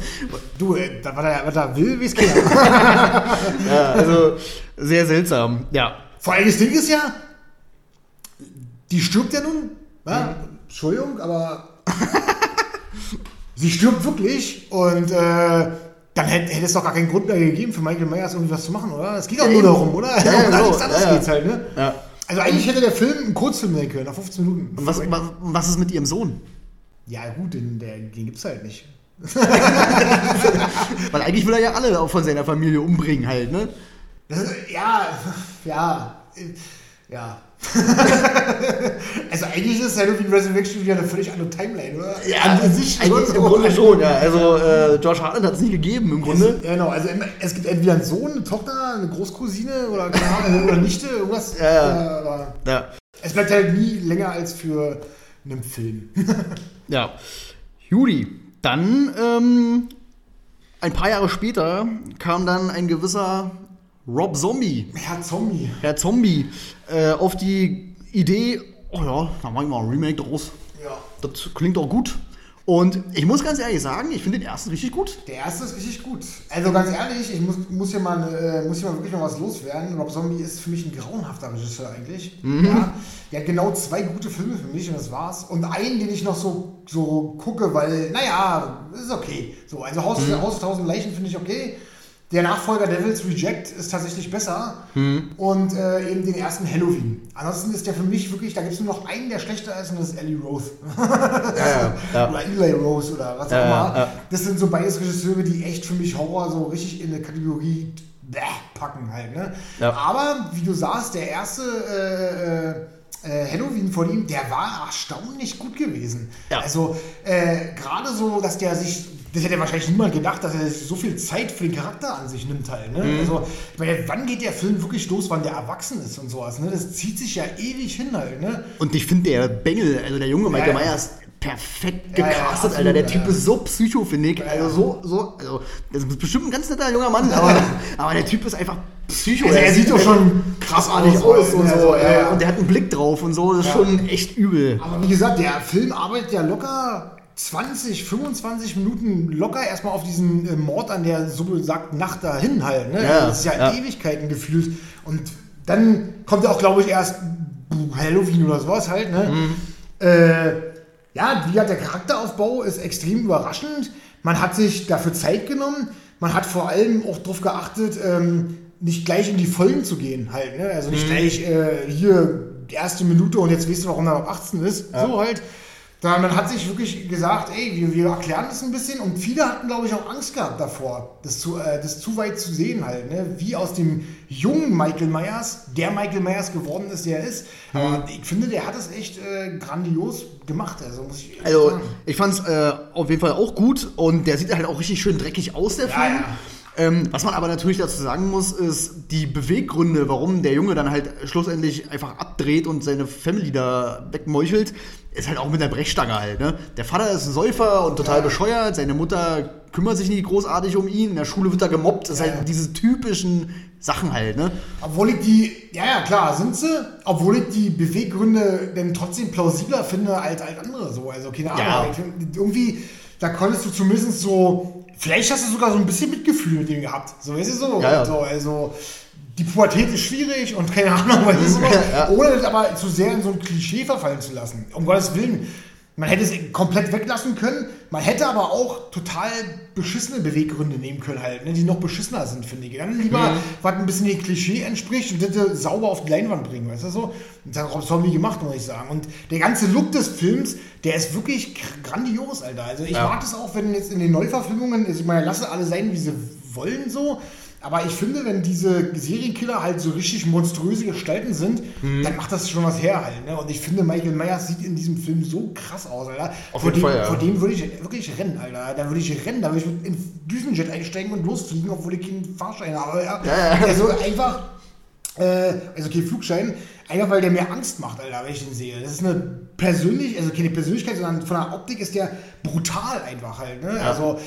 Du, äh, da, was, er, was er will, wie es geht. ja, also sehr seltsam. Ja. Vor allem das Ding ist ja, die stirbt ja nun. Ja? Entschuldigung, aber sie stirbt wirklich und äh, dann hätte, hätte es doch gar keinen Grund mehr gegeben für Michael Myers irgendwie was zu machen, oder? Es geht doch Ja, nur darum, oder? Ja, ja, genau. nichts anderes Ja, ja. geht's halt, ne? Ja. Also eigentlich hätte der Film ein Kurzfilm sein können, nach 15 Minuten. Und was, was, was ist mit ihrem Sohn? Ja gut, den, der, den gibt's halt nicht. Weil eigentlich will er ja alle auch von seiner Familie umbringen halt, ne? Ja, ja, äh, ja. also eigentlich ist Halloween Resurrection wieder eine völlig andere Timeline, oder? An sich schon im Grunde schon, ja. Also äh, George Hartnett hat es nie gegeben im Grunde. Ja, Genau, also es gibt entweder einen Sohn, eine Tochter, eine Großcousine oder, keine Ahnung, oder Nichte, irgendwas. Ja, ja. Aber Ja. es bleibt halt nie länger als für einen Film. Ja. Judy. Dann, ähm, ein paar Jahre später kam dann ein gewisser Rob Zombie, Herr Zombie. Herr Zombie, äh, auf die Idee, oh ja, da machen wir mal ein Remake draus. Ja. Das klingt auch gut. Und ich muss ganz ehrlich sagen, ich finde den ersten richtig gut. Der erste ist richtig gut. Also ganz ehrlich, ich muss, muss, hier mal, äh, muss hier mal wirklich mal was loswerden. Rob Zombie ist für mich ein grauenhafter Regisseur eigentlich. Ja, der hat genau zwei gute Filme für mich und das war's. Und einen, den ich noch so, so gucke, weil, naja, ist okay. So, also Haus, Haus der tausend Leichen finde ich okay. Der Nachfolger Devil's Reject ist tatsächlich besser. Und äh, eben den ersten Halloween. Ansonsten ist der für mich wirklich, da gibt es nur noch einen, der schlechter ist und das ist Ellie Rose. Ja, ja. Oder Eli Rose oder was auch immer. Das sind so beides Regisseure, die echt für mich Horror so richtig in eine Kategorie packen halt. Ne? Aber wie du sagst, der erste äh, äh, Halloween von ihm, der war erstaunlich gut gewesen. Ja. Also äh, gerade so, dass der sich, das hätte wahrscheinlich niemand gedacht, dass er so viel Zeit für den Charakter an sich nimmt halt. Ne? Mhm. Also ich meine, wann geht der Film wirklich los, wann der erwachsen ist und sowas. Ne? Das zieht sich ja ewig hin halt. Ne? Und ich finde der Bengel, also der junge Michael ja. Myers, perfekt Ja, ja, gecastet, absolut, Alter. Der ja, Typ ja. ist so psycho, finde ich. ja. Also so, so, also das ist bestimmt ein ganz netter junger Mann, aber, aber der Typ ist einfach psycho. Also er sieht doch schon krassartig aus, aus und ja, so. ja, ja. Und der hat einen Blick drauf und so. Das ist Ja. schon echt übel. Aber wie gesagt, der Film arbeitet ja locker 20, 25 Minuten locker erstmal auf diesen äh, Mord an der so besagten Nacht dahin halt. Ne? Ja, das ist ja, ja. Ewigkeiten gefühlt. Und dann kommt ja auch, glaube ich, erst Halloween oder sowas halt. Ne? Mhm. Äh, ja, wie gesagt, der Charakteraufbau ist extrem überraschend. Man hat sich dafür Zeit genommen. Man hat vor allem auch darauf geachtet, ähm, nicht gleich in die Vollen zu gehen halt. Ne? Also Mhm. nicht gleich äh, hier die erste Minute und jetzt weißt du, warum er ab 18 ist. So halt. Sondern man hat sich wirklich gesagt, ey, wir, wir erklären das ein bisschen und viele hatten, glaube ich, auch Angst gehabt davor, das zu, äh, das zu weit zu sehen halt, ne? wie aus dem jungen Michael Myers, der Michael Myers geworden ist, der er ist. Aber ich finde, der hat es echt äh, grandios gemacht, also muss ich Also, ich fand es äh, auf jeden Fall auch gut und der sieht halt auch richtig schön dreckig aus, der Ja, Film. ja. Ähm, was man aber natürlich dazu sagen muss, ist die Beweggründe, warum der Junge dann halt schlussendlich einfach abdreht und seine Family da wegmeuchelt, ist halt auch mit der Brechstange halt. Ne? Der Vater ist ein Säufer und total Ja. bescheuert, seine Mutter kümmert sich nicht großartig um ihn, in der Schule wird er gemobbt, das ist Ja, halt ja. diese typischen Sachen halt. Ne? Obwohl ich die, ja, ja, klar, sind sie, obwohl ich die Beweggründe dann trotzdem plausibler finde als, als andere so. Also, keine Ahnung. Ja. Irgendwie, da konntest du zumindest so, vielleicht hast du sogar so ein bisschen Mitgefühl mit dem gehabt. So, weißt du so? Ja, ja. so also, die Pubertät ist schwierig und keine Ahnung, du so? Ja. Ohne das aber zu sehr in so ein Klischee verfallen zu lassen. Um Gottes Willen. Man hätte es komplett weglassen können. Man hätte aber auch total beschissene Beweggründe nehmen können, halt, ne, die noch beschissener sind, finde ich. Dann lieber, was ein bisschen dem Klischee entspricht und das sauber auf die Leinwand bringen, weißt du so? Und das hat Rob Zombie gemacht, muss ich sagen. Und der ganze Look des Films, der ist wirklich gr- grandios, Alter. Also ich Ja. mag das auch, wenn jetzt in den Neuverfilmungen, also ich meine, lasse alle sein, wie sie wollen, so. Aber ich finde, wenn diese Serienkiller halt so richtig monströse Gestalten sind, Mhm. dann macht das schon was her halt. Ne? Und ich finde, Michael Myers sieht in diesem Film so krass aus, Alter. Auf vor, jeden dem, Fall, ja. vor dem würde ich wirklich rennen, Alter. Da würde ich rennen, da würde ich in Düsenjet einsteigen und losfliegen, obwohl ich keinen Fahrschein habe. Ja. Ja, ja. Also einfach, Äh, also kein Flugschein. Einfach weil der mir Angst macht, Alter, wenn ich den sehe. Das ist eine persönlich, also keine Persönlichkeit, sondern von der Optik ist der brutal einfach halt. Ne? Also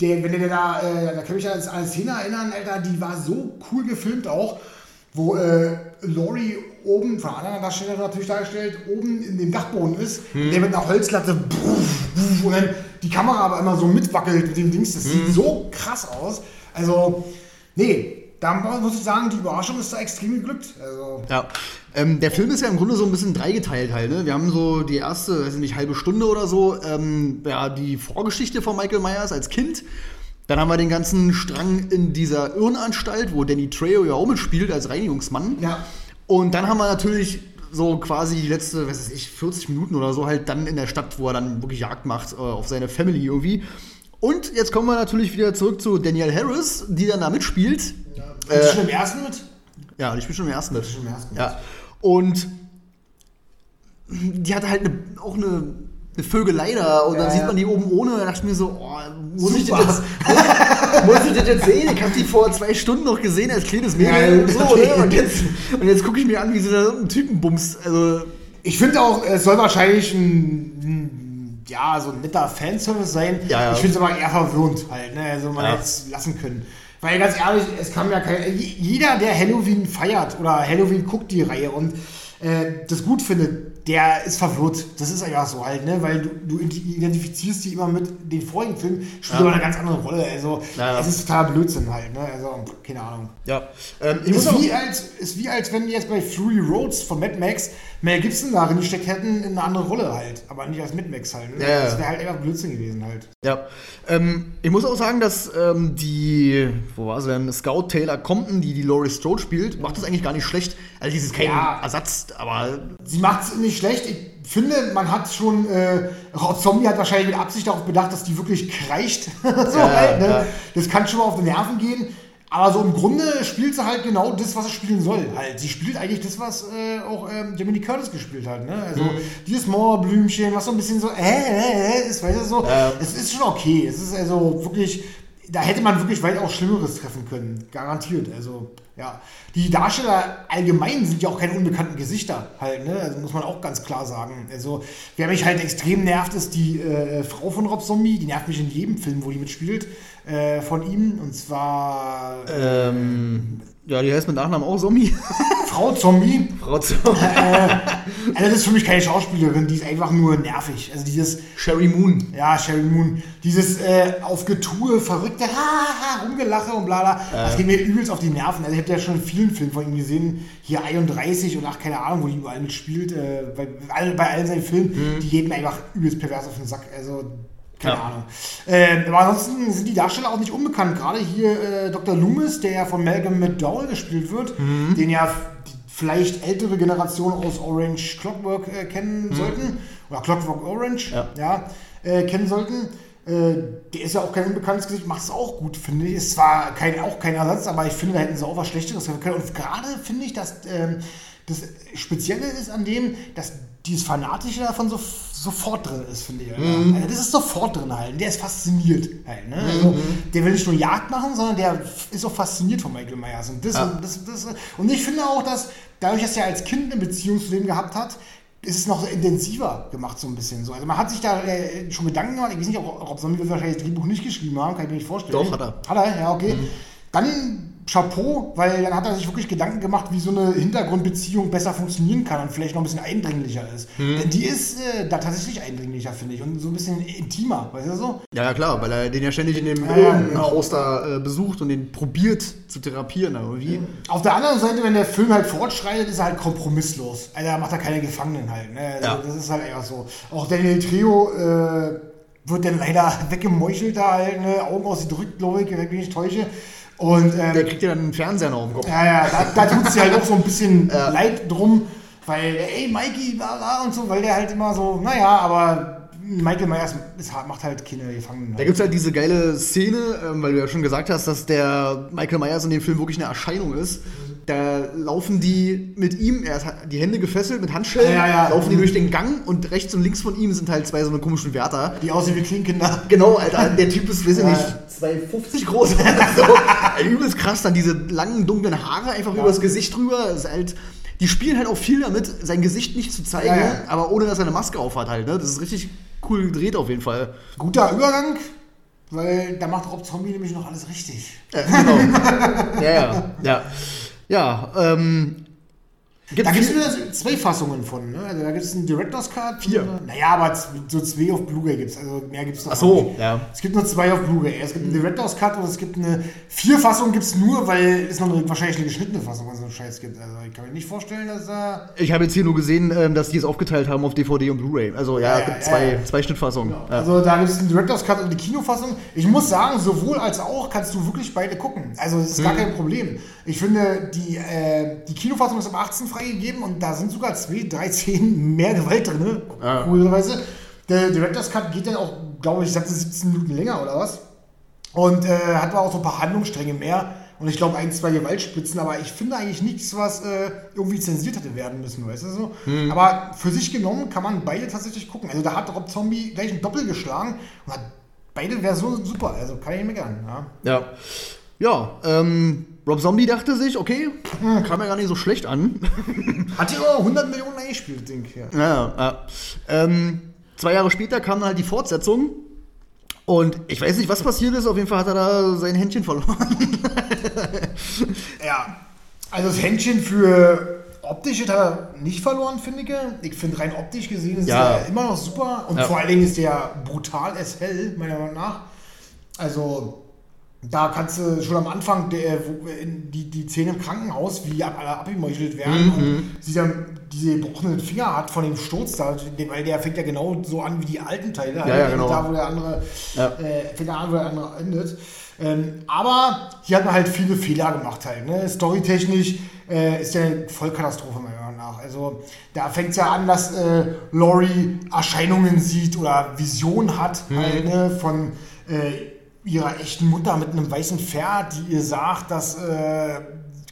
der, wenn der da, äh, da kann ich mich an eine Szene erinnern, Alter, die war so cool gefilmt auch, wo äh, Laurie oben, von einer anderen Darsteller natürlich dargestellt, oben in dem Dachboden ist, der mit einer Holzlatte und dann die Kamera aber immer so mitwackelt mit dem Dings. Das sieht so krass aus. Also, nee, da muss ich sagen, die Überraschung ist da extrem geglückt. Also, Ja. Ähm, der Film ist ja im Grunde so ein bisschen dreigeteilt halt. Ne? Wir haben so die erste, weiß ich nicht, halbe Stunde oder so, ähm, ja, die Vorgeschichte von Michael Myers als Kind. Dann haben wir den ganzen Strang in dieser Irrenanstalt, wo Danny Trejo ja auch mitspielt als Reinigungsmann. Ja. Und dann haben wir natürlich so quasi die letzte, was weiß ich, 40 Minuten oder so halt dann in der Stadt, wo er dann wirklich Jagd macht äh, auf seine Family irgendwie. Und jetzt kommen wir natürlich wieder zurück zu Danielle Harris, die dann da mitspielt. ja. Ist schon im ersten mit? Ja, die spielt schon im ersten mit. schon im ersten ja. Und die hatte halt eine, auch eine, eine Vögelei da und Ja, dann sieht man die oben ohne. Da dachte ich mir so, oh, muss, ich das, muss ich das jetzt sehen? Ich habe die vor zwei Stunden noch gesehen als kleines Mädel. Ja, und so, ne? und jetzt, und jetzt gucke ich mir an, wie sie da einen Typen bumst. Also, Ich finde auch, es soll wahrscheinlich ein, ein ja, so ein netter Fanservice sein. Ja, ja. Ich finde es aber eher verwirrend halt, ne? Also man Ja. hätte es lassen können. Weil ganz ehrlich, es kam ja kein. Jeder, der Halloween feiert oder Halloween guckt die Reihe und äh, das gut findet, der ist verwirrt. Das ist einfach so halt, ne? Weil du, du identifizierst die immer mit den vorigen Filmen, spielt Ja. aber eine ganz andere Rolle. Also Ja, es ist totaler Blödsinn halt, ne? Also, keine Ahnung. ja. Ähm, Ist wie, als, ist wie als wenn jetzt bei Fury Roads von Mad Max Mel Gibson da reingesteckt hätten in eine andere Rolle halt. Aber nicht als Mad Max halt. Ne? Ja. Das wäre halt einfach Blödsinn gewesen halt. Ja, ähm, ich muss auch sagen, dass ähm, die, wo war sie denn, Scout Taylor Compton, die die Laurie Strode spielt, macht das eigentlich gar nicht schlecht. Also, dieses kein Ja. Ersatz, aber Sie macht es nicht schlecht. Ich finde, man hat schon, äh, Rob Zombie hat wahrscheinlich mit Absicht darauf bedacht, dass die wirklich kreischt. so Ja, halt, ne? Das kann schon mal auf die Nerven gehen. Aber so im Grunde spielt sie halt genau das, was sie spielen soll. Halt. Sie spielt eigentlich das, was äh, auch ähm, Jamie Lee Curtis gespielt hat. Ne? Also Mhm. dieses Mauerblümchen, was so ein bisschen so, äh, äh, äh, ist, weißt du, so. Ja. Es ist schon okay. Es ist also wirklich, da hätte man wirklich weit auch Schlimmeres treffen können. Garantiert. Also, ja. Die Darsteller allgemein sind ja auch keine unbekannten Gesichter halt, ne? Also muss man auch ganz klar sagen. Also, wer mich halt extrem nervt, ist die äh, Frau von Rob Zombie. Die nervt mich in jedem Film, wo die mitspielt. Äh, von ihm. Und zwar ähm, ja, die heißt mit Nachnamen auch Zombie. Frau Zombie. Frau Zombie. Also, das ist für mich keine Schauspielerin, die ist einfach nur nervig. Also, dieses. Sherry Moon. Ja, Sherry Moon. Dieses äh, auf Getue, verrückte, ha, ha, rumgelache und bla bla. Das geht mir übelst auf die Nerven. Also ich habe ja schon in vielen Filmen von ihm gesehen. Hier 31 und ach, keine Ahnung, wo die überall mitspielt. Äh, bei, all, bei all seinen Filmen, die gehen mir einfach übelst pervers auf den Sack. Also, keine Ja. Ahnung. Ähm, aber ansonsten sind die Darsteller auch nicht unbekannt. Gerade hier äh, Dr. Loomis, der ja von Malcolm McDowell gespielt wird, den ja vielleicht ältere Generationen aus Orange Clockwork äh, kennen sollten. Oder Clockwork Orange, Ja. ja, äh, kennen sollten. Äh, der ist ja auch kein unbekanntes Gesicht, macht es auch gut, finde ich. Ist zwar kein, auch kein Ersatz, aber ich finde, da hätten sie auch was Schlechteres können. Und gerade finde ich, dass ähm, das Spezielle ist an dem, dass dieses Fanatische davon so, sofort drin ist, finde ich. Alter. Also das ist sofort drin halt. Der ist fasziniert halt. Ne? Also, der will nicht nur Jagd machen, sondern der ist auch fasziniert von Michael Myers. Und, das, Ja. und, das, das, und ich finde auch, dass dadurch, dass er als Kind eine Beziehung zu dem gehabt hat, ist es noch intensiver gemacht, so ein bisschen so. Also man hat sich da äh, schon Gedanken gemacht, ich weiß nicht, ob Rob Zombie wird wahrscheinlich das Drehbuch nicht geschrieben haben, kann ich mir nicht vorstellen. Doch, hat er. Hat er, ja, okay. Dann Chapeau, weil dann hat er sich wirklich Gedanken gemacht, wie so eine Hintergrundbeziehung besser funktionieren kann und vielleicht noch ein bisschen eindringlicher ist. Denn die ist äh, da tatsächlich eindringlicher, finde ich, und so ein bisschen intimer, weißt du so? Ja, ja, klar, weil er den ja ständig in dem Ja, ja, Irrenhaus da äh, besucht und den probiert zu therapieren irgendwie. Auf der anderen Seite, wenn der Film halt fortschreitet, ist er halt kompromisslos. Also da macht er keine Gefangenen halt. Ne? Also Ja. Das ist halt einfach so. Auch Daniel Trio äh, wird dann leider weggemeuchelt da halt, ne? Augen ausgedrückt, glaube ich, wenn ich mich nicht täusche. Und ähm, Der kriegt ja dann einen Fernseher noch im Kopf. ja, ja, da, da tut sie halt auch so ein bisschen leid drum, weil, ey, Mikey, bla, bla und so, weil der halt immer so, naja, aber Michael Myers macht halt keine Gefangenen. Da gibt es halt diese geile Szene, ähm, weil du ja schon gesagt hast, dass der Michael Myers in dem Film wirklich eine Erscheinung ist. Da laufen die mit ihm, er hat die Hände gefesselt mit Handschellen, Ja, ja. laufen die durch den Gang und rechts und links von ihm sind halt zwei so eine komischen Wärter. Die aussehen wie Kleinkinder. Genau, Alter, der Typ ist, weiß ich Ja. nicht, 2,50 groß. so, übelst krass, dann diese langen, dunklen Haare einfach über das Gesicht drüber. Das ist halt, die spielen halt auch viel damit, sein Gesicht nicht zu zeigen, Ja, ja. aber ohne, dass er eine Maske aufhat halt. Ne? Das ist richtig cool gedreht auf jeden Fall. Guter Übergang, weil da macht Rob Zombie nämlich noch alles richtig. Ja, genau. ja, ja, ja. Ja, ähm. Gibt Da gibt es zwei Fassungen von. Ne? Also da gibt es einen Director's Cut. Vier. Naja, aber so zwei auf Blu-ray gibt es. Also mehr gibt es noch Ach so, nicht. ja. Es gibt nur zwei auf Blu-ray. Es gibt einen Director's Cut und es gibt eine vier Fassung gibt es nur, weil es noch eine, wahrscheinlich eine geschnittene Fassung von so einem Scheiß gibt. Also ich kann mir nicht vorstellen, dass da. Ich habe jetzt hier nur gesehen, ähm, dass die es aufgeteilt haben auf DVD und Blu-ray. Also ja, Ja, es gibt ja, zwei, ja. zwei Schnittfassungen. Ja. Also da gibt es einen Director's Cut und die Kinofassung. Ich muss sagen, sowohl als auch kannst du wirklich beide gucken. Also das ist Mhm. gar kein Problem. Ich finde, die, äh, die Kinofassung ist ab 18 freigegeben und da sind sogar zwei, drei Szenen mehr Gewalt drin. Ja. Coolerweise. Der Director's Cut geht dann auch, glaube ich, sagte 17 Minuten länger oder was. Und äh, hat auch so ein paar Handlungsstränge mehr. Und ich glaube, ein, zwei Gewaltspitzen, aber ich finde eigentlich nichts, was äh, irgendwie zensiert hätte werden müssen, weißt du so? Mhm. Aber für sich genommen kann man beide tatsächlich gucken. Also da hat Rob Zombie gleich ein Doppel geschlagen und hat beide Versionen super, also kann ich nicht meckern. Ja. Ja, ja ähm, Rob Zombie dachte sich, okay, Mhm. kam ja gar nicht so schlecht an. Hat ja auch 100 Millionen eingespielt, Ding. Ja. ja, ja. Ähm, zwei Jahre später kam dann halt die Fortsetzung. Und ich weiß nicht, was passiert ist. Auf jeden Fall hat er da sein Händchen verloren. ja. Also das Händchen für optisch hat er nicht verloren, finde ich. Ich finde rein optisch gesehen ist Ja. er immer noch super. Und Ja. vor allen Dingen ist der brutal as hell, meiner Meinung nach. Also da kannst du schon am Anfang der, wo, in die, die Szene im Krankenhaus, wie ab, alle abgemeuchelt werden Mhm. und sie dann diese gebrochenen Finger hat von dem Sturz da, weil der fängt ja genau so an wie die alten Teile, Ja, ja, genau. da wo der andere Ja. äh, fängt an, wo der andere endet. Ähm, aber hier hat man halt viele Fehler gemacht halt. Ne? Storytechnisch äh, ist ja eine Vollkatastrophe meiner Meinung nach. Also da fängt es ja an, dass äh, Laurie Erscheinungen sieht oder Visionen hat halt, ne? von äh, ihrer echten Mutter mit einem weißen Pferd, die ihr sagt, dass äh,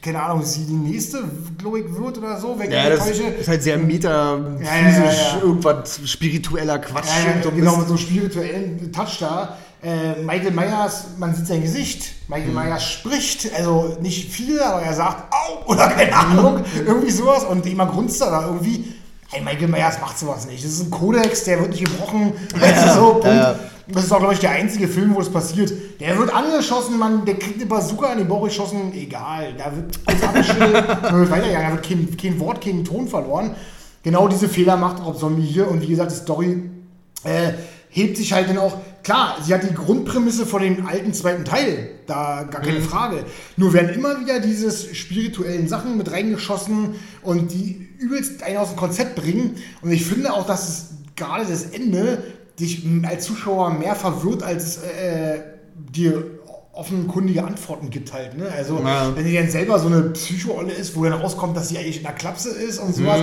keine Ahnung, sie die nächste, glaube ich, wird oder so, wenn Ja, das täusche. ist halt sehr metaphysisch, Ja, ja, ja, irgendwas spiritueller Quatsch. So genau, mit so einem spirituellen Touch da. Äh, Michael Myers, man sieht sein Gesicht. Michael Myers spricht, also nicht viel, aber er sagt Au oder keine Ahnung, irgendwie sowas. Und jemand grunzt da irgendwie. Hey, Michael Myers macht sowas nicht. Das ist ein Kodex, der wird nicht gebrochen. Weißt du, so, Punkt. Das ist auch, glaube ich, der einzige Film, wo es passiert. Der wird angeschossen, man, der kriegt eine Bazooka in den Bauch geschossen, egal. Da wird kurz abgeschüttelt, dann wird weitergegangen, da wird kein, kein Wort, kein Ton verloren. Genau diese Fehler macht Rob Zombie hier. Und wie gesagt, die Story äh, hebt sich halt dann auch. Klar, sie hat die Grundprämisse von dem alten zweiten Teil, da gar keine Frage. Nur werden immer wieder diese spirituellen Sachen mit reingeschossen und die übelst einen aus dem Konzept bringen. Und ich finde auch, dass es gerade das Ende dich als Zuschauer mehr verwirrt, als es äh, dir offenkundige Antworten gibt halt. Ne? Also Ja. wenn die dann selber so eine Psycho-Olle ist, wo dann rauskommt, dass sie eigentlich in der Klapse ist und sowas.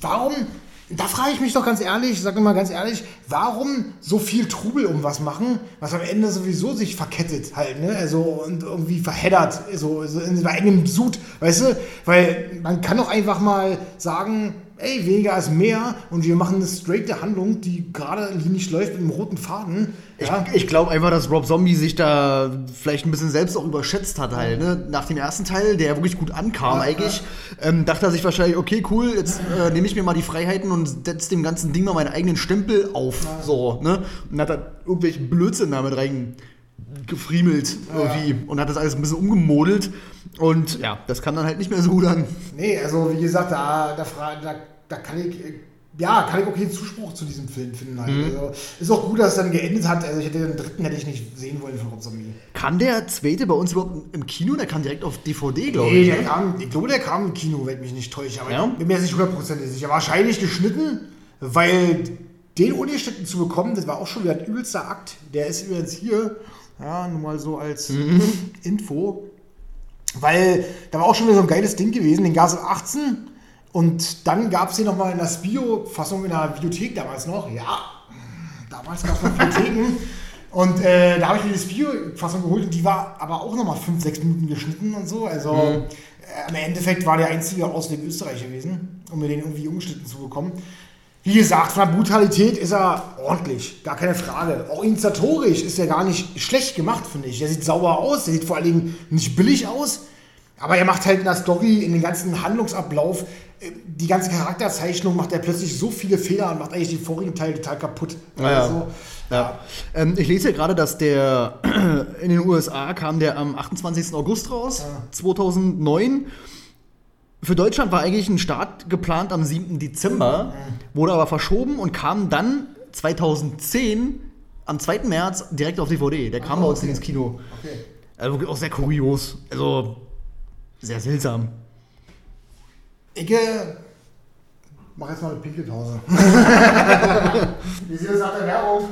Warum, da frage ich mich doch ganz ehrlich, sag mal ganz ehrlich, warum so viel Trubel um was machen, was am Ende sowieso sich verkettet halt, ne? Also und irgendwie verheddert, so, so in so Sud, weißt du? Weil man kann doch einfach mal sagen, ey, weniger ist mehr und wir machen eine straighte Handlung, die gerade nicht läuft mit einem roten Faden. Ich, Ja? ich glaube einfach, dass Rob Zombie sich da vielleicht ein bisschen selbst auch überschätzt hat halt. Ne? Nach dem ersten Teil, der wirklich gut ankam eigentlich, Ähm, dachte er sich wahrscheinlich, okay, cool, jetzt äh, nehme ich mir mal die Freiheiten und setze dem ganzen Ding mal meinen eigenen Stempel auf. So, ne? Und hat da irgendwelchen Blödsinn damit reingefriemelt irgendwie und hat das alles ein bisschen umgemodelt. Und ja, das kam dann halt nicht mehr so gut an. Nee, also wie gesagt, da, da, da, da kann ich, ja, kann ich auch keinen Zuspruch zu diesem Film finden. Halt. Mhm. Also, ist auch gut, dass es dann geendet hat. Also ich hätte den dritten hätte ich nicht sehen wollen von Rob Zombie. Kam der zweite bei uns überhaupt im Kino? Der kam direkt auf DVD, glaube Nee, ich. der ne? kam, ich glaube, der kam im Kino, wenn ich mich nicht täusche. Aber Ja? ich bin mir jetzt nicht hundertprozentig sicher. Wahrscheinlich geschnitten, weil den ungeschnitten zu bekommen, das war auch schon wieder ein übelster Akt. Der ist übrigens hier, ja, nur mal so als Mhm. Info. Weil da war auch schon wieder so ein geiles Ding gewesen. Den ab 18 und dann gab es den nochmal in der Spio-Fassung in der Videothek damals noch. Ja, damals gab es noch Videotheken. Und äh, da habe ich mir das Videofassung geholt und die war aber auch nochmal 5, 6 Minuten geschnitten und so. Also mhm. äh, im Endeffekt war der einzige Ausweg Österreich gewesen, um mir den irgendwie umgeschnitten zu bekommen. Wie gesagt, von der Brutalität ist er ordentlich, gar keine Frage. Auch inszenatorisch ist er gar nicht schlecht gemacht, finde ich. Der sieht sauber aus, der sieht vor allen Dingen nicht billig aus. Aber er macht halt in der Story, in den ganzen Handlungsablauf, äh, die ganze Charakterzeichnung macht er plötzlich so viele Fehler und macht eigentlich den vorigen Teil total kaputt. Ja, also, ja. Ähm, ich lese hier gerade, dass der in den USA kam der am 28. August raus, ja. 2009. Für Deutschland war eigentlich ein Start geplant am 7. Dezember, mhm. wurde aber verschoben und kam dann 2010 am 2. März direkt auf DVD. Der kam oh, bei uns okay. ins Kino. Okay. Also auch sehr kurios. Also sehr seltsam. Ich äh, mach jetzt mal eine Pinkelpause. Wie sieht das nach der Werbung?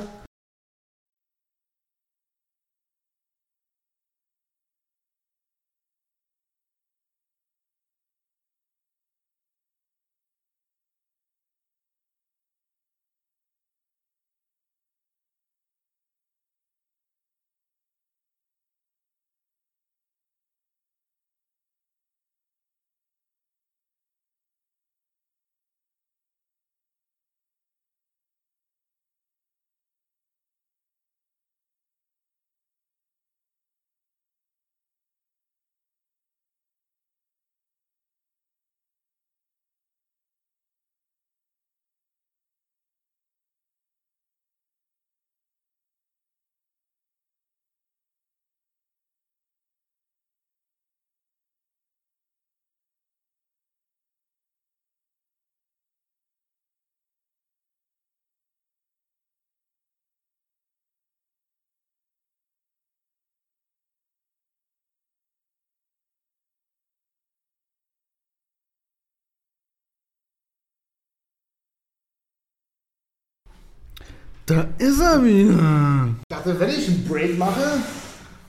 Da ist er wieder. Ich dachte, wenn ich einen Break mache,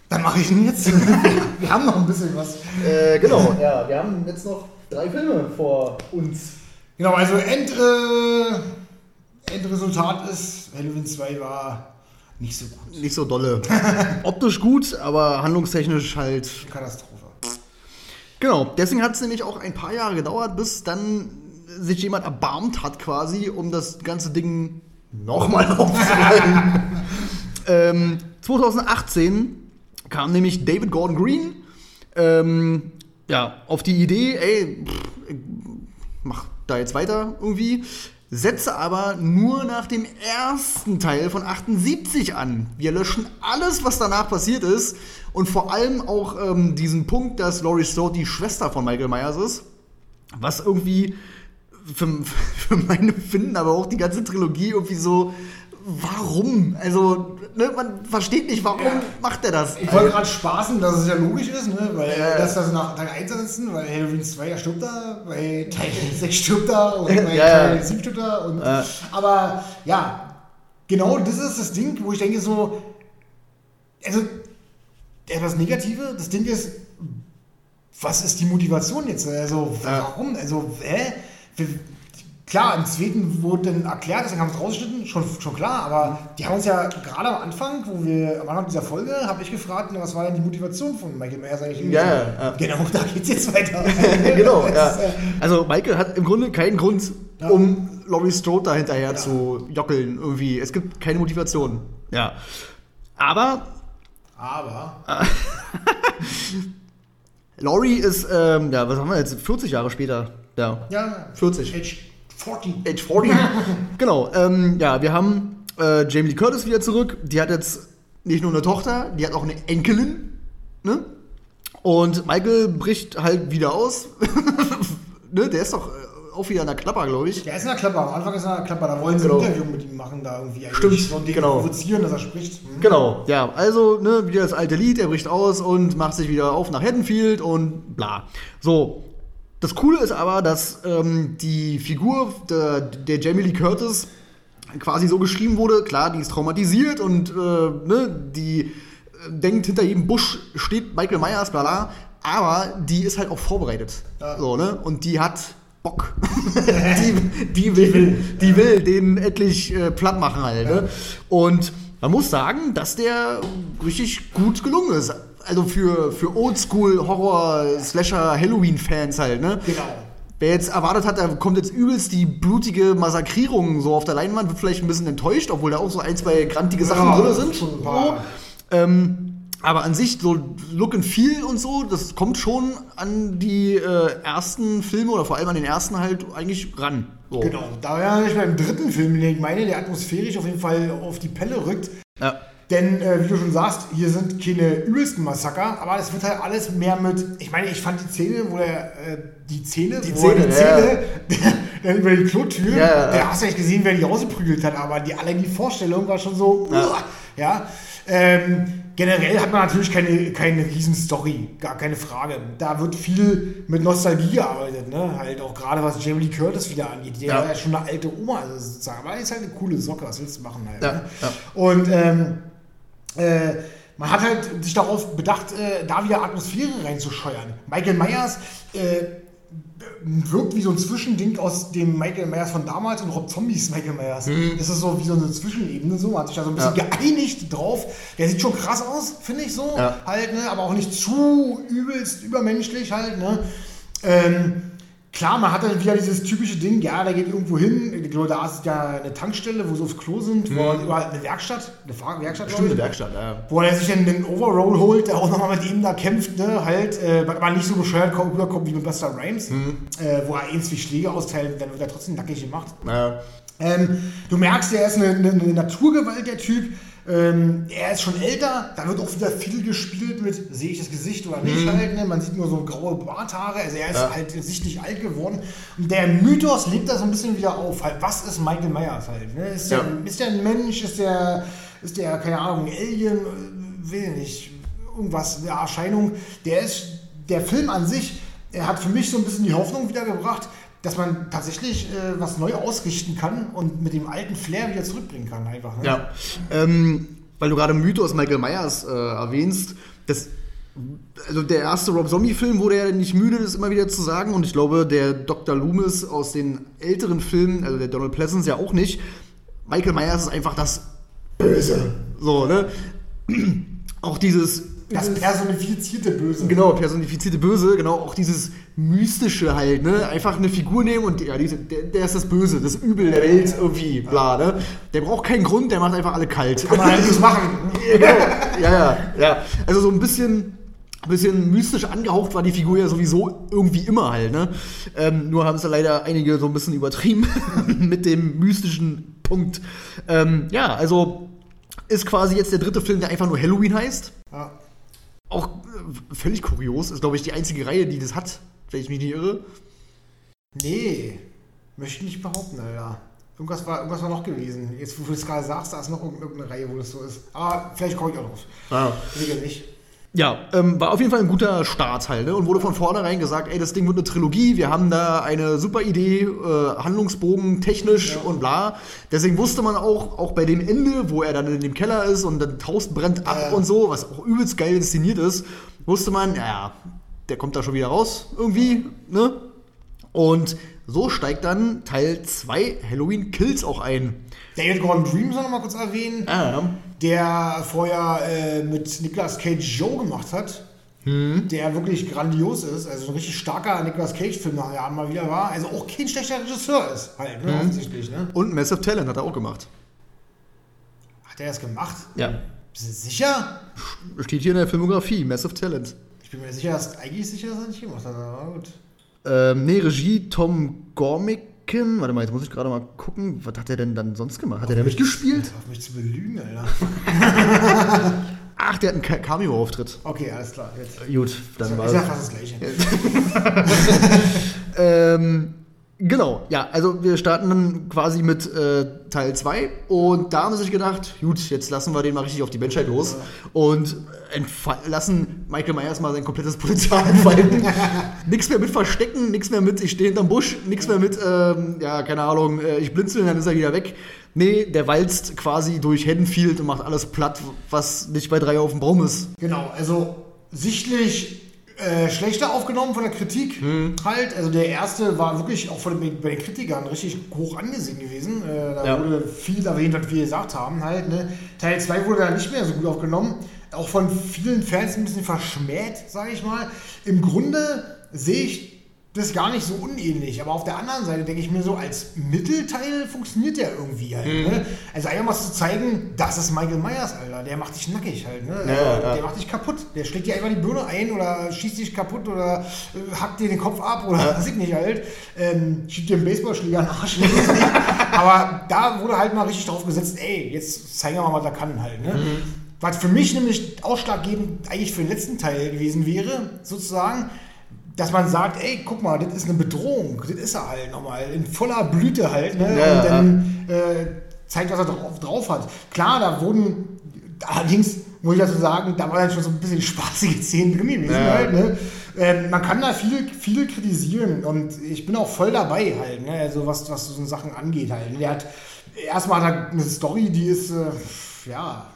dann mache ich ihn jetzt. wir haben noch ein bisschen was. Äh, genau, ja, wir haben jetzt noch drei Filme vor uns. Genau, also End, äh, Endresultat ist, Halloween 2 war nicht so gut. Nicht so dolle. Optisch gut, aber handlungstechnisch halt. Katastrophe. Genau, deswegen hat es nämlich auch ein paar Jahre gedauert, bis dann sich jemand erbarmt hat quasi, um das ganze Ding nochmal aufzurollen. ähm, 2018 kam nämlich David Gordon Green ähm, ja, auf die Idee, ey, pff, mach da jetzt weiter irgendwie, setze aber nur nach dem ersten Teil von 78 an. Wir löschen alles, was danach passiert ist und vor allem auch ähm, diesen Punkt, dass Laurie Strode die Schwester von Michael Myers ist, was irgendwie für, für meine Finden, aber auch die ganze Trilogie irgendwie so, warum? Also, ne, man versteht nicht, warum ja. macht er das? Ich wollte gerade spaßen, dass es ja logisch ist, ne? weil ja. dass das nach Teil 1 sitzen, weil Halloween 2 ja stirbt da, bei Teil 6 stirbt da und ja, Teil 7 stirbt da. Und, Aber ja, genau das ist das Ding, wo ich denke so, also etwas Negative, das Ding ist, was ist die Motivation jetzt? Also, warum? Also, hä? Klar, im zweiten wurde dann erklärt, deswegen haben wir es rausgeschnitten, schon, schon klar, aber die haben uns ja gerade am Anfang, wo wir am Anfang dieser Folge, habe ich gefragt, was war denn die Motivation von Michael Myers eigentlich? Ja, ja, ja. Genau, da geht es jetzt weiter. genau, ja. Äh, also Michael hat im Grunde keinen Grund, ja. um Laurie Strode da hinterher ja. zu jockeln irgendwie. Es gibt keine Motivation. Ja. Aber. Aber. Laurie ist, ähm, ja, was haben wir jetzt, 40 Jahre später ja. Ja. 40. Age 40. Age 40. genau. Ähm, ja, wir haben äh, Jamie Lee Curtis wieder zurück. Die hat jetzt nicht nur eine Tochter, die hat auch eine Enkelin. Ne? Und Michael bricht halt wieder aus. ne? Der ist doch äh, auch wieder in der Klapper, glaube ich. Der ist in der Klapper. Am Anfang ist er in der Klapper. Da wollen sie genau. ein Interview mit ihm machen, da irgendwie. Stimmt. Ein Ding genau. provozieren, dass er spricht. Mhm. Genau. Ja, also ne, wieder das alte Lied. Er bricht aus und macht sich wieder auf nach Haddonfield und bla. So, das Coole ist aber, dass ähm, die Figur der, der, Jamie Lee Curtis quasi so geschrieben wurde, klar, die ist traumatisiert und äh, ne, die äh, denkt, hinter jedem Busch steht Michael Myers, bla bla, aber die ist halt auch vorbereitet. Ja. So, ne? Und die hat Bock. die, die, will, die will den endlich äh, platt machen halt. Ne? Und man muss sagen, dass der richtig gut gelungen ist. Also für, für Oldschool Horror Slasher Halloween Fans halt, ne? Genau. Wer jetzt erwartet hat, da kommt jetzt übelst die blutige Massakrierung so auf der Leinwand, wird vielleicht ein bisschen enttäuscht, obwohl da auch so ein, zwei grantige Sachen Ja, drin sind. schon. So. Ähm, aber an sich, so Look and Feel und so, das kommt schon an die äh, ersten Filme oder vor allem an den ersten halt eigentlich ran. So. Genau. Da wäre ich beim dritten Film, den ich meine, der atmosphärisch auf jeden Fall auf die Pelle rückt. Ja. Denn, äh, wie du schon sagst, hier sind keine übelsten Massaker, aber es wird halt alles mehr mit. Ich meine, ich fand die Szene, wo der. Äh, die Szene, Die wo er Szene, die ja. Szene dann über die Klotür, Ja, ja, ja. da hast du nicht gesehen, wer die rausgeprügelt hat, aber die, allein die Vorstellung war schon so. Ja. uah, ja. Ähm, generell hat man natürlich keine, keine riesen Story, gar keine Frage. Da wird viel mit Nostalgie gearbeitet, ne? Halt auch gerade was Jamie Lee Curtis wieder angeht. Die Ja. war ja schon eine alte Oma, also sozusagen. Aber ist halt eine coole Socke, was willst du machen halt. Ja, Ne? ja. Und ähm, äh, man hat halt sich darauf bedacht, äh, da wieder Atmosphäre reinzuscheuern. Michael Myers äh, wirkt wie so ein Zwischending aus dem Michael Myers von damals und Rob Zombies Michael Myers. Das ist so wie so eine Zwischenebene, so man hat sich da so ein bisschen Mhm. Ja. geeinigt drauf. Der sieht schon krass aus, finde ich so, Ja. halt, ne? aber auch nicht zu übelst übermenschlich halt. Ne? Ähm, Klar, man hat dann wieder dieses typische Ding, ja, der geht irgendwo hin, ich glaube, da ist ja eine Tankstelle, wo so aufs Klo sind, wo er überall eine Werkstatt, eine Fahrwerkstatt, ich. Bestimmte Werkstatt, ja. wo er sich dann den Overroll holt, der auch nochmal mit ihm da kämpft, ne, halt, äh, aber nicht so bescheuert kommt, rüberkommt wie mit Buster Rhymes, äh, wo er eins wie Schläge austeilt, dann wird er trotzdem nackig gemacht. Ja. Ähm, du merkst, er ist eine, eine, eine Naturgewalt, der Typ. Ähm, er ist schon älter, da wird auch wieder viel gespielt mit, sehe ich das Gesicht oder nicht halt. Ne? Man sieht nur so graue Barthaare, also er ist Ja. halt sichtlich alt geworden. Und der Mythos lebt da so ein bisschen wieder auf. Halt, was ist Michael Myers halt? Ne? Ist, Ja. der, ist der ein Mensch? Ist der, ist der, keine Ahnung, Alien? Äh, Will nicht. Irgendwas, eine Erscheinung. Der ist, der Film an sich, er hat für mich so ein bisschen die Hoffnung wiedergebracht, dass man tatsächlich äh, was neu ausrichten kann und mit dem alten Flair wieder zurückbringen kann, einfach. Ne? Ja. Ähm, weil du gerade Mythos Michael Myers äh, erwähnst, das, also der erste Rob Zombie-Film wurde ja nicht müde, das immer wieder zu sagen. Und ich glaube, der Dr. Loomis aus den älteren Filmen, also der Donald Pleasance ja auch nicht. Michael Myers ist einfach das Böse. So, ne? Auch dieses. Das personifizierte Böse. Genau, personifizierte Böse, genau, auch dieses Mystische halt, ne? Einfach eine Figur nehmen und ja, diese, der, der ist das Böse, das Übel der Welt irgendwie, bla, ne? Der braucht keinen Grund, der macht einfach alle kalt. Kann man halt nichts machen. Ja, genau. ja, ja, ja. Also so ein bisschen, bisschen mystisch angehaucht war die Figur ja sowieso irgendwie immer halt, ne? Ähm, nur haben es da leider einige so ein bisschen übertrieben mit dem mystischen Punkt. Ähm, ja, also ist quasi jetzt der dritte Film, der einfach nur Halloween heißt. Ja. Auch äh, völlig kurios, ist glaube ich die einzige Reihe, die das hat, wenn ich mich nicht irre. Nee, möchte ich nicht behaupten, Alter. Irgendwas war, irgendwas war noch gewesen. Jetzt, wo du es gerade sagst, da ist noch irgendeine Reihe, wo das so ist. Aber vielleicht komme ich auch drauf. Ah. Sicher nicht. Ja, ähm, war auf jeden Fall ein guter Start halt, ne? Und wurde von vornherein gesagt, ey, das Ding wird eine Trilogie, wir haben da eine super Idee, äh, Handlungsbogen, technisch und bla. Deswegen wusste man auch, auch bei dem Ende, wo er dann in dem Keller ist und das Haus brennt ab Ja. und so, was auch übelst geil inszeniert ist, wusste man, ja, ja, der kommt da schon wieder raus, irgendwie, ne? Und so steigt dann Teil 2 Halloween Kills auch ein. David Gordon Dream soll noch mal kurz erwähnen, Ah, der vorher äh, mit Nicolas Cage Joe gemacht hat. Hm. Der wirklich grandios ist, also ein richtig starker Nicolas Cage-Film ja mal wieder war, also auch kein schlechter Regisseur ist, halt, Hm. ne, offensichtlich, ne? Und Massive Talent hat er auch gemacht. Hat er das gemacht? Ja. Bist du sicher? Steht hier in der Filmografie, Massive Talent. Ich bin mir sicher, dass eigentlich sicher, dass er nicht gemacht hat, aber gut. Ähm, nee, Regie Tom Gormican. Warte mal, jetzt muss ich gerade mal gucken. Was hat er denn dann sonst gemacht? Hat er da mitgespielt? Auf mich zu belügen, Alter. Ach, der hat einen Ca- Cameo-Auftritt. Okay, alles klar. Jetzt. Gut, dann war Ist ja fast das Gleiche. Ähm, genau, ja, also wir starten dann quasi mit äh, Teil 2 und da haben sie sich gedacht, gut, jetzt lassen wir den mal richtig auf die Menschheit los und lassen Michael Myers mal sein komplettes Potenzial entfalten. nix mehr mit Verstecken, nix mehr mit, ich stehe hinterm Busch, nix mehr mit, ähm, ja, keine Ahnung, äh, ich blinzel, dann ist er wieder weg. Nee, der walzt quasi durch Haddonfield und macht alles platt, was nicht bei drei auf dem Baum ist. Genau, also sichtlich Äh, schlechter aufgenommen von der Kritik Hm. halt. Also der erste war wirklich auch von den, bei den Kritikern richtig hoch angesehen gewesen. Äh, da Ja. wurde viel erwähnt, was wir gesagt haben halt. Ne? Teil 2 wurde dann nicht mehr so gut aufgenommen. Auch von vielen Fans ein bisschen verschmäht, sage ich mal. Im Grunde sehe ich das gar nicht so unähnlich. Aber auf der anderen Seite denke ich mir so, als Mittelteil funktioniert der irgendwie halt. Mhm. Ne? Also einfach mal zu zeigen, das ist Michael Myers, Alter. Der macht dich nackig halt. Ne? Also, Ja, ja. Der macht dich kaputt. Der schlägt dir einfach die Birne ein oder schießt dich kaputt oder äh, hackt dir den Kopf ab oder weiß ich nicht halt. Ähm, schiebt dir einen Baseballschläger nicht. Aber da wurde halt mal richtig drauf gesetzt, ey, jetzt zeigen wir mal, was er kann halt. Ne? Was für mich nämlich ausschlaggebend eigentlich für den letzten Teil gewesen wäre, sozusagen, dass man sagt, ey, guck mal, das ist eine Bedrohung, das ist er halt nochmal, in voller Blüte halt, ne? Ja, und dann äh, zeigt, was er drauf, drauf hat. Klar, da wurden, allerdings muss ich dazu sagen, da war dann schon so ein bisschen spaßige Szenen drin gewesen Ja. halt, ne? ähm, man kann da viel, viel kritisieren und ich bin auch voll dabei halt, ne? also was, was so Sachen angeht halt. Der hat, erstmal hat er eine Story, die ist, äh, ja,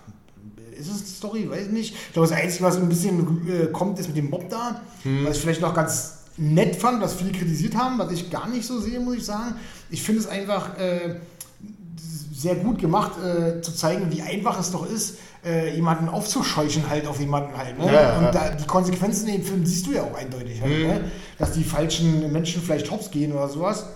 ist es eine Story? Weiß ich nicht. Ich glaube, das Einzige, was ein bisschen äh, kommt, ist mit dem Mob da. Was ich vielleicht noch ganz nett fand, was viele kritisiert haben, was ich gar nicht so sehe, muss ich sagen. Ich finde es einfach äh, sehr gut gemacht, äh, zu zeigen, wie einfach es doch ist, äh, jemanden aufzuscheuchen halt auf jemanden halt. Ne? Ja, ja, Und ja. da, die Konsequenzen in dem Film siehst du ja auch eindeutig halt, ne? Dass die falschen Menschen vielleicht hops gehen oder sowas.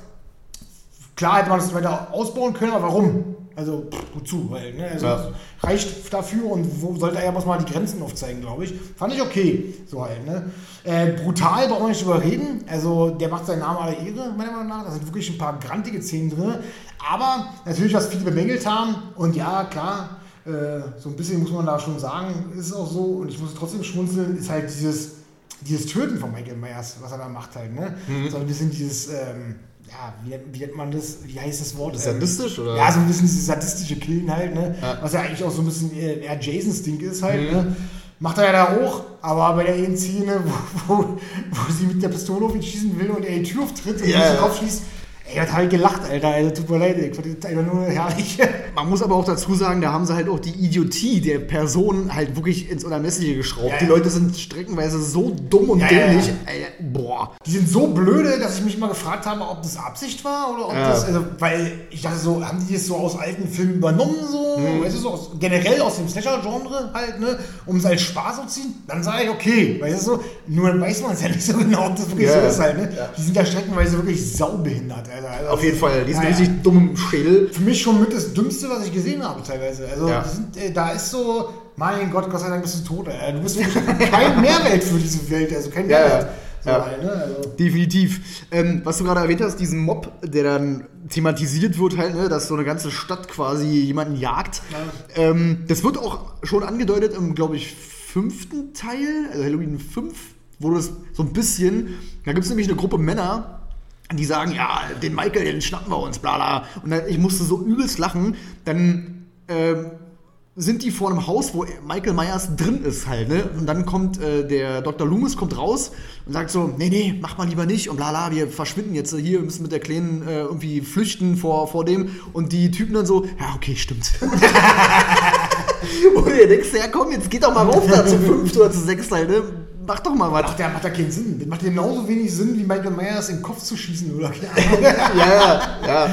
Klar hätte man das weiter ausbauen können, aber warum? Also, wozu? Weil, ne? also, Ja. Reicht dafür und wo sollte er muss mal die Grenzen aufzeigen, glaube ich. Fand ich okay, so halt. Ne? Äh, brutal, brauchen wir nicht drüber reden. Also, der macht seinen Namen aller Ehre, meiner Meinung nach. Da sind wirklich ein paar grantige Szenen drin. Aber natürlich, was viele bemängelt haben, und ja, klar, äh, so ein bisschen muss man da schon sagen, ist auch so, und ich muss trotzdem schmunzeln, ist halt dieses, dieses Töten von Michael Myers, was er da macht halt. Ne? So ein bisschen dieses. Ähm, ja, wie, nennt- wie nennt man das? Wie heißt das Wort? Sadistisch, oder? Ja, so ein bisschen dieses sadistische Killen halt, ne? Ja. Was ja eigentlich auch so ein bisschen eher Jasons Ding ist halt, ne? Macht er ja da hoch, aber bei der einen Szene, wo, wo, wo sie mit der Pistole auf ihn schießen will und er die Tür auftritt und yeah. ja. Kopf schießt, ey, hat halt gelacht, Alter. Also, tut mir leid, ich fand das einfach nur herrlich. Man muss aber auch dazu sagen, da haben sie halt auch die Idiotie der Person halt wirklich ins Unermessliche geschraubt. Ja, die ja. Leute sind streckenweise so dumm und Ja, dämlich. Ey, boah. Die sind so blöde, dass ich mich mal gefragt habe, ob das Absicht war oder ob das, also, weil ich dachte so, haben die das so aus alten Filmen übernommen, so, Mhm. weißt du, so aus, generell aus dem Slasher-Genre halt, ne, um es als Spaß zu ziehen, dann sage ich, okay, weißt du so, nur dann weiß man es ja nicht so genau, ob das wirklich so ist halt, ne. Die sind ja streckenweise wirklich saubehindert, Alter. Also, Auf jeden Fall. Die sind ja, ja. richtig dumm im Schädel. Für mich schon mit das Dümmste, was ich gesehen habe, teilweise. Also, Ja. sind, äh, da ist so, mein Gott, Gott sei Dank bist du tot, Alter. Du bist kein Mehrwert für diese Welt, also kein Ja, ja. Mehrwert. So Ja. ne, also. Definitiv. Ähm, was du gerade erwähnt hast, diesen Mob, der dann thematisiert wird, halt, ne, dass so eine ganze Stadt quasi jemanden jagt. Ähm, das wird auch schon angedeutet im, glaube ich, fünften Teil, also Halloween 5, wo das so ein bisschen, da gibt es nämlich eine Gruppe Männer, die sagen, ja, den Michael, den schnappen wir uns, bla bla. Und ich musste so übelst lachen. Dann ähm, sind die vor einem Haus, wo Michael Myers drin ist halt, ne? Und dann kommt äh, der Dr. Loomis kommt raus und sagt so, nee, nee, mach mal lieber nicht und bla bla, wir verschwinden jetzt hier, wir müssen mit der Kleinen äh, irgendwie flüchten vor, vor dem. Und die Typen dann so, ja, okay, stimmt. und ihr denkst, ja komm, jetzt geht doch mal rauf da zu fünft oder zu sechs halt, ne? Mach doch mal was. Macht ja, macht ja keinen Sinn. Das macht genauso wenig Sinn, wie Michael Myers in den Kopf zu schießen oder ja, ja, ja.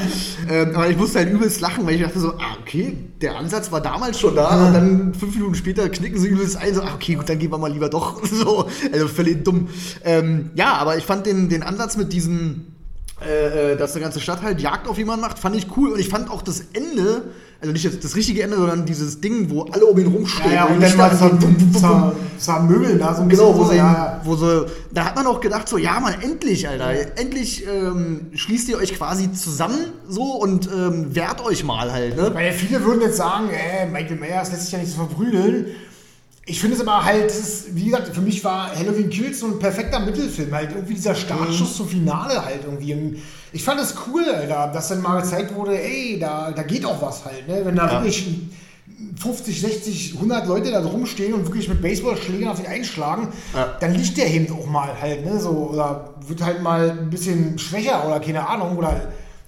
Ähm, aber ich musste halt übelst lachen, weil ich dachte so, ah, okay, der Ansatz war damals schon da und dann fünf Minuten später knicken sie übelst ein, so, ah, okay, gut, dann gehen wir mal lieber doch. So, also völlig dumm. Ähm, ja, aber ich fand den, den Ansatz mit diesem, äh, äh, dass eine ganze Stadt halt Jagd auf jemanden macht, fand ich cool und ich fand auch das Ende, also nicht das, das richtige Ende, sondern dieses Ding, wo alle um ihn rumstehen. Ja, ja, und dann mal Lichter so so zer- zermöbeln da so ein Genau, wo so, ja, wo sie, da hat man auch gedacht, so, ja, man, endlich, Alter, endlich ähm, schließt ihr euch quasi zusammen so und ähm, wehrt euch mal halt, ne? Weil viele würden jetzt sagen, äh, Michael Myers lässt sich ja nicht so verprügeln. Ich finde es aber halt, das ist, wie gesagt, für mich war Halloween Kills so ein perfekter Mittelfilm. Halt irgendwie dieser Startschuss zum Finale halt irgendwie. Und ich fand es cool, Alter, dass dann mal gezeigt wurde, ey, da, da geht auch was halt. Ne? Wenn da Ja. wirklich 50, 60, 100 Leute da rumstehen und wirklich mit Baseballschlägern auf ihn einschlagen, Ja. dann liegt der eben auch mal halt, ne? So, oder wird halt mal ein bisschen schwächer oder keine Ahnung, oder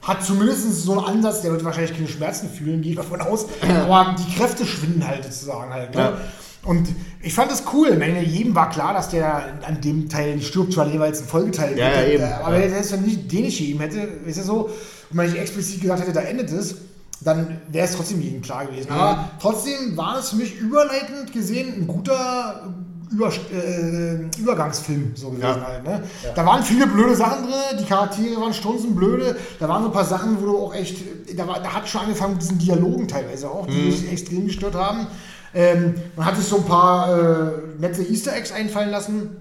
hat zumindest so einen Ansatz, der wird wahrscheinlich keine Schmerzen fühlen, gehe ich davon aus. Aber die Kräfte schwinden halt sozusagen halt. Ne? Ja. Und ich fand es cool. Ich meine, jedem war klar, dass der an dem Teil stirbt, weil jeweils ein Folgeteil Ja, ja, eben. Aber wenn er es dann nicht den nicht gegeben hätte, ist ja so, und man nicht explizit gesagt hätte, da endet es, dann wäre es trotzdem jedem klar gewesen. Aber trotzdem war es für mich überleitend gesehen ein guter Über äh, Übergangsfilm so gewesen Ja. halt. Ne? Da waren viele blöde Sachen drin, die Charaktere waren strunzenblöde, da waren so ein paar Sachen, wo du auch echt, da, war, da hat schon angefangen mit diesen Dialogen teilweise auch, die mich extrem gestört haben. Ähm, man hat sich so ein paar äh, nette Easter Eggs einfallen lassen.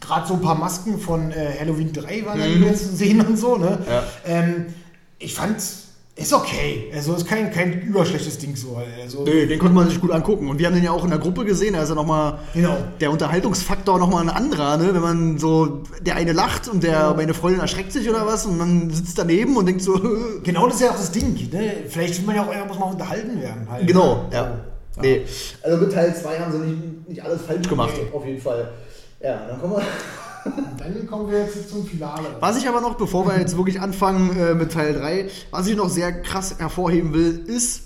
Gerade so ein paar Masken von äh, Halloween 3 waren da wieder zu sehen und so. Ne? Ja. Ähm, ich fand, ist okay. Also ist kein, kein überschlechtes Ding so. Also, Nee, den konnte man sich gut angucken. Und wir haben den ja auch in der Gruppe gesehen. Da ist ja nochmal Genau. der Unterhaltungsfaktor nochmal ein anderer, ne? Wenn man so, der eine lacht und der meine Freundin erschreckt sich oder was und man sitzt daneben und denkt so, Genau das ist ja auch das Ding. Ne? Vielleicht will man ja auch einfach mal unterhalten werden. Halt, genau, ne? ja. Nee. Also mit Teil 2 haben sie nicht, nicht alles falsch gemacht, auf jeden Fall. Ja, dann kommen wir. Dann kommen wir jetzt zum Finale. Was ich aber noch, bevor wir jetzt wirklich anfangen äh, mit Teil 3, was ich noch sehr krass hervorheben will, ist,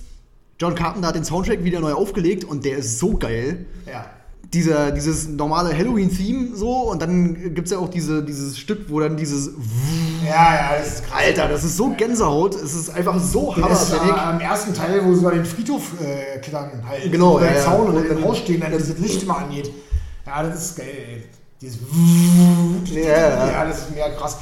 John Carpenter hat den Soundtrack wieder neu aufgelegt und der ist so geil. Ja. Dieser, dieses normale Halloween-Theme so und dann gibt es ja auch diese, dieses Stück, wo dann dieses Ja, ja, das ist krass. Alter, das ist so Gänsehaut, es ist einfach so Das hammerfällig. äh, am ersten Teil, wo sie über den Friedhof äh, klettern, halt. Genau, über den ja, ja. Zaun in dem dann- Haus stehen, dann dieses Licht immer angeht. Ja, das ist geil, ey. Dieses Ja, ja. ja, das ist mega krass.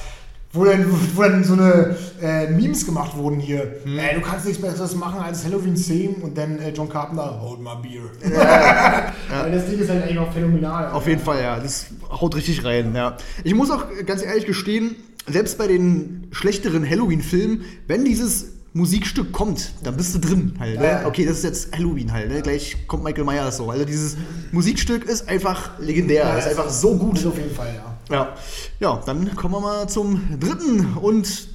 Wo dann, wo dann so eine äh, Memes gemacht wurden hier. Hm. Äh, du kannst nichts Besseres machen als Halloween-Theme und dann äh, John Carpenter, hold my beer. Weil das Ding ist halt eigentlich auch phänomenal. Auf jeden Fall, ja. Das haut richtig rein, ja. Ich muss auch ganz ehrlich gestehen, selbst bei den schlechteren Halloween-Filmen, wenn dieses Musikstück kommt, dann bist du drin halt. Ne? Ja, ja. Okay, das ist jetzt Halloween halt. Ne? Gleich kommt Michael Myers so. Also dieses Musikstück ist einfach legendär. Ja, ist einfach so gut. Das auf jeden Fall, ja. Ja. ja, dann kommen wir mal zum dritten und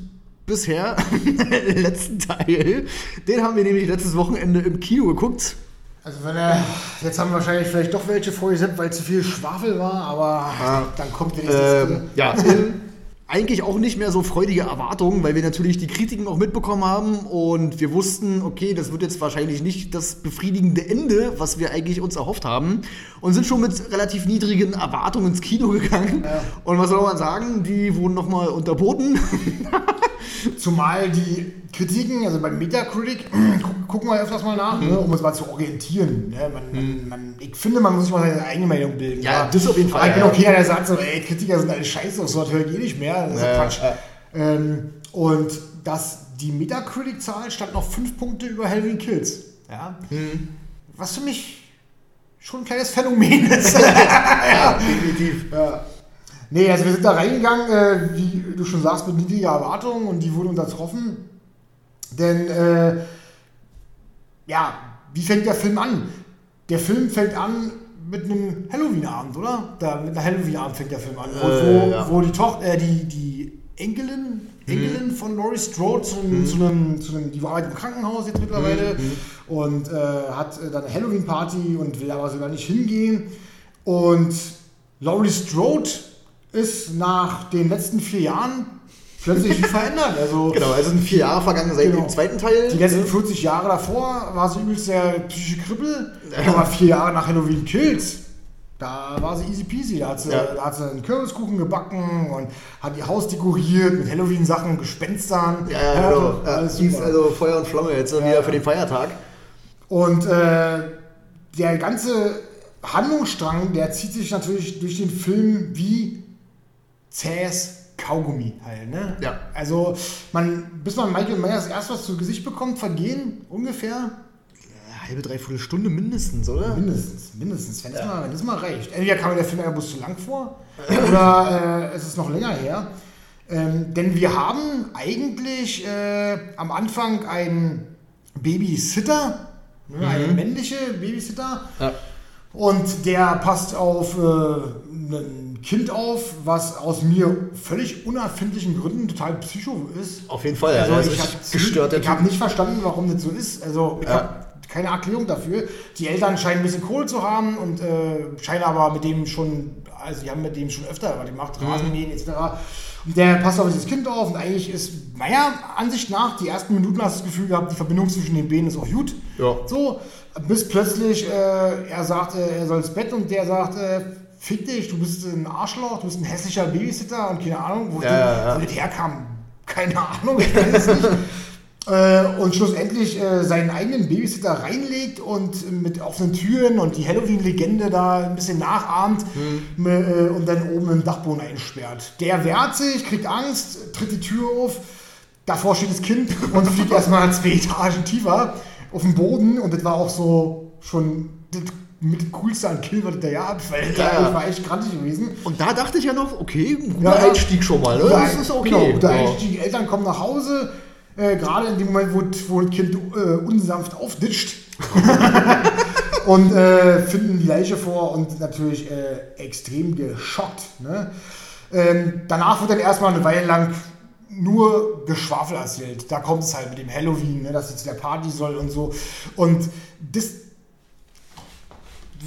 bisher letzten Teil. Den haben wir nämlich letztes Wochenende im Kino geguckt. Also wenn er, jetzt haben wir wahrscheinlich vielleicht doch welche vorgesetzt, weil zu viel Schwafel war, aber dann kommt nächste. Ähm, ja, eigentlich auch nicht mehr so freudige Erwartungen, weil wir natürlich die Kritiken auch mitbekommen haben und wir wussten, okay, das wird jetzt wahrscheinlich nicht das befriedigende Ende, was wir eigentlich uns erhofft haben und sind schon mit relativ niedrigen Erwartungen ins Kino gegangen. Und was soll man sagen, die wurden nochmal unterboten. Zumal die Kritiken, also beim Metacritic, gu- gucken wir öfters mal nach, Mhm. ne, um uns mal zu orientieren. Ne? Man, man, man, ich finde, man muss sich mal seine eigene Meinung bilden. Ja, das auf jeden Fall, ich bin ja. auch keiner, der sagt so, ey, Kritiker sind alle scheiße, das höre ich eh nicht mehr. Das ist ja, Ja, Quatsch. ja. Ähm, und das, die Metacritic-Zahl stand noch fünf Punkte über Halloween Kills. Ja? Mhm. Was für mich schon ein kleines Phänomen ist. ja, definitiv. Ja. Nee, also wir sind da reingegangen, äh, wie du schon sagst, mit niedriger Erwartung und die wurden untertroffen. Denn, äh, ja, wie fängt der Film an? Der Film fängt an mit einem Halloween-Abend, oder? Da, mit einem Halloween-Abend fängt der Film an. Äh, wo, ja. wo die Tochter, äh, die, die Enkelin, Enkelin von Laurie Strode zu einem, zu, einem, zu einem, die arbeitet im Krankenhaus jetzt mittlerweile und äh, hat äh, dann eine Halloween-Party und will aber sogar nicht hingehen. Und Laurie Strode ist nach den letzten vier Jahren plötzlich wie verändert. Also Genau, also sind vier Jahre vergangen seit Genau. dem zweiten Teil. die letzten 40 Jahre davor war sie übelst der psychische Kribbel. Aber vier Jahre nach Halloween Kills, da war sie easy peasy. Da hat sie, Ja. da hat sie einen Kürbiskuchen gebacken und hat ihr Haus dekoriert mit Halloween-Sachen, Gespenstern. ja, ja, genau. Ja, also Feuer und Flamme jetzt wieder für den Feiertag. Und äh, der ganze Handlungsstrang, der zieht sich natürlich durch den Film wie zähes Kaugummi halt, ne? Ja. Also, man, bis man Michael Myers erst was zu Gesicht bekommt, vergehen ungefähr halbe, dreiviertel Stunde mindestens, oder? mindestens, mindestens, wenn es mal, wenn mal reicht. Entweder kam mir der Film einfach zu lang vor oder äh, es ist noch länger her. Ähm, denn wir haben eigentlich äh, am Anfang einen Babysitter, ne, eine männliche Babysitter, Ja. und der passt auf äh, ein Kind auf, was aus mir völlig unerfindlichen Gründen total psycho ist. Auf jeden Fall, ja. Also ich habe gestört, ich nicht verstanden, warum das so ist. Also ich Ja. habe keine Erklärung dafür. Die Eltern scheinen ein bisschen Kohle zu haben und äh, scheinen aber mit dem schon, also die haben mit dem schon öfter was gemacht, Mhm. Rasenmähen etc. Und der passt auf dieses Kind auf und eigentlich ist, meiner Ansicht nach, die ersten Minuten hast du das Gefühl gehabt, die Verbindung zwischen den Beinen ist auch gut. Ja. So, bis plötzlich äh, er sagt, äh, er soll ins Bett und der sagt, äh, fick dich, du bist ein Arschloch, du bist ein hässlicher Babysitter und keine Ahnung, wo, Ja, das, ja, herkam. Keine Ahnung, ich weiß es nicht. Äh, und schlussendlich äh, seinen eigenen Babysitter reinlegt und mit offenen Türen und die Halloween-Legende da ein bisschen nachahmt Mhm. äh, und dann oben im Dachboden einsperrt. Der wehrt sich, kriegt Angst, tritt die Tür auf, davor steht das Kind und fliegt erstmal zwei Etagen tiefer auf den Boden und das war auch so schon das mit dem coolste an Kill, was der Jahr abfällt. Ja, ja. Das war echt grantig gewesen. Und da dachte ich ja noch, okay, guter Ja, ja. Einstieg schon mal. Ne? Das ist okay. Genau, guter ja. Einstieg. Die Eltern kommen nach Hause, äh, gerade in dem Moment, wo, wo das Kind äh, unsanft aufditscht. und äh, finden die Leiche vor und natürlich äh, extrem geschockt. Ne? Ähm, danach wird dann erstmal eine Weile lang nur Geschwafel erzählt. Da kommt es halt mit dem Halloween, ne, dass sie zu der Party soll und so. Und das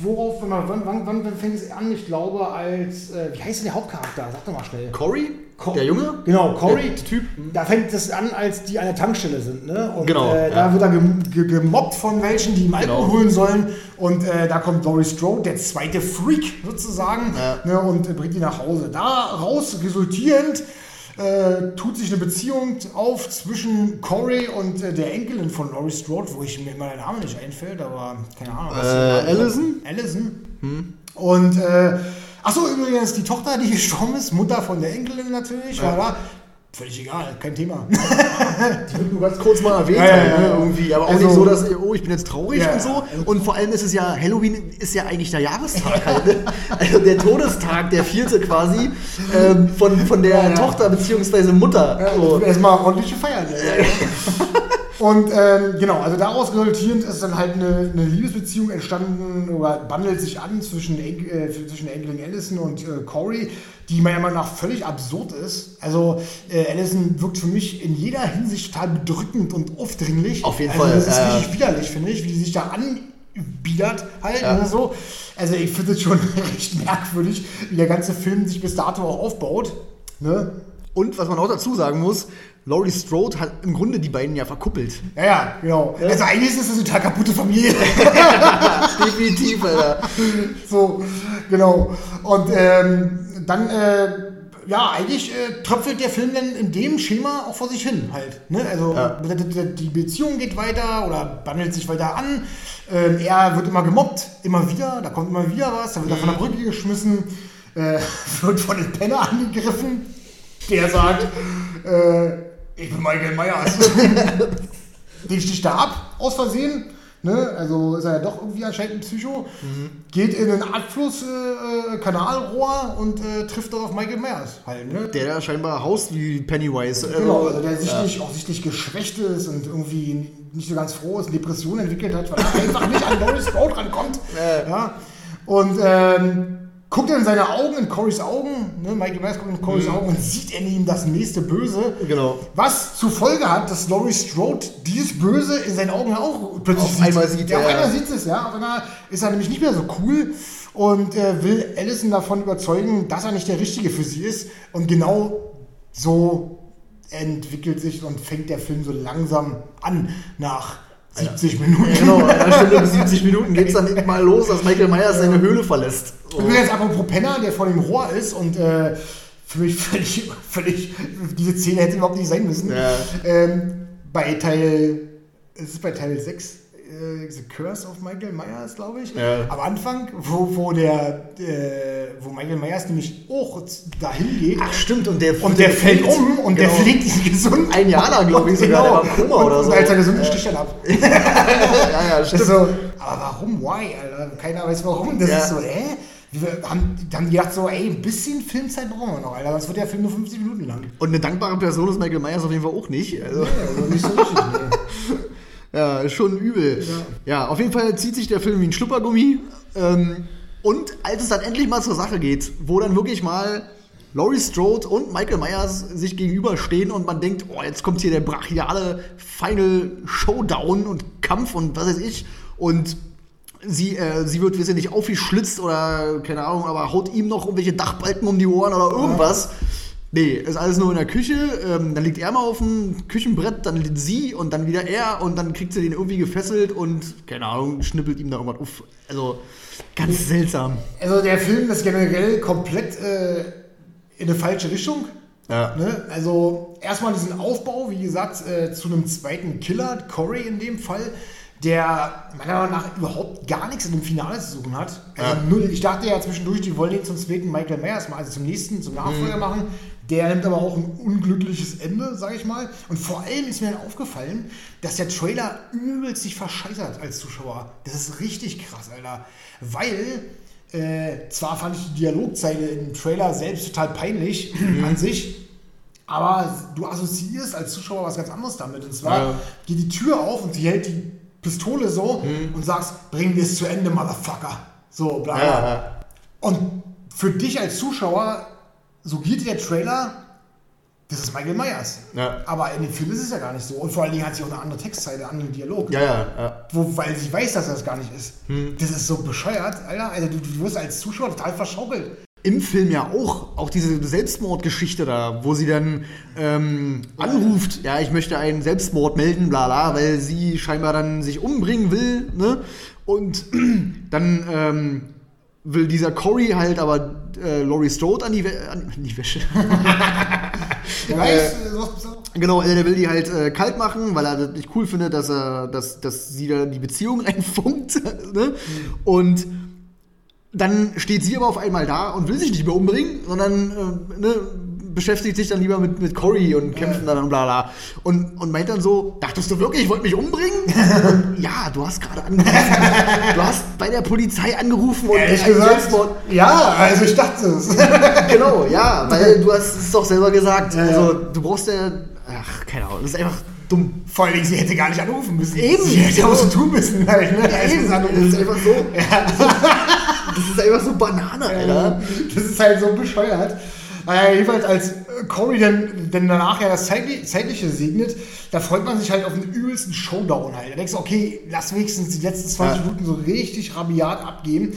Worauf, wenn man, wann, wann, wann fängt es an? Ich glaube, als, äh, wie heißt denn der Hauptcharakter? Sag doch mal schnell. Cory? Co- der Junge? Genau, Cory. Der Typ. Da fängt es an, als die an der Tankstelle sind. Ne? Und Genau, äh, ja. da wird er gem ge gemobbt von welchen, die ihm Alkohol Genau. holen sollen. Und äh, da kommt Laurie Strode, der zweite Freak sozusagen, Ja. ne? und äh, bringt ihn nach Hause. Daraus resultierend äh, tut sich eine Beziehung auf zwischen Cory und äh, der Enkelin von Laurie Strode, wo ich mir immer der Name nicht einfällt, aber keine Ahnung. was Äh. Allison? Allison. Und äh, achso, übrigens die Tochter, die gestorben ist, Mutter von der Enkelin natürlich, war da. Völlig egal, kein Thema. die wird nur ganz kurz mal erwähnt, Ja, ja, ja, ne, ja. irgendwie, aber auch Also- nicht so, dass, oh, ich bin jetzt traurig und so. ja. Und vor allem ist es ja, Halloween ist ja eigentlich der Jahrestag halt, ne? Also der Todestag, der vierte quasi, ähm, von, von der. Tochter bzw. Mutter. So. Erstmal ordentliche Feiern. Und ähm, genau, also daraus resultierend ist dann halt eine, eine Liebesbeziehung entstanden oder bandelt sich an zwischen, äh, zwischen Enkelin Allison und äh, Corey, die meiner Meinung nach völlig absurd ist. Also äh, Allison wirkt für mich in jeder Hinsicht total bedrückend und aufdringlich. Auf jeden also, Fall, Das ist äh, richtig widerlich, finde ich, wie die sich da anbiedert halt Ja. oder so. Also ich finde es schon recht merkwürdig, wie der ganze Film sich bis dato auch aufbaut. Ne? Und was man auch dazu sagen muss, Laurie Strode hat im Grunde die beiden ja verkuppelt. Ja, ja, genau. Also eigentlich ist das eine total kaputte Familie. Definitiv, Alter. so, genau. Und ähm, dann, äh, ja, eigentlich äh, tröpfelt der Film dann in dem Schema auch vor sich hin halt. Ne? Also Ja. die Beziehung geht weiter oder bandelt sich weiter an. Ähm, er wird immer gemobbt, immer wieder, da kommt immer wieder was, da wird er von der Brücke geschmissen, äh, wird von dem Penner angegriffen, der sagt, äh, ich bin Michael Myers. den sticht er ab, aus Versehen. Ne? Also ist er ja doch irgendwie anscheinend ein Psycho. Geht in einen Abfluss, äh, äh, und äh, trifft dort auf Michael Myers halt. Ne? Der da scheinbar haust wie Pennywise. Genau, also der sichtlich, auch sichtlich geschwächt ist und irgendwie nicht so ganz froh ist, eine Depression entwickelt hat, weil er einfach nicht an Boris Strode rankommt. Ja. Ja. Und ähm, guckt er in seine Augen, in Corys Augen, ne? Michael Myers guckt in Corys Augen und sieht in ihm das nächste Böse. Genau. Was zur Folge hat, dass Laurie Strode dieses Böse in seinen Augen auch plötzlich Auf einmal sieht, Ja, auf ja. einmal sieht es, ja. Auf einmal ist er nämlich nicht mehr so cool und äh, will Allison davon überzeugen, dass er nicht der Richtige für sie ist. Und genau so entwickelt sich und fängt der Film so langsam an nach 70 Minuten. Ja, genau, einer Stunde bis 70 Minuten geht es dann mal los, dass Michael Myers seine Höhle verlässt. So. Übrigens, apropos Penner, der vor dem Rohr ist und äh, für mich völlig, völlig, diese Szene hätte überhaupt nicht sein müssen. Ja. Ähm, bei Teil, es ist bei Teil 6, äh, The Curse of Michael Myers, glaube ich. Ja. Am Anfang, wo, wo der, äh, wo Michael Myers nämlich auch dahin geht. Ach stimmt, und der, und der fällt um und der genau. fliegt diesen gesunden. Jana, glaube ich, sogar, der war und, oder so. Und als er gesund ist, sticht er ab. Ja, ja, Das stimmt. so, aber warum? Why? Alter? Keiner weiß warum. Das Ja. ist so, äh? Wir haben, haben die gedacht so, ey, ein bisschen Filmzeit brauchen wir noch, Alter. Sonst wird der Film nur 50 Minuten lang. Und eine dankbare Person ist Michael Myers auf jeden Fall auch nicht. Also, Also nicht so richtig, nee. ja, schon übel. Ja. auf jeden Fall zieht sich der Film wie ein Schluppergummi. Ähm, und als es dann endlich mal zur Sache geht, wo dann wirklich mal Laurie Strode und Michael Myers sich gegenüberstehen und man denkt, oh, jetzt kommt hier der brachiale Final Showdown und Kampf und was weiß ich. Und sie, äh, sie wird, wir sind nicht aufgeschlitzt oder keine Ahnung, aber haut ihm noch irgendwelche Dachbalken um die Ohren oder irgendwas. Nee, ist alles nur in der Küche. Ähm, dann liegt er mal auf dem Küchenbrett, dann liegt sie und dann wieder er und dann kriegt sie den irgendwie gefesselt und, keine Ahnung, schnippelt ihm da irgendwas auf. Also, ganz seltsam. Also der Film ist generell komplett äh, in eine falsche Richtung. Ja. Ne? Also erstmal diesen Aufbau, wie gesagt, äh, zu einem zweiten Killer, Corey in dem Fall, der meiner Meinung nach überhaupt gar nichts in dem Finale zu suchen hat. Also Ja. null. Ich dachte ja zwischendurch, die wollen ihn zum zweiten Michael Myers mal, also zum nächsten, zum Nachfolger machen. Der nimmt aber auch ein unglückliches Ende, sag ich mal. Und vor allem ist mir dann aufgefallen, dass der Trailer übelst sich verscheißert als Zuschauer. Das ist richtig krass, Alter. Weil äh, zwar fand ich die Dialogzeile im Trailer selbst total peinlich an sich, aber du assoziierst als Zuschauer was ganz anderes damit. Und zwar Ja. geht die Tür auf und sie hält die Pistole so und sagst, bring wir es zu Ende, Motherfucker. So, bla bla. Ja. Und für dich als Zuschauer suggeriert der Trailer, das ist Michael Myers. Ja. Aber in dem Film ist es ja gar nicht so. Und vor allen Dingen hat sie auch eine andere Textzeile, einen anderen Dialog. Ja, ja, ja. Wo, weil sie weiß, dass das gar nicht ist. Hm. Das ist so bescheuert, Alter. Also du, du wirst als Zuschauer total verschaukelt. Im Film ja auch, auch diese Selbstmordgeschichte da, wo sie dann ähm, anruft, ja, ich möchte einen Selbstmord melden, bla bla, weil sie scheinbar dann sich umbringen will, ne? Und dann ähm, will dieser Cory halt aber äh, Laurie Strode an die, We an die Wäsche. Weißt, was, Genau, äh, der will die halt äh, kalt machen, weil er das nicht cool findet, dass er, dass, dass sie da die Beziehung reinfunkt. ne? Und dann steht sie aber auf einmal da und will sich nicht mehr umbringen, sondern äh, ne, beschäftigt sich dann lieber mit, mit Cory und kämpfen dann und bla bla. Und, und meint dann so, dachtest du wirklich, ich wollte mich umbringen? Ja, du hast gerade angerufen. du hast bei der Polizei angerufen und Ehrlich einen gesagt, Selbstmord. ja, also ich dachte es. Genau, ja, weil du hast es doch selber gesagt. Ja, ja. Also du brauchst ja, ach, keine Ahnung, das ist einfach dumm. Vor Dingen, sie hätte gar nicht anrufen müssen. Eben. Sie hätte ja was zu tun müssen. Halt, ne? Ja, eben, das ist einfach so. Das ist einfach so Banane, Alter. Das ist halt so bescheuert. Naja, jedenfalls als äh, Cory dann, dann danach ja das Zeitli- Zeitliche segnet, da freut man sich halt auf den übelsten Showdown halt. Da denkst du, okay, lass wenigstens die letzten 20 Ja. Minuten so richtig rabiat abgeben.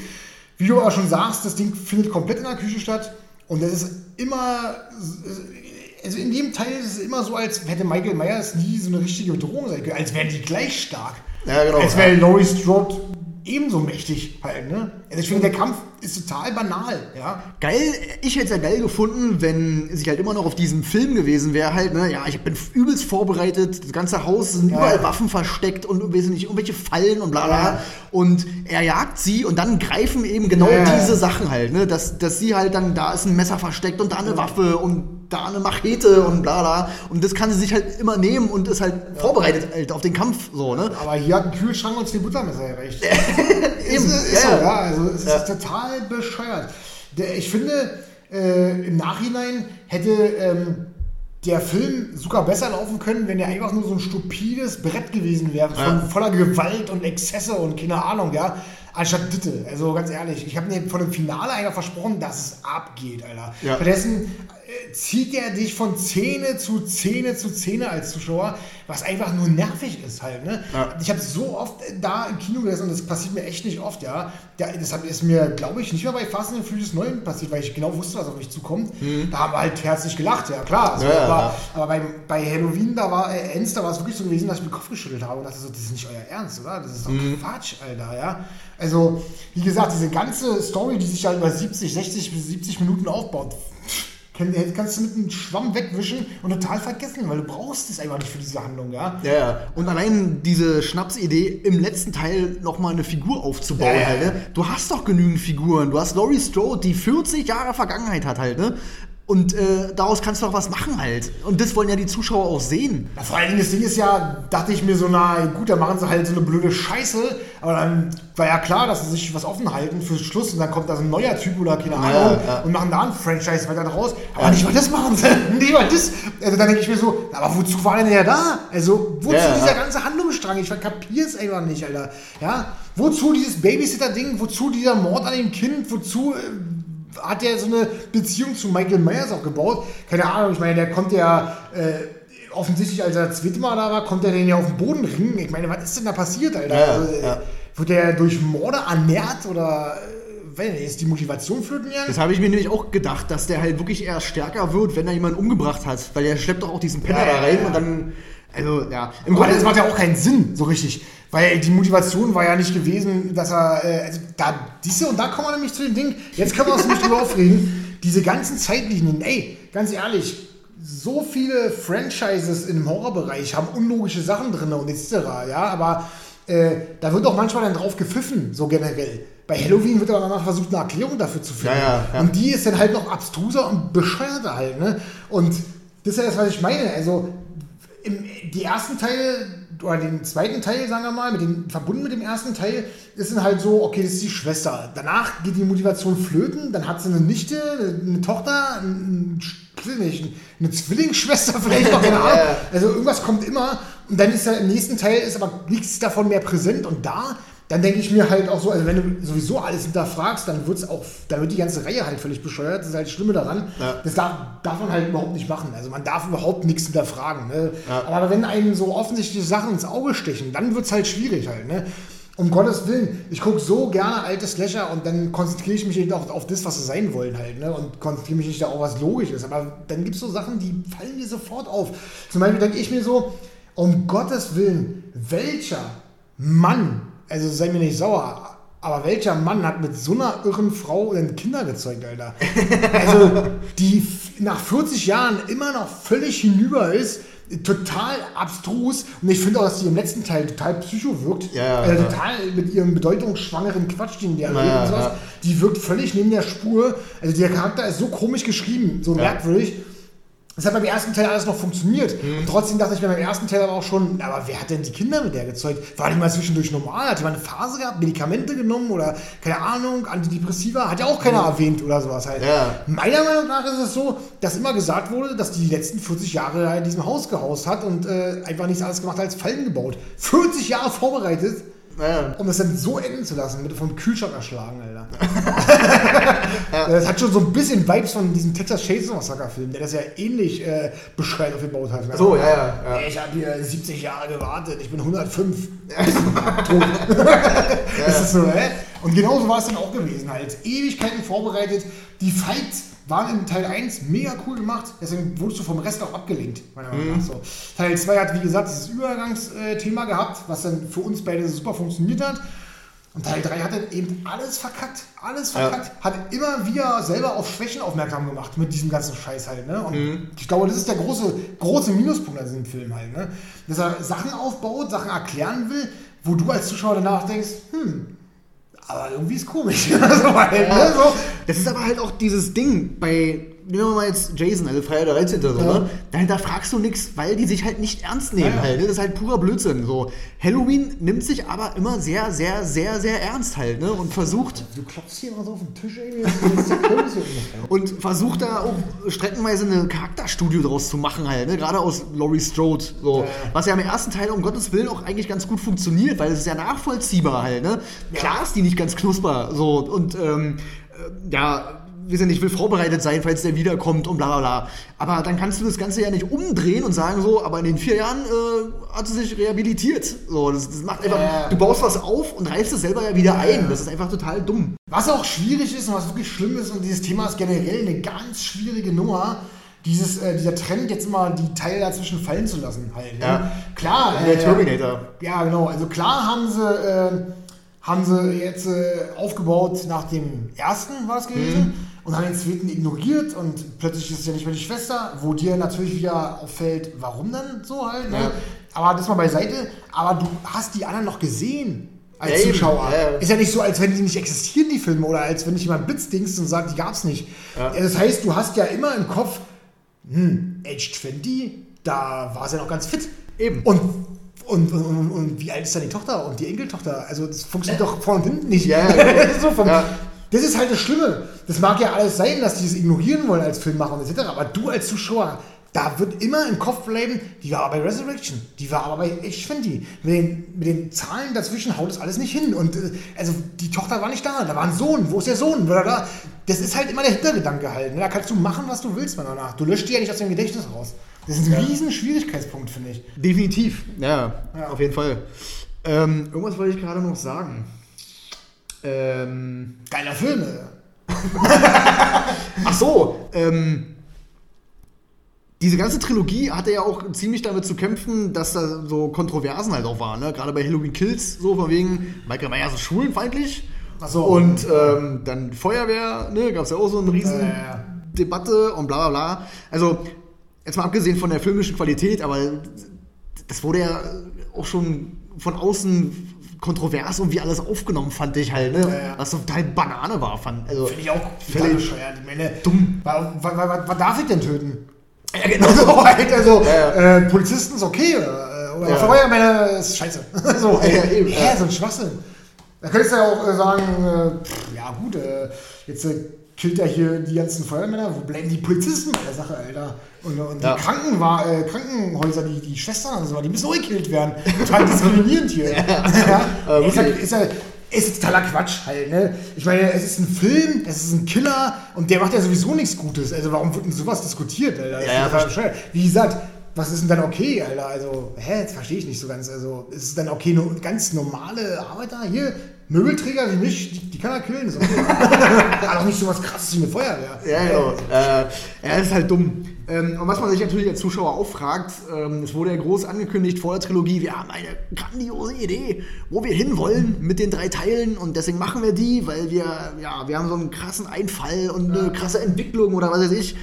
Wie du aber schon sagst, das Ding findet komplett in der Küche statt und das ist immer, also in dem Teil ist es immer so, als hätte Michael Myers nie so eine richtige Bedrohung sein können, als wären die gleich stark. Ja, genau. Als wäre Laurie Strode ebenso mächtig halt, ne? Also ich finde, der Kampf ist total banal, ja. Geil, ich hätte es ja geil gefunden, wenn sie halt immer noch auf diesem Film gewesen wäre, halt, ne? Ja, ich bin übelst vorbereitet, das ganze Haus sind Ja. überall Waffen versteckt und weiß nicht, irgendwelche Fallen und bla bla. Ja. Und er jagt sie und dann greifen eben genau Ja. diese Sachen halt, ne? Dass, dass sie halt dann, da ist ein Messer versteckt und da eine Waffe und da eine Machete und bla bla. Und das kann sie sich halt immer nehmen und ist halt vorbereitet halt auf den Kampf, so, ne? Aber hier hat ein Kühlschrank uns die Buttermesser erreicht. Eben, ist, ist ja, so, ja. Also es ist total bescheuert. Der, ich finde, äh, im Nachhinein hätte ähm, der Film sogar besser laufen können, wenn er einfach nur so ein stupides Brett gewesen wäre, von voller Gewalt und Exzesse und keine Ahnung, ja. Anstatt Ditte. Also ganz ehrlich, ich habe mir von dem Finale einfach versprochen, dass es abgeht, Alter. Ja. Stattdessen zieht er dich von Szene zu Szene zu Szene als Zuschauer, was einfach nur nervig ist halt. Ne? Ja. Ich habe so oft da im Kino gesessen und das passiert mir echt nicht oft, ja. das hat, ist mir, glaube ich, nicht mehr bei Fast and Furious 9 passiert, weil ich genau wusste, was auf mich zukommt. Da haben wir halt herzlich gelacht, ja klar. Also, Mhm. Ja, aber ja. aber bei, bei Halloween, da war äh, Ends, da war es wirklich so gewesen, dass ich mir den Kopf geschüttelt habe und dachte so, das ist nicht euer Ernst, oder? Das ist doch Mhm. Quatsch, Alter, ja. Also, wie gesagt, diese ganze Story, die sich ja über 70, 60 bis 70 Minuten aufbaut, kann, kannst du mit einem Schwamm wegwischen und total vergessen, weil du brauchst es einfach nicht für diese Handlung, ja. Ja, ja. Und allein diese Schnapsidee, im letzten Teil nochmal eine Figur aufzubauen, Ja, ja, halt, ne? Du hast doch genügend Figuren. Du hast Laurie Strode, die 40 Jahre Vergangenheit hat halt, ne? Und äh, daraus kannst du auch was machen halt. Und das wollen ja die Zuschauer auch sehen. Ja, vor allen Dingen, das Ding ist ja, dachte ich mir so, na gut, dann machen sie halt so eine blöde Scheiße, aber dann war ja klar, dass sie sich was offen halten für Schluss und dann kommt da so ein neuer Typ oder keine Ahnung ja. und machen da ein Franchise weiter draus, aber nicht mal das machen sie, nicht mal das. Also dann denke ich mir so, aber wozu war denn der da? Also wozu Ja, ja. dieser ganze Handlungsstrang? Ich kapiere es einfach nicht, Alter. Ja, wozu dieses Babysitter-Ding, wozu dieser Mord an dem Kind, wozu... Äh, hat er so eine Beziehung zu Michael Myers auch gebaut? Keine Ahnung, ich meine, der konnte ja äh, offensichtlich, als er das zweite Mal da war, konnte er den ja auf den Boden ringen. Ich meine, was ist denn da passiert, Alter? Ja, also, ja. Wird der durch Morde ernährt oder äh, wenn ist die Motivation flöten gegangen? Das habe ich mir nämlich auch gedacht, dass der halt wirklich eher stärker wird, wenn er jemanden umgebracht hat. Weil er schleppt doch auch diesen Penner Ja, da ja, rein ja. und dann. Also, ja. Im Grunde das macht ja auch keinen Sinn, so richtig. Weil die Motivation war ja nicht gewesen, dass er, äh, also da, siehst du, und da kommen wir nämlich zu dem Ding, jetzt können wir uns nicht drüber aufregen, diese ganzen Zeitlinien, ey, ganz ehrlich, so viele Franchises im Horrorbereich haben unlogische Sachen drin und etc., ja, aber äh, da wird auch manchmal dann drauf gepfiffen, so generell. Bei Halloween wird aber danach versucht, eine Erklärung dafür zu finden. Ja, ja, ja. Und die ist dann halt noch abstruser und bescheuerter halt, ne? Und das ist ja das, was ich meine. Also, im, die ersten Teile oder den zweiten Teil, sagen wir mal, mit dem, verbunden mit dem ersten Teil, ist dann halt so, okay, das ist die Schwester. Danach geht die Motivation flöten, dann hat sie eine Nichte, eine Tochter, ein, nicht, eine Zwillingsschwester vielleicht noch, keine Ahnung. Also irgendwas kommt immer und dann ist ja im nächsten Teil ist aber nichts davon mehr präsent und da dann denke ich mir halt auch so, also wenn du sowieso alles hinterfragst, dann wird's auch, dann wird die ganze Reihe halt völlig bescheuert. Das ist halt das Schlimme daran. Ja. Das darf, darf man halt überhaupt nicht machen. Also man darf überhaupt nichts hinterfragen. Ne? Ja. Aber wenn einem so offensichtliche Sachen ins Auge stechen, dann wird's halt schwierig halt. Ne? Um Gottes Willen, ich gucke so gerne alte Slasher und dann konzentriere ich mich eben auch auf das, was sie sein wollen halt. Ne? Und konzentriere mich nicht darauf, was logisch ist. Aber dann gibt's so Sachen, die fallen mir sofort auf. Zum Beispiel denke ich mir so, um Gottes Willen, welcher Mann, also sei mir nicht sauer, aber welcher Mann hat mit so einer irren Frau denn Kinder gezeugt, Alter? Also, die nach 40 Jahren immer noch völlig hinüber ist, total abstrus. Und ich finde auch, dass die im letzten Teil total psycho wirkt. Ja, ja, also total mit ihrem bedeutungsschwangeren Quatsch, den die Ja, und sowas. Die wirkt völlig neben der Spur. Also der Charakter ist so komisch geschrieben, so merkwürdig. Das hat beim ersten Teil alles noch funktioniert. Mhm. Und trotzdem dachte ich mir beim ersten Teil aber auch schon, aber wer hat denn die Kinder mit der gezeugt? War die mal zwischendurch normal? Hat die mal eine Phase gehabt, Medikamente genommen oder keine Ahnung, Antidepressiva? Hat ja auch keiner erwähnt oder sowas halt. Ja. Meiner Meinung nach ist es so, dass immer gesagt wurde, dass die die letzten 40 Jahre in diesem Haus gehaust hat und äh, einfach nichts anderes gemacht hat als Fallen gebaut. 40 Jahre vorbereitet, Ja. um das dann so enden zu lassen, mit vom Kühlschrank erschlagen, Alter. Das hat schon so ein bisschen Vibes von diesem Texas Chainsaw Massacre Film, der das ja ähnlich äh, bescheuert aufgebaut hat. So, ja, ja. ja. Ich habe hier 70 Jahre gewartet, ich bin 105. Tot. Das ist so, hä? Und genauso war es dann auch gewesen halt. Ewigkeiten vorbereitet. Die Fights waren in Teil 1 mega cool gemacht, deswegen wurdest du vom Rest auch abgelenkt, meiner Meinung nach so. Teil 2 hat, wie gesagt, dieses Übergangsthema gehabt, was dann für uns beide super funktioniert hat. Und Teil 3 hat dann eben alles verkackt. Alles verkackt. Hat immer wieder selber auf Schwächen aufmerksam gemacht mit diesem ganzen Scheiß halt. Ne? Und ich glaube, das ist der große, große Minuspunkt an diesem Film halt. Ne? Dass er Sachen aufbaut, Sachen erklären will, wo du als Zuschauer danach denkst, hm, aber irgendwie ist komisch. so halt, ne? so. Das ist aber halt auch dieses Ding bei, nehmen wir mal jetzt Jason, also Freitag der 13. So, Ja. ne? Dahinter fragst du nichts, weil die sich halt nicht ernst nehmen Ja, ja. halt. ne? Das ist halt purer Blödsinn. So. Halloween nimmt sich aber immer sehr, sehr, sehr, sehr ernst halt, ne? Und versucht, Du klopfst hier immer so auf den Tisch, ey. Und versucht da auch streckenweise eine Charakterstudie draus zu machen halt, ne? Gerade aus Laurie Strode. So. Was ja im ersten Teil um Gottes Willen auch eigentlich ganz gut funktioniert, weil es ist ja nachvollziehbar halt, ne? Klar ist die nicht ganz knusper. So und ähm, äh, ja. Wir sind nicht, will vorbereitet sein, falls der wiederkommt und bla bla bla. Aber dann kannst du das Ganze ja nicht umdrehen und sagen so, aber in den vier Jahren äh, hat sie sich rehabilitiert. So, das, das macht einfach, Ja. du baust was auf und reißt es selber ja wieder ein. Das ist einfach total dumm. Was auch schwierig ist und was wirklich schlimm ist, und dieses Thema ist generell eine ganz schwierige Nummer, dieses, äh, dieser Trend, jetzt immer die Teile dazwischen fallen zu lassen halt. Ne? Ja. Klar. Der Terminator. Ja, genau. Also klar haben sie, äh, haben sie jetzt äh, aufgebaut nach dem ersten, war es gewesen, Mhm. Und haben den zweiten ignoriert und plötzlich ist es ja nicht mehr die Schwester, wo dir natürlich wieder auffällt, warum dann so halt. Ne? Ja. Aber das mal beiseite. Aber du hast die anderen noch gesehen. Als Ja. Zuschauer. Ja, ja. Ist ja nicht so, als wenn die nicht existieren, die Filme, oder als wenn dich jemand blitzdingst und sagt, die gab's nicht. Das heißt, du hast ja immer im Kopf, hm, Age 20, da war sie ja noch ganz fit. Eben. Und, und, und, und, wie alt ist dann die Tochter und die Enkeltochter? Also das funktioniert doch vorne und hinten nicht. Ja, ja. so vom, Ja. Das ist halt das Schlimme. Das mag ja alles sein, dass die das ignorieren wollen als Filmmacher und etc. Aber du als Zuschauer, da wird immer im Kopf bleiben, die war aber bei Resurrection, die war aber bei 20. Mit den, mit den Zahlen dazwischen haut es alles nicht hin. Und äh, also die Tochter war nicht da, da war ein Sohn. Wo ist der Sohn? Das ist halt immer der Hintergedanke halt. ne? Da kannst du machen, was du willst, meiner Nach. Du löscht die ja nicht aus dem Gedächtnis raus. Das ist ein riesen Schwierigkeitspunkt, finde ich. Definitiv. Ja, Ja. auf jeden Fall. Ähm, irgendwas wollte ich gerade noch sagen. Ähm, Geiler Film. ey. ach so, ähm, diese ganze Trilogie hatte ja auch ziemlich damit zu kämpfen, dass da so Kontroversen halt auch waren. Ne? Gerade bei Halloween Kills, so von wegen, Michael Myers ist schwulenfeindlich. Ach so. Und ähm, dann Feuerwehr, ne, gab es ja auch so eine riesen ja. Debatte und bla bla bla. Also, jetzt mal abgesehen von der filmischen Qualität, aber das wurde ja auch schon von außen kontrovers und wie alles aufgenommen, fand ich halt, ne? Ja, ja. Was total Banane war, fand. Also, Finde ich auch Völlig bescheuert. Ich meine, dumm. Was, darf ich denn töten? ja, genau. Also, halt, also Ja, Äh, Polizisten ist okay, oder, oder Ja. Feuerwehr ist scheiße. so, Ja, eben, ja. so ein Schwachsinn. Da könntest du ja auch äh, sagen, äh, pff, ja gut, äh, jetzt äh, killt er hier die ganzen Feuermänner, wo bleiben die Polizisten bei der Sache, Alter? Und, und Ja. die Krankenwa äh, Krankenhäuser, die, die Schwestern und so, die müssen auch gekillt werden. Total diskriminierend hier. Ja. Ist, ja, wirklich. ist, ja, ist totaler Quatsch halt, ne? Ich meine, es ist ein Film, es ist ein Killer und der macht ja sowieso nichts Gutes. Also warum wird denn sowas diskutiert, Alter? Das Ja, ist ja. Wie gesagt, was ist denn dann okay, Alter? Also, hä, das verstehe ich nicht so ganz. Also, ist es dann okay, nur ganz normale Arbeiter hier, Möbelträger wie mich, die, die kann er killen, ist okay. Aber doch nicht so was krasses wie eine Feuerwehr. Ja, genau. Äh, ja, das ist halt dumm. Ähm, und was man sich natürlich als Zuschauer auch fragt, ähm, es wurde ja groß angekündigt vor der Trilogie, wir haben eine grandiose Idee, wo wir hinwollen mit den drei Teilen und deswegen machen wir die, weil wir, ja, wir haben so einen krassen Einfall und eine krasse Entwicklung oder was weiß ich.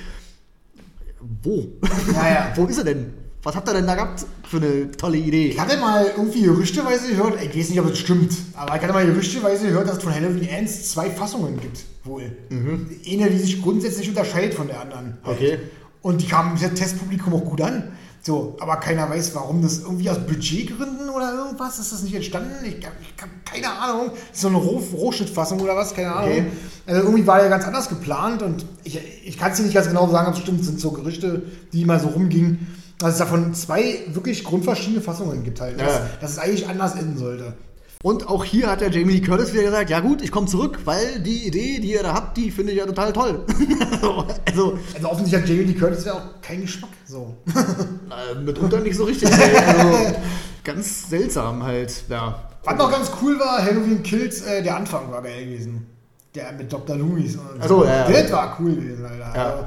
Wo? Ja, ja. Wo ist er denn? Was habt ihr denn da gehabt für eine tolle Idee? Ich hatte mal irgendwie gerüchteweise gehört, ich weiß nicht, ob es stimmt, aber ich hatte mal gerüchteweise gehört, dass es von Halloween Ends zwei Fassungen gibt, wohl. Eine, die sich grundsätzlich unterscheidet von der anderen. halt. Okay. Und die kamen im Testpublikum auch gut an. So, aber keiner weiß, warum das irgendwie aus Budgetgründen oder irgendwas ist das nicht entstanden. Ich, ich habe keine Ahnung. So eine Roh Rohschnittfassung oder was, keine Ahnung. Okay. Also irgendwie war der ganz anders geplant und ich, ich kann es dir nicht ganz genau sagen, ob es stimmt, es sind so Gerüchte, die immer so rumgingen. Dass es davon zwei wirklich grundverschiedene Fassungen gibt halt. Dass, Ja. dass es eigentlich anders enden sollte. Und auch hier hat der Jamie Lee Curtis wieder gesagt, ja gut, ich komme zurück, weil die Idee, die ihr da habt, die finde ich ja total toll. also, Also offensichtlich hat Jamie Lee Curtis ja auch keinen Geschmack. So. Äh, mitunter nicht so richtig. Also, ganz seltsam halt, ja. Was noch ganz cool war, Halloween Kills, äh, der Anfang war geil gewesen. Der mit Dr. Loomis und so, ja, ja. Das war cool gewesen, Alter. Ja. Also,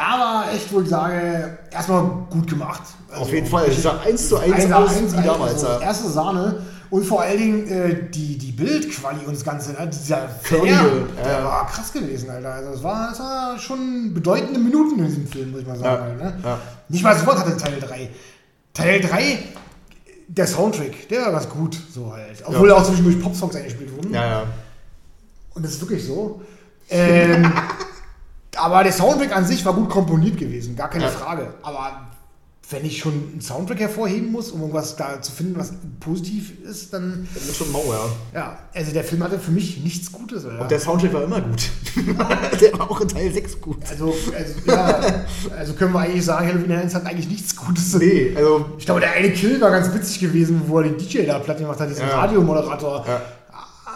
da war echt, wo ich sage, erstmal gut gemacht. Also, Auf jeden Fall. Es sah eins zu eins Eins aus eins, wie damals. Also, erste Sahne. Und vor allen Dingen äh, die, die Bildquali und das Ganze, ne? dieser Flair, ja. der war krass gewesen, Alter. Also es war, war schon bedeutende Minuten in diesem Film, muss ich mal sagen. Ja, halt, ne? ja. Nicht mal sofort hatte Teil 3. Teil 3, der Soundtrack, der war ganz gut, so halt. Obwohl auch zwischendurch Popsongs eingespielt wurden. Ja, ja. Und das ist wirklich so. Ähm, aber der Soundtrack an sich war gut komponiert gewesen, gar keine Ja. Frage. Aber wenn ich schon einen Soundtrack hervorheben muss, um irgendwas da zu finden, was positiv ist, dann. Das ist schon mau, ja. Ja, also der Film hatte für mich nichts Gutes. Oder? Und der Soundtrack war immer gut. der war auch in Teil 6 gut. also, also, ja, also können wir eigentlich sagen, Halloween Ends hat eigentlich nichts Gutes. Nee, also. Ich glaube, der eine Kill war ganz witzig gewesen, wo er den DJ da platt gemacht hat, diesen Ja. Radiomoderator. Ja.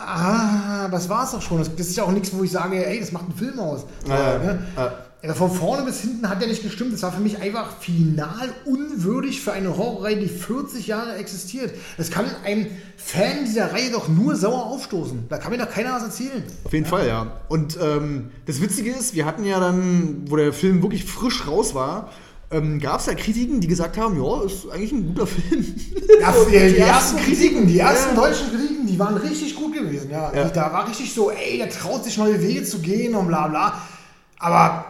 Ah, das war's doch schon. Das, ist ja auch nichts, wo ich sage, ey, das macht einen Film aus. Ja, ja. ne? Ja. Also von vorne bis hinten hat er nicht gestimmt. Das war für mich einfach final unwürdig für eine Horrorreihe, die 40 Jahre existiert. Das kann einem Fan dieser Reihe doch nur sauer aufstoßen. Da kann mir doch keiner was erzählen. Auf jeden Fall, ja. Und ähm, das Witzige ist, wir hatten ja dann, wo der Film wirklich frisch raus war, ähm, gab es ja Kritiken, die gesagt haben, ja, ist eigentlich ein guter Film. Ja, So, die, die ersten Kritiken, die ersten Ja. deutschen Kritiken, die waren richtig gut gewesen. Ja. Ja. Da war richtig so, ey, der traut sich neue Wege zu gehen und bla bla. Aber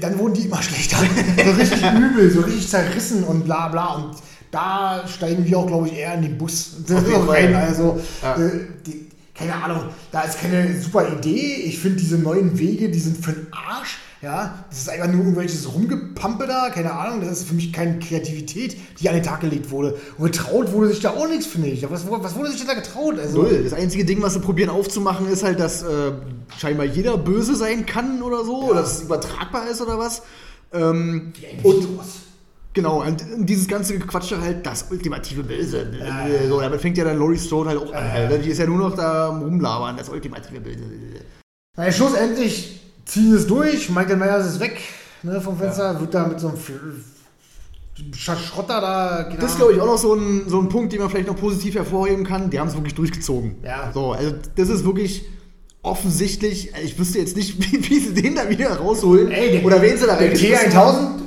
dann wurden die immer schlechter. so richtig übel, so richtig zerrissen und bla bla. Und da steigen wir auch, glaube ich, eher in den Bus. Rein. Also, Ja. äh, die, keine Ahnung, da ist keine super Idee. Ich finde diese neuen Wege, die sind für den Arsch. Ja, das ist einfach nur irgendwelches Rumgepampe da, keine Ahnung, das ist für mich keine Kreativität, die an den Tag gelegt wurde. Und getraut wurde sich da auch nichts, finde ich. Was, was wurde sich denn da getraut? Also, Null. Das einzige Ding, was sie probieren aufzumachen, ist halt, dass äh, scheinbar jeder böse sein kann oder so, oder dass es übertragbar ist oder was. Ähm, und und genau, und dieses ganze Gequatsche halt, das ultimative Böse. Ja. So, damit fängt ja dann Laurie Strode halt auch an. Ne? Die ist ja nur noch da rumlabern, das ultimative Böse. naja, schlussendlich ziehen es durch. Michael Myers ist weg ne, vom Fenster, wird da mit so einem Schrotter da. keine Das ist, glaube ich, auch noch so ein, so ein Punkt, den man vielleicht noch positiv hervorheben kann. Die haben es wirklich durchgezogen. Ja. So, also das ist wirklich offensichtlich, äh, ich wüsste jetzt nicht, wie, wie sie den da wieder rausholen. Ey, der, oder wen sie da reingeschmissen T1000.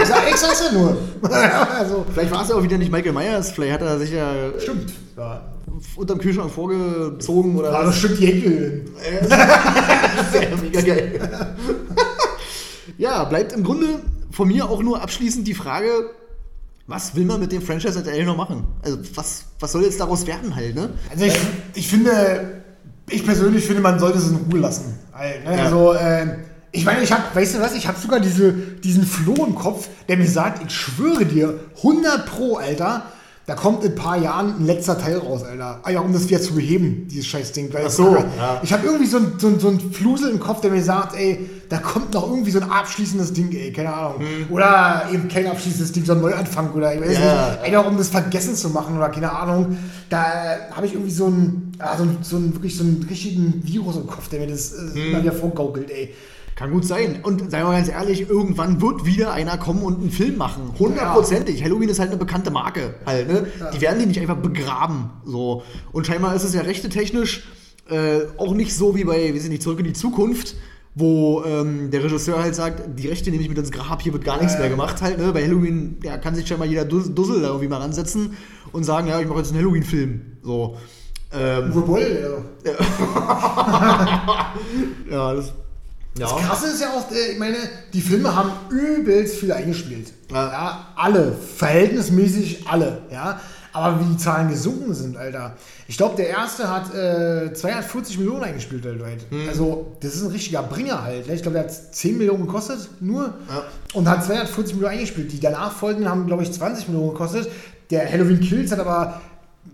Ich, sag, ich sag's ja nur. also, Vielleicht war es ja auch wieder nicht Michael Myers, vielleicht hat er sich ja stimmt. Ja. Unterm Kühlschrank vorgezogen oder Aber das die Henkel. Sehr mega geil. ja, bleibt im Grunde von mir auch nur abschließend die Frage, was will man mit dem Franchise RTL noch machen? Also was, was soll jetzt daraus werden halt, ne? Also ich, ich finde, ich persönlich finde, man sollte es in Ruhe lassen. Halt, ne? Ja. Also, äh, ich meine, ich habe, weißt du was, ich habe sogar diese, diesen Floh im Kopf, der mir sagt, ich schwöre dir, 100 pro, Alter, da kommt in ein paar Jahren ein letzter Teil raus, Alter. Ah ja, um das wieder zu beheben, dieses scheiß Ding. Weil Ach so, ich, ja. ich habe irgendwie so ein, so, ein, so ein Flusel im Kopf, der mir sagt, ey, da kommt noch irgendwie so ein abschließendes Ding, ey, keine Ahnung. Oder eben kein abschließendes Ding, so ein Neuanfang oder ich weiß Hm. Ja. nicht. Einfach um das vergessen zu machen oder keine Ahnung. Da habe ich irgendwie so einen, ah, so, so einen wirklich so einen richtigen Virus im Kopf, der mir das äh, Hm. immer wieder vorgaukelt, ey. Kann gut sein. Und seien wir mal ganz ehrlich, irgendwann wird wieder einer kommen und einen Film machen. Hundertprozentig. Halloween ist halt eine bekannte Marke. Halt, ne? Die werden die nicht einfach begraben. So. Und scheinbar ist es ja rechtetechnisch äh, auch nicht so wie bei, wir sind nicht zurück in die Zukunft, wo ähm, der Regisseur halt sagt, die Rechte nehme ich mit ins Grab, hier wird gar nichts Ja. mehr gemacht halt. Ne? Bei Halloween ja, kann sich scheinbar jeder Dus- Dussel da irgendwie mal ransetzen und sagen, ja, ich mache jetzt einen Halloween-Film. So. Ähm, Uwe Boll, also. ja, das. Ja. Das Krasse ist ja auch, äh, ich meine, die Filme haben übelst viel eingespielt. Ja. Ja. alle. Verhältnismäßig alle. Ja. Aber wie die Zahlen gesunken sind, Alter. Ich glaube, der erste hat äh, 240 Millionen eingespielt weltweit. Hm. Also, das ist ein richtiger Bringer halt. Ne? Ich glaube, der hat 10 Millionen gekostet, nur. Ja. Und hat 240 Millionen eingespielt. Die danach folgenden haben, glaube ich, 20 Millionen gekostet. Der Halloween Kills hat aber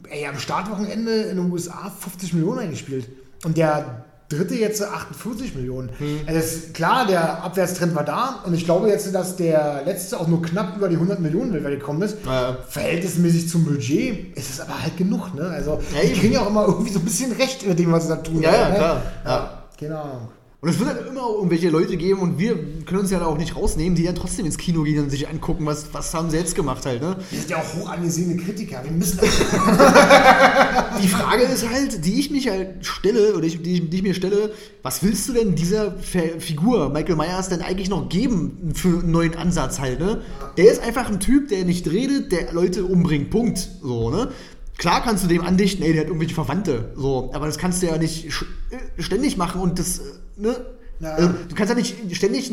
ey, am Startwochenende in den USA 50 Millionen eingespielt. Und der dritte jetzt 48 Millionen. Hm. Also ist klar, der Abwärtstrend war da. Und ich glaube jetzt, dass der letzte auch nur knapp über die 100 Millionen weltweit gekommen ist. Ja. Verhältnismäßig zum Budget ist es aber halt genug. Ne? Also Ja, die kriegen ja auch immer irgendwie so ein bisschen recht mit dem, was sie da tun. Ja, ja, ne? klar. Ja, keine Ahnung. Und es wird halt immer irgendwelche Leute geben und wir können uns ja da auch nicht rausnehmen, die dann trotzdem ins Kino gehen und sich angucken, was, was haben sie jetzt gemacht halt, ne? Wir sind ja auch hoch angesehene Kritiker. Wir müssen Die Frage ist halt, die ich mich halt stelle, oder ich, die, die ich mir stelle, was willst du denn dieser Figur, Michael Myers, denn eigentlich noch geben für einen neuen Ansatz halt, ne? Der ist einfach ein Typ, der nicht redet, der Leute umbringt, Punkt, so, ne? Klar kannst du dem andichten, ey, der hat irgendwelche Verwandte, so, aber das kannst du ja nicht äh, ständig machen und das, äh, ne? Also, du kannst ja nicht ständig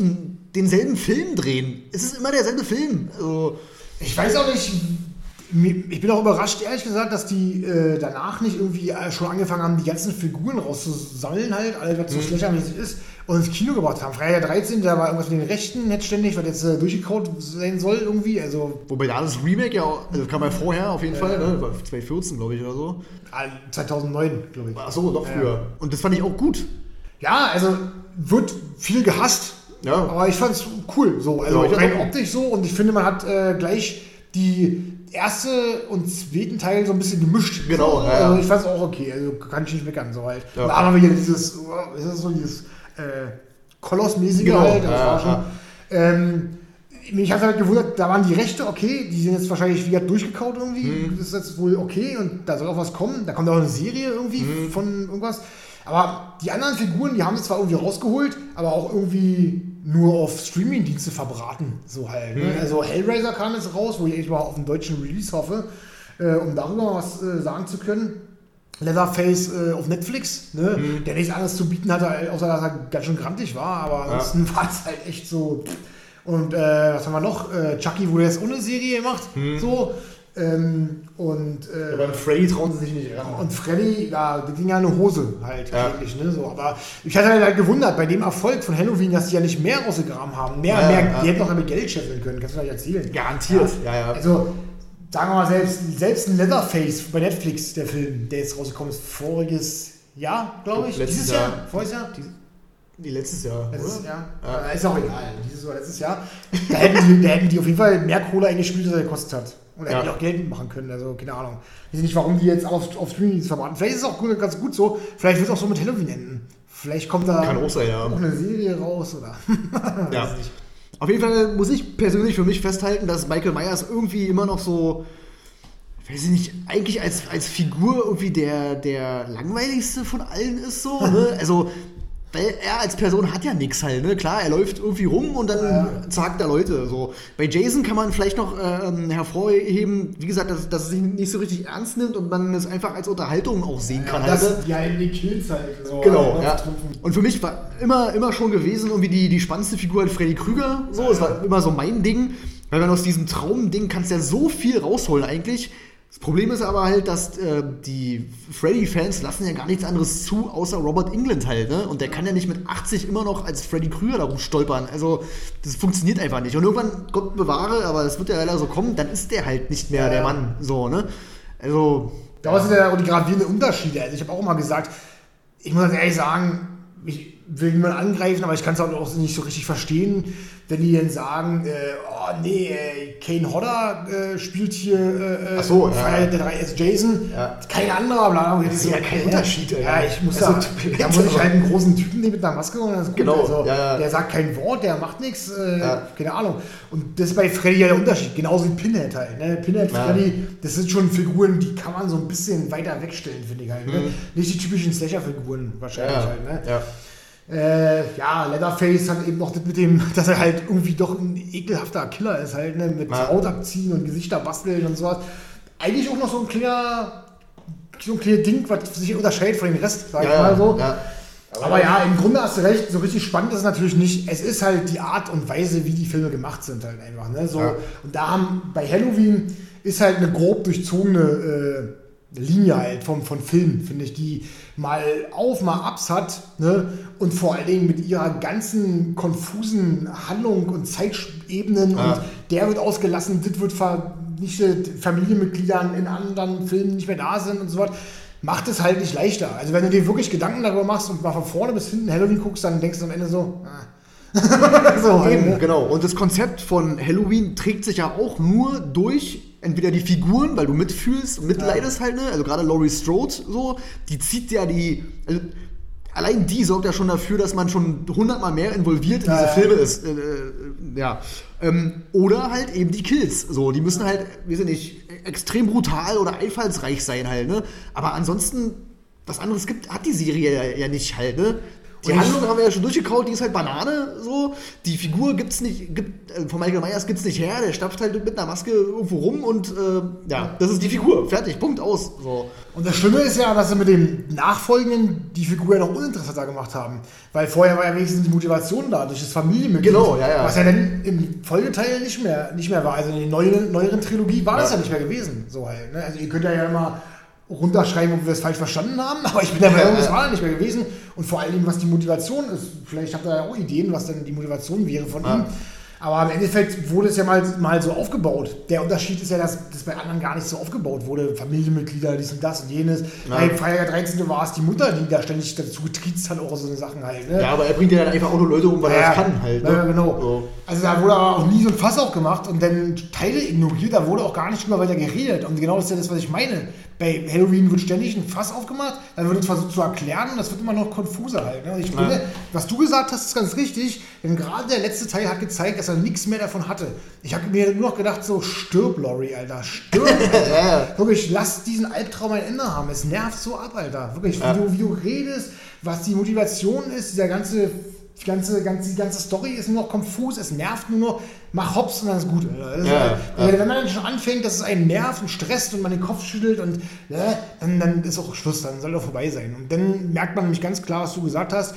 denselben Film drehen. Es ist immer derselbe Film. Also, Ich weiß auch nicht, ich bin auch überrascht, ehrlich gesagt, dass die äh, danach nicht irgendwie äh, schon angefangen haben, die ganzen Figuren rauszusammeln, halt, alles, was so slashermäßig ist, und ins Kino gebracht haben. Freitag der 13. da war irgendwas mit den Rechten, nicht ständig, was jetzt äh, durchgekaut sein soll, irgendwie. Also Wobei da das Remake ja auch, also kam ja vorher auf jeden Fall, ne? War 2014, glaube ich, oder so. äh, 2009, glaube ich. Ach so, doch früher. Und das fand ich auch gut. Ja, also wird viel gehasst. Ja. Aber ich fand's cool. So, also Ja, ich rein optisch so. Und ich finde, man hat äh, gleich die erste und zweiten Teil so ein bisschen gemischt. Genau, So, ja, ja. Also ich fand's auch okay. Also kann ich nicht meckern. So halt. Ja. Aber wieder dieses, oh, ist das so dieses äh, Kolossmäßige Genau, halt. Das ja, war schon. ja. Ähm, mich hat halt gewundert, da waren die Rechte okay, die sind jetzt wahrscheinlich wieder durchgekaut irgendwie. Mhm. Das ist jetzt wohl okay und da soll auch was kommen. Da kommt auch eine Serie irgendwie Mhm. von irgendwas. Aber die anderen Figuren, die haben sie zwar irgendwie rausgeholt, aber auch irgendwie nur auf Streaming-Dienste verbraten. So halt. Ne? Mhm. Also Hellraiser kam jetzt raus, wo ich echt mal auf einen deutschen Release hoffe, äh, um darüber mal was äh, sagen zu können. Leatherface äh, auf Netflix, ne? Mhm. der nichts anderes zu bieten hatte, außer dass er ganz schön grantig war, aber ansonsten war es halt echt so. Und äh, was haben wir noch? Äh, Chucky wurde jetzt ohne Serie gemacht, Mhm. so. Ähm, und, äh, Beim Freddy trauen sie sich nicht ran. und Freddy, ja, die ging ja eine Hose halt Ja. eigentlich, ne? So, aber ich hatte halt gewundert bei dem Erfolg von Halloween, dass die ja nicht mehr rausgegraben haben. Mehr, Ja, mehr, ja. die hätten noch damit Geld scheffeln können, kannst du mir nicht erzählen. Garantiert, ja, ja. Also, sagen wir mal, selbst, selbst ein Leatherface bei Netflix, der Film, der jetzt rausgekommen ist, voriges Jahr, glaube ich. Letztes Dieses Jahr? Jahr. Voriges Jahr? Die letztes Jahr, Letztes oder? Jahr? Ja. Äh, Ist auch egal. Dieses oder letztes Jahr. Da hätten, die, da hätten die auf jeden Fall mehr Kohle eingespielt, als er gekostet hat. Und da Ja. hätten die auch Geld machen können. Also, keine Ahnung. Ich weiß nicht, warum die jetzt auf, auf Streaming verbraten. Vielleicht ist es auch gut, ganz gut so. Vielleicht wird es auch so mit Halloween enden. Vielleicht kommt da Kann auch sein, ja. auch eine Serie raus oder. Ja. Auf jeden Fall muss ich persönlich für mich festhalten, dass Michael Myers irgendwie immer noch so weiß ich nicht, eigentlich als, als Figur irgendwie der, der langweiligste von allen ist so. Ne? Also, weil er als Person hat ja nichts halt, ne? Klar, er läuft irgendwie rum und dann ja. zagt er Leute. So. Bei Jason kann man vielleicht noch äh, hervorheben, wie gesagt, dass, dass er sich nicht so richtig ernst nimmt und man es einfach als Unterhaltung auch sehen kann. Ja, das, halt, ja in den Kills halt. So genau, ja. Und für mich war immer, immer schon gewesen, irgendwie die, die spannendste Figur halt Freddy Krüger. So, es war immer so mein Ding. Weil man aus diesem Traumding kannst ja so viel rausholen eigentlich. Das Problem ist aber halt, dass äh, die Freddy-Fans lassen ja gar nichts anderes zu, außer Robert England halt, ne? Und der kann ja nicht mit 80 immer noch als Freddy Krüger darum stolpern. Also, das funktioniert einfach nicht. Und irgendwann, Gott bewahre, aber es wird ja leider so kommen, dann ist der halt nicht mehr ja, der Mann. So, ne? Also. Da sind ja auch die gravierenden Unterschiede. Also, ich habe auch immer gesagt, ich muss ehrlich sagen, ich will niemanden angreifen, aber ich kann es auch nicht so richtig verstehen wenn die dann sagen, äh, oh nee, äh, Kane Hodder äh, spielt hier äh, Ach so, ja. der 3 S Jason, ja. kein anderer, bla, Das ist ja kein Unterschied. Ja, ja, ich muss also, da, da muss ich halt einen großen Typen nehmen mit einer Maske und das ist gut. Genau, also, ja, Der sagt kein Wort, der macht nichts, äh, keine Ahnung. Und das ist bei Freddy ja der Unterschied, genauso wie Pinhead halt. Ne? Pinhead, Freddy, das sind schon Figuren, die kann man so ein bisschen weiter wegstellen, finde ich halt. Ne? Mhm. Nicht die typischen Slasher-Figuren wahrscheinlich halt. Ne? Ja. Äh, ja, Leatherface hat eben noch das mit dem, dass er halt irgendwie doch ein ekelhafter Killer ist, halt, ne? Mit ja. Haut abziehen und Gesichter basteln und sowas. Eigentlich auch noch so ein kleiner, so ein kleines Ding, was sich unterscheidet von dem Rest, sag ja, ich mal so. Ja. Aber ja, im Grunde hast du recht, so richtig spannend ist es natürlich nicht. Es ist halt die Art und Weise, wie die Filme gemacht sind, halt einfach. Ne? So. Und da haben bei Halloween ist halt eine grob durchzogene äh, Linie halt vom, von Film, finde ich, die mal auf, mal abs hat ne? und vor allen Dingen mit ihrer ganzen konfusen Handlung und Zeitebenen ja. und der wird ausgelassen, das wird vernichtet, Familienmitgliedern in anderen Filmen nicht mehr da sind und so was macht es halt nicht leichter. Also wenn du dir wirklich Gedanken darüber machst und mal von vorne bis hinten Halloween guckst, dann denkst du am Ende so, ah. so Eben, ne? genau. Und das Konzept von Halloween trägt sich ja auch nur durch entweder die Figuren, weil du mitfühlst, mitleidest ja. halt, ne? Also gerade Laurie Strode so, die zieht ja die. Also allein die sorgt ja schon dafür, dass man schon hundertmal mehr involviert in diese Filme ist. Äh, äh, ja. Ähm, oder halt eben die Kills. So, die müssen halt, wir sind nicht, extrem brutal oder einfallsreich sein halt, ne? Aber ansonsten, was anderes gibt, hat die Serie ja, ja nicht halt, ne? Die und Handlung haben wir ja schon durchgekaut, die ist halt Banane so. Die Figur gibt's nicht, gibt, äh, von Michael Myers gibt's nicht her, der stapft halt mit einer Maske irgendwo rum und äh, ja, das ist die Figur. Fertig, Punkt aus. So. Und das Schlimme ist ja, dass sie mit dem Nachfolgenden die Figur ja noch uninteressanter gemacht haben. Weil vorher war ja wenigstens die Motivation da, durch das Familienmitglied. Genau, ja, ja. Was ja dann im Folgeteil nicht mehr, nicht mehr war. Also in der neueren, neueren Trilogie war ja. das ja nicht mehr gewesen. So halt, ne? Also ihr könnt ja immer runterschreiben, ob wir es falsch verstanden haben, aber ich bin der Meinung, das war nicht mehr gewesen. Und vor allem, was die Motivation ist. Vielleicht habt ihr ja auch Ideen, was denn die Motivation wäre von ja. ihm. Aber im Endeffekt wurde es ja mal, mal so aufgebaut. Der Unterschied ist ja, dass das bei anderen gar nicht so aufgebaut wurde. Familienmitglieder, dies und das und jenes. Ja. Bei Freitag 13. war es die Mutter, die da ständig dazu getriezt hat, auch so eine Sachen halt. Ne? Ja, aber er bringt ja dann einfach auch nur Leute um, weil ja, er das kann halt. Ne? Ja, genau. So. Also da wurde aber auch nie so ein Fass aufgemacht und dann Teile ignoriert, da wurde auch gar nicht drüber weiter geredet. Und genau das ist ja das, was ich meine bei Halloween wird ständig ein Fass aufgemacht, dann wird es versucht zu erklären und das wird immer noch konfuser halt. Ne? Ich finde, was du gesagt hast, ist ganz richtig, denn gerade der letzte Teil hat gezeigt, dass er nichts mehr davon hatte. Ich habe mir nur noch gedacht, so stirb, Laurie, Alter, stirb. Alter. Wirklich, lass diesen Albtraum ein Ende haben. Es nervt so ab, Alter. Wirklich, wie, du, wie du redest, was die Motivation ist, dieser ganze die ganze, ganze, die ganze Story ist nur noch konfus, es nervt nur noch, mach Hops und dann ist gut. Also, ja, ja. Wenn man dann schon anfängt, dass es einen nervt und stresst und man den Kopf schüttelt und ja, äh, dann, dann ist auch Schluss, dann soll er vorbei sein. Und dann merkt man nämlich ganz klar, was du gesagt hast,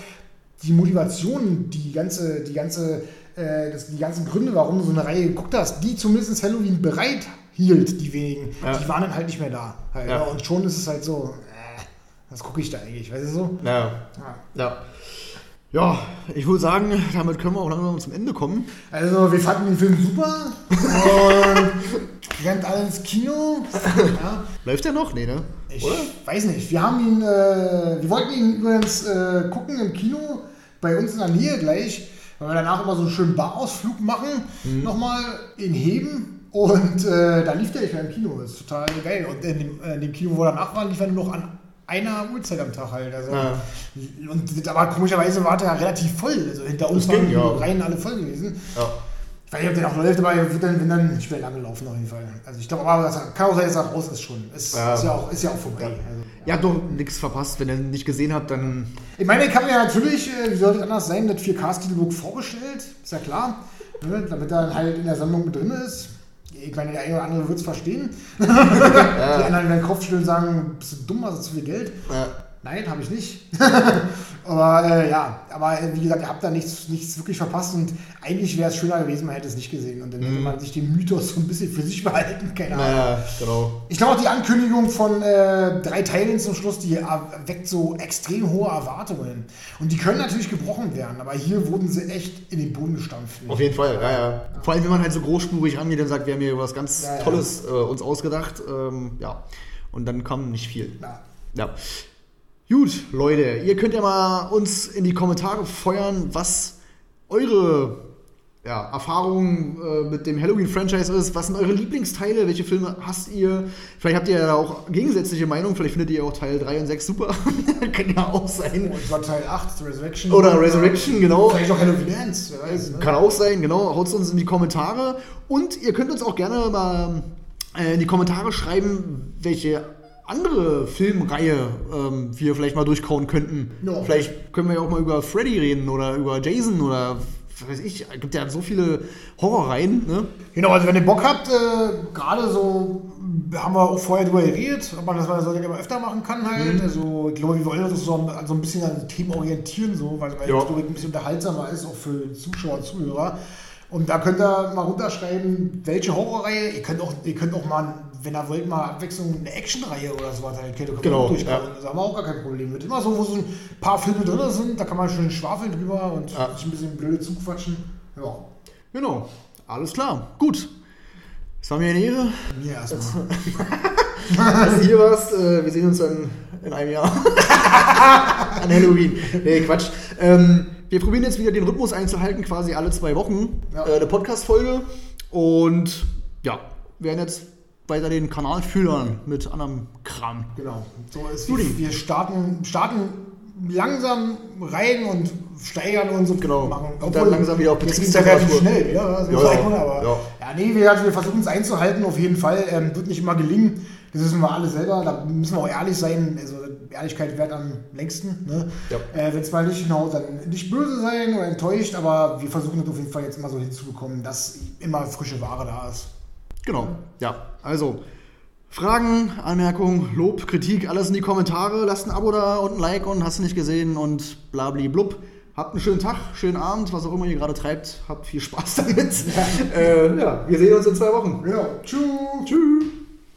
die Motivation, die ganze, die ganze, äh, das, die ganzen Gründe, warum du so eine Reihe geguckt hast, die zumindest Halloween bereit hielt, die wenigen, die waren dann halt nicht mehr da. Halt, und schon ist es halt so, äh, was gucke ich da eigentlich, weißt du so? Ja. ja. Ja, ich würde sagen, damit können wir auch langsam zum Ende kommen. Also, wir fanden den Film super und rennt alle ins Kino. Ja. Läuft der noch? Nee, ne? Ich Oder? weiß nicht. Wir haben ihn, äh, wir wollten ihn übrigens äh, gucken im Kino, bei uns in der Nähe gleich, weil wir danach immer so einen schönen Barausflug machen, mhm. nochmal in Heben. Und äh, da lief der nicht mehr im Kino. Das ist total geil. Und in dem, äh, in dem Kino, wo er danach war, lief er nur noch an einer Uhrzeit am Tag halt. Also, ja. und, aber komischerweise war der ja relativ voll. Also hinter uns waren ging, ja. Reihen alle voll gewesen. Ja. Ich weiß nicht, ob der noch läuft, aber er wird dann, wenn dann mehr lange laufen auf jeden Fall. Also ich glaube, aber das kann auch sein, dass er raus ist schon. Ist, Ja. ist, ja, auch, ist ja auch vorbei. Also, Ihr habt doch nichts verpasst, wenn ihr ihn nicht gesehen habt, dann. Ich meine, ich habe mir ja natürlich, äh, wie sollte es anders sein, das 4K-Steelbook vorbestellt, ist ja klar, ne, damit er dann halt in der Sammlung mit drin ist. Ich meine, der eine oder andere wird es verstehen. Die anderen werden Kopf stellen und sagen, bist du dumm, hast du zu viel Geld? Nein, habe ich nicht. aber äh, ja, aber äh, wie gesagt, ihr habt da nichts, nichts wirklich verpasst und eigentlich wäre es schöner gewesen, man hätte es nicht gesehen und dann hätte man sich den Mythos so ein bisschen für sich behalten, keine Ahnung. Naja, genau. Ich glaube auch die Ankündigung von äh, drei Teilen zum Schluss, die weckt so extrem hohe Erwartungen. Und die können natürlich gebrochen werden, aber hier wurden sie echt in den Boden gestampft. Auf jeden Fall, ja, ja. Vor allem, wenn man halt so großspurig rangeht und sagt, wir haben hier was ganz Ja, ja. Tolles äh, uns ausgedacht. Ähm, ja. Und dann kam nicht viel. Ja. Ja. Gut, Leute, ihr könnt ja mal uns in die Kommentare feuern, was eure ja, Erfahrung äh, mit dem Halloween-Franchise ist. Was sind eure Lieblingsteile? Welche Filme hasst ihr? Vielleicht habt ihr ja auch gegensätzliche Meinungen. Vielleicht findet ihr auch Teil 3 und 6 super. Kann ja auch sein. Und zwar Teil 8, Resurrection. Oder Resurrection, genau. Vielleicht auch Halloween Ends, wer weiß. Ne? Kann auch sein, genau. Haut uns in die Kommentare. Und ihr könnt uns auch gerne mal äh, in die Kommentare schreiben, welche andere Filmreihe ähm, wir vielleicht mal durchkauen könnten. Ja. Vielleicht können wir ja auch mal über Freddy reden oder über Jason oder was weiß ich. Es gibt ja so viele Horrorreihen. Ne? Genau, also wenn ihr Bock habt, äh, gerade so haben wir auch vorher drüber geredet, ob man das mal so immer öfter machen kann halt. Mhm. Also ich glaube, wir wollen uns so, so ein bisschen an Themen orientieren, so, weil, weil Ja. ein bisschen unterhaltsamer ist, auch für Zuschauer und Zuhörer. Und da könnt ihr mal runterschreiben, welche Horrorreihe. Ihr könnt auch, ihr könnt auch mal, wenn ihr wollt, mal Abwechslung eine Actionreihe oder so weiter. Könnt ihr Genau, auch ja. Das haben wir auch gar kein Problem mit. Immer so, wo so ein paar Filme drin sind, da kann man schön schwafeln drüber und Ja. sich ein bisschen blöde zuquatschen. Ja, Genau. Alles klar. Gut. Es war mir eine Ehre. mir erstmal. dass du hier warst. Äh, wir sehen uns dann in einem Jahr. An Halloween. Nee, Quatsch. Ähm, wir probieren jetzt wieder den Rhythmus einzuhalten, quasi alle zwei Wochen. Ja. Äh, eine Podcast-Folge. Und ja, werden jetzt weiter den Kanal füllern mit anderem Kram. Genau. So ist Judy. wir starten, starten langsam rein und steigern uns und Genau. machen. Und dann langsam wieder auf geht's ja relativ Betriebstemperatur. schnell, ja. Das Ja, ja. sein, aber, Ja. ja. nee, wir, also wir versuchen es einzuhalten, auf jeden Fall. Ähm, wird nicht immer gelingen. Das wissen wir alle selber. Da müssen wir auch ehrlich sein. Also Ehrlichkeit währt am längsten. Ne? Ja. Äh, Wenn es mal nicht hinhaut, dann nicht böse sein oder enttäuscht, aber wir versuchen das auf jeden Fall jetzt immer so hinzubekommen, dass immer frische Ware da ist. Genau. Ja, also Fragen, Anmerkungen, Lob, Kritik, alles in die Kommentare. Lasst ein Abo da und ein Like und hast du nicht gesehen und blabli blub. Habt einen schönen Tag, schönen Abend, was auch immer ihr gerade treibt. Habt viel Spaß damit. äh, ja, wir sehen uns in zwei Wochen. Genau. Tschüss. Tschüss.